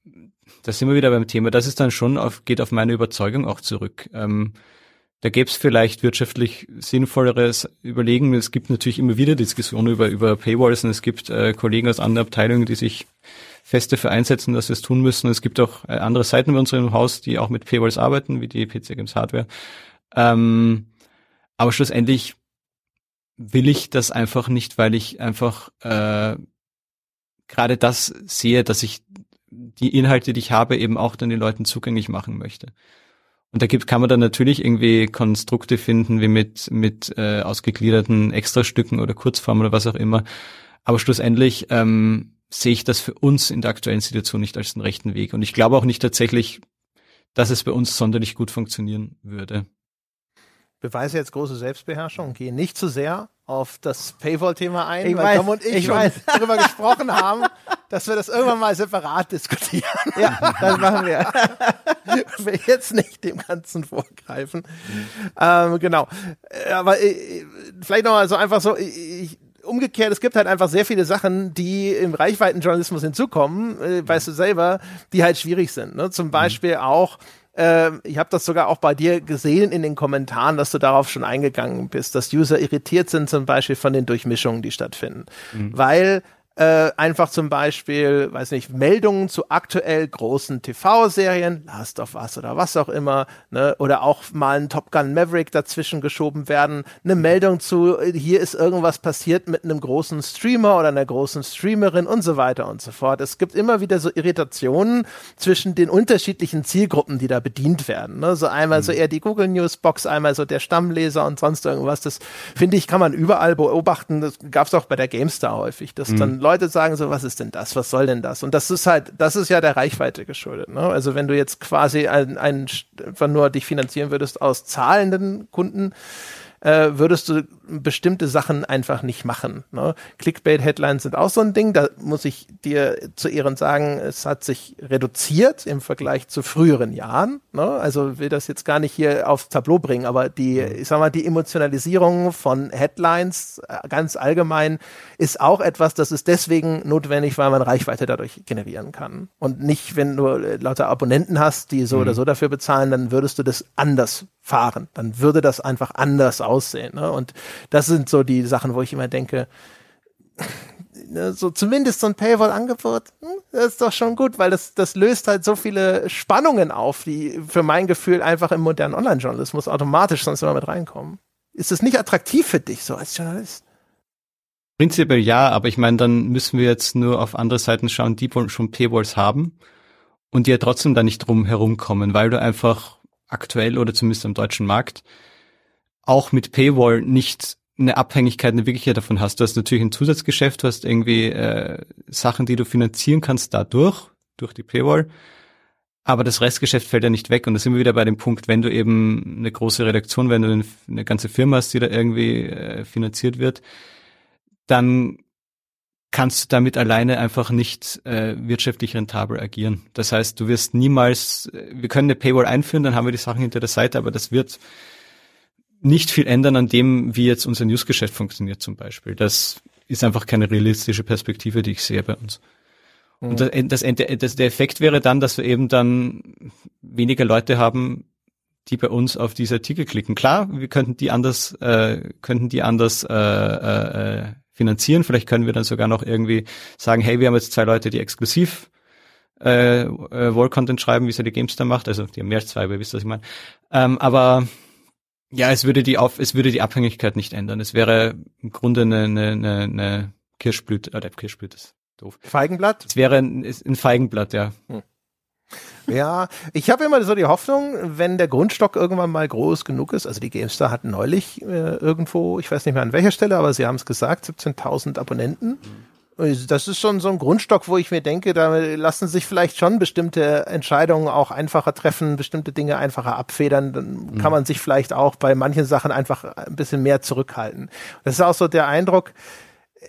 da sind wir wieder beim Thema, das ist dann schon auf, geht auf meine Überzeugung auch zurück. Ähm, da gäbe es vielleicht wirtschaftlich sinnvolleres Überlegen. Es gibt natürlich immer wieder Diskussionen über, über Paywalls und es gibt äh, Kollegen aus anderen Abteilungen, die sich fest dafür einsetzen, dass wir es tun müssen. Es gibt auch äh, andere Seiten bei uns im Haus, die auch mit Paywalls arbeiten, wie die PC Games Hardware. Ähm, aber schlussendlich will ich das einfach nicht, weil ich einfach äh, gerade das sehe, dass ich die Inhalte, die ich habe, eben auch dann den Leuten zugänglich machen möchte. Und da gibt, kann man dann natürlich irgendwie Konstrukte finden, wie mit, mit äh, ausgegliederten Extrastücken oder Kurzformen oder was auch immer. Aber schlussendlich ähm, sehe ich das für uns in der aktuellen Situation nicht als den rechten Weg. Und ich glaube auch nicht tatsächlich, dass es bei uns sonderlich gut funktionieren würde. Beweise jetzt große Selbstbeherrschung gehe nicht zu sehr auf das Paywall-Thema ein, Ich weil weiß, Tom und ich, ich schon weiß. darüber gesprochen haben, dass wir das irgendwann mal separat diskutieren. Ja, das machen wir. Ich will jetzt nicht dem Ganzen vorgreifen. Ähm, genau. Äh, Aber äh, vielleicht noch mal so einfach so, ich, umgekehrt, es gibt halt einfach sehr viele Sachen, die im Reichweitenjournalismus hinzukommen, äh, weißt du selber, die halt schwierig sind. Ne? Zum Beispiel auch, äh, ich habe das sogar auch bei dir gesehen in den Kommentaren, dass du darauf schon eingegangen bist, dass User irritiert sind zum Beispiel von den Durchmischungen, die stattfinden. Weil äh, einfach zum Beispiel, weiß nicht, Meldungen zu aktuell großen TV-Serien, Last of Us oder was auch immer, ne, oder auch mal ein Top Gun Maverick dazwischen geschoben werden, eine Meldung zu, äh, hier ist irgendwas passiert mit einem großen Streamer oder einer großen Streamerin und so weiter und so fort. Es gibt immer wieder so Irritationen zwischen den unterschiedlichen Zielgruppen, die da bedient werden. Ne? So einmal so eher die Google News Box, einmal so der Stammleser und sonst irgendwas. Das finde ich, kann man überall beobachten. Das gab es auch bei der GameStar häufig, dass dann Leute sagen so, was ist denn das? Was soll denn das? Und das ist halt, das ist ja der Reichweite geschuldet. Ne? Also wenn du jetzt quasi ein, ein, einfach nur dich finanzieren würdest aus zahlenden Kunden, äh, würdest du bestimmte Sachen einfach nicht machen. Ne? Clickbait-Headlines sind auch so ein Ding, da muss ich dir zu Ehren sagen, es hat sich reduziert im Vergleich zu früheren Jahren. Ne? Also will das jetzt gar nicht hier aufs Tableau bringen, aber die, ich sag mal, die Emotionalisierung von Headlines äh, ganz allgemein ist auch etwas, das ist deswegen notwendig, weil man Reichweite dadurch generieren kann. Und nicht, wenn du äh, lauter Abonnenten hast, die so oder so dafür bezahlen, dann würdest du das anders fahren. Dann würde das einfach anders aussehen. Ne? Und das sind so die Sachen, wo ich immer denke, ne, so zumindest so ein Paywall-Angebot, hm, das ist doch schon gut, weil das, das löst halt so viele Spannungen auf, die für mein Gefühl einfach im modernen Online-Journalismus automatisch sonst immer mit reinkommen. Ist es nicht attraktiv für dich so als Journalist? Prinzipiell ja, aber ich meine, dann müssen wir jetzt nur auf andere Seiten schauen, die schon Paywalls haben und die ja trotzdem da nicht drum herumkommen, weil du einfach aktuell oder zumindest am deutschen Markt auch mit Paywall nicht eine Abhängigkeit, eine wirkliche davon hast. Du hast natürlich ein Zusatzgeschäft, du hast irgendwie äh, Sachen, die du finanzieren kannst dadurch, durch die Paywall. Aber das Restgeschäft fällt ja nicht weg. Und da sind wir wieder bei dem Punkt, wenn du eben eine große Redaktion, wenn du eine, ganze Firma hast, die da irgendwie äh, finanziert wird, dann kannst du damit alleine einfach nicht äh, wirtschaftlich rentabel agieren. Das heißt, du wirst niemals, äh, wir können eine Paywall einführen, dann haben wir die Sachen hinter der Seite, aber das wird nicht viel ändern an dem, wie jetzt unser Newsgeschäft funktioniert zum Beispiel. Das ist einfach keine realistische Perspektive, die ich sehe bei uns. Und das, das, das, der Effekt wäre dann, dass wir eben dann weniger Leute haben, die bei uns auf diese Artikel klicken. Klar, wir könnten die anders, äh, könnten die anders äh, äh, äh, finanzieren. Vielleicht können wir dann sogar noch irgendwie sagen, hey, wir haben jetzt zwei Leute, die exklusiv äh, äh, Wall-Content schreiben, wie es ja die Gamestar macht. Also die haben mehr als zwei, aber ihr wisst, was ich meine. Ähm, aber ja, es würde die auf, es würde die Abhängigkeit nicht ändern. Es wäre im Grunde eine, eine, eine Kirschblüte, äh, Kirschblüte ist doof. Feigenblatt? Es wäre ein, ein Feigenblatt, ja. Hm. Ja, ich habe immer so die Hoffnung, wenn der Grundstock irgendwann mal groß genug ist, also die GameStar hat neulich äh, irgendwo, ich weiß nicht mehr an welcher Stelle, aber sie haben es gesagt, 17.000 Abonnenten. Mhm. Das ist schon so ein Grundstock, wo ich mir denke, da lassen sich vielleicht schon bestimmte Entscheidungen auch einfacher treffen, bestimmte Dinge einfacher abfedern. Dann mhm. kann man sich vielleicht auch bei manchen Sachen einfach ein bisschen mehr zurückhalten. Das ist auch so der Eindruck,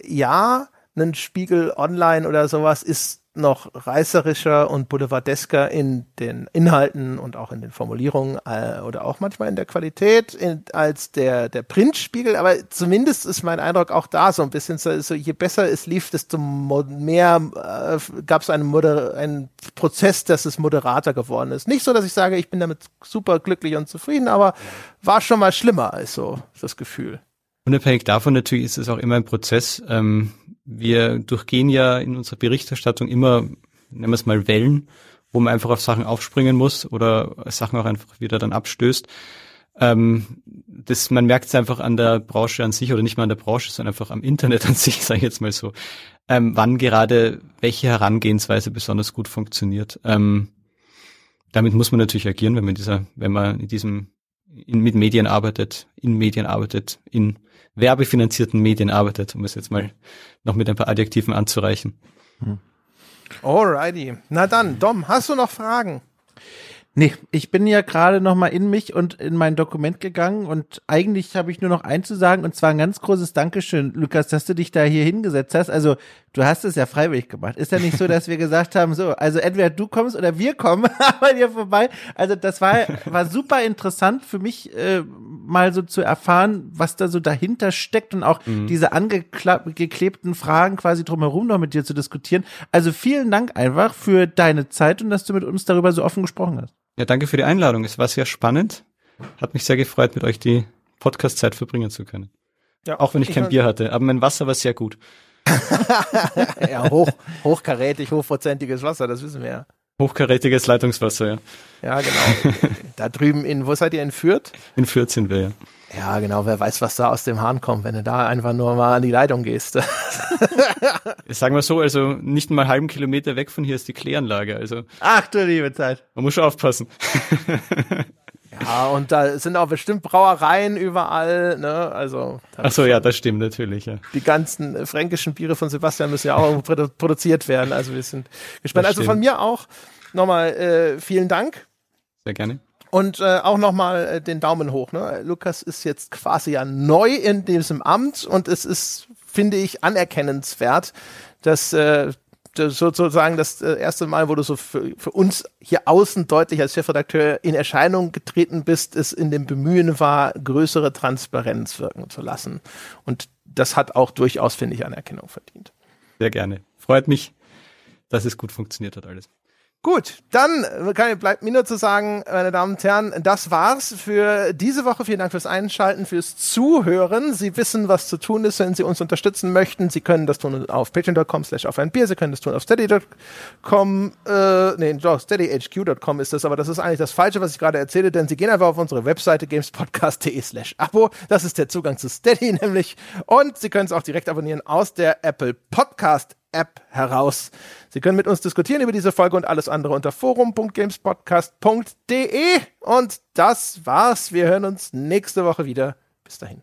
ja, ein Spiegel online oder sowas ist noch reißerischer und boulevardesker in den Inhalten und auch in den Formulierungen äh, oder auch manchmal in der Qualität in, als der, der Printspiegel. Aber zumindest ist mein Eindruck auch da so ein bisschen so, so je besser es lief, desto mehr äh, gab es einen, Moder einen Prozess, dass es moderater geworden ist. Nicht so, dass ich sage, ich bin damit super glücklich und zufrieden, aber war schon mal schlimmer als so das Gefühl. Unabhängig davon natürlich ist es auch immer ein Prozess. Ähm, wir durchgehen ja in unserer Berichterstattung immer, nennen wir es mal Wellen, wo man einfach auf Sachen aufspringen muss oder Sachen auch einfach wieder dann abstößt. Ähm, das, man merkt es einfach an der Branche an sich oder nicht mal an der Branche, sondern einfach am Internet an sich, sage ich jetzt mal so, ähm, wann gerade welche Herangehensweise besonders gut funktioniert. Ähm, damit muss man natürlich agieren, wenn man dieser, wenn man in diesem in, mit Medien arbeitet, in Medien arbeitet, in werbefinanzierten Medien arbeitet, um es jetzt mal noch mit ein paar Adjektiven anzureichen. Alrighty. Na dann, Dom, hast du noch Fragen? Nee, ich bin ja gerade noch mal in mich und in mein Dokument gegangen und eigentlich habe ich nur noch eins zu sagen und zwar ein ganz großes Dankeschön, Lukas, dass du dich da hier hingesetzt hast. Also du hast es ja freiwillig gemacht. Ist ja nicht so, dass wir gesagt haben, so, also entweder du kommst oder wir kommen bei dir vorbei. Also das war, war super interessant für mich, äh, mal so zu erfahren, was da so dahinter steckt und auch mhm. diese angeklebten Fragen quasi drumherum noch mit dir zu diskutieren. Also vielen Dank einfach für deine Zeit und dass du mit uns darüber so offen gesprochen hast. Ja, danke für die Einladung. Es war sehr spannend. Hat mich sehr gefreut, mit euch die Podcast-Zeit verbringen zu können. Ja, auch wenn ich, ich kein Bier hatte, aber mein Wasser war sehr gut. ja, hoch, hochkarätig, hochprozentiges Wasser, das wissen wir ja. Hochkarätiges Leitungswasser, ja. Ja, genau. da drüben in, wo seid ihr, in Fürth? In Fürth sind wir, ja. Ja, genau. Wer weiß, was da aus dem Hahn kommt, wenn du da einfach nur mal an die Leitung gehst. Sagen wir so, also nicht mal einen halben Kilometer weg von hier ist die Kläranlage. Also Ach du liebe Zeit. Man muss schon aufpassen. Ja, und da sind auch bestimmt Brauereien überall, ne? Also. Ach so, ja, das stimmt natürlich, ja. Die ganzen fränkischen Biere von Sebastian müssen ja auch produziert werden. Also wir sind gespannt. also von mir auch nochmal äh, vielen Dank. Sehr gerne. Und äh, auch nochmal äh, den Daumen hoch. Ne? Lukas ist jetzt quasi ja neu in diesem Amt und es ist, finde ich, anerkennenswert, dass äh, sozusagen das äh, erste Mal, wo du so für, für uns hier außen deutlich als Chefredakteur in Erscheinung getreten bist, es in dem Bemühen war, größere Transparenz wirken zu lassen. Und das hat auch durchaus, finde ich, Anerkennung verdient. Sehr gerne. Freut mich, dass es gut funktioniert hat alles. Gut, dann kann, bleibt mir nur zu sagen, meine Damen und Herren, das war's für diese Woche. Vielen Dank fürs Einschalten, fürs Zuhören. Sie wissen, was zu tun ist, wenn Sie uns unterstützen möchten. Sie können das tun auf patreon.com slash auf ein Bier. Sie können das tun auf steady.com, äh, nee, steadyhq.com ist das, aber das ist eigentlich das Falsche, was ich gerade erzähle, denn Sie gehen einfach auf unsere Webseite gamespodcast.de slash abo. Das ist der Zugang zu Steady nämlich. Und Sie können es auch direkt abonnieren aus der Apple Podcast App heraus. Sie können mit uns diskutieren über diese Folge und alles andere unter forum.gamespodcast.de. Und das war's. Wir hören uns nächste Woche wieder. Bis dahin.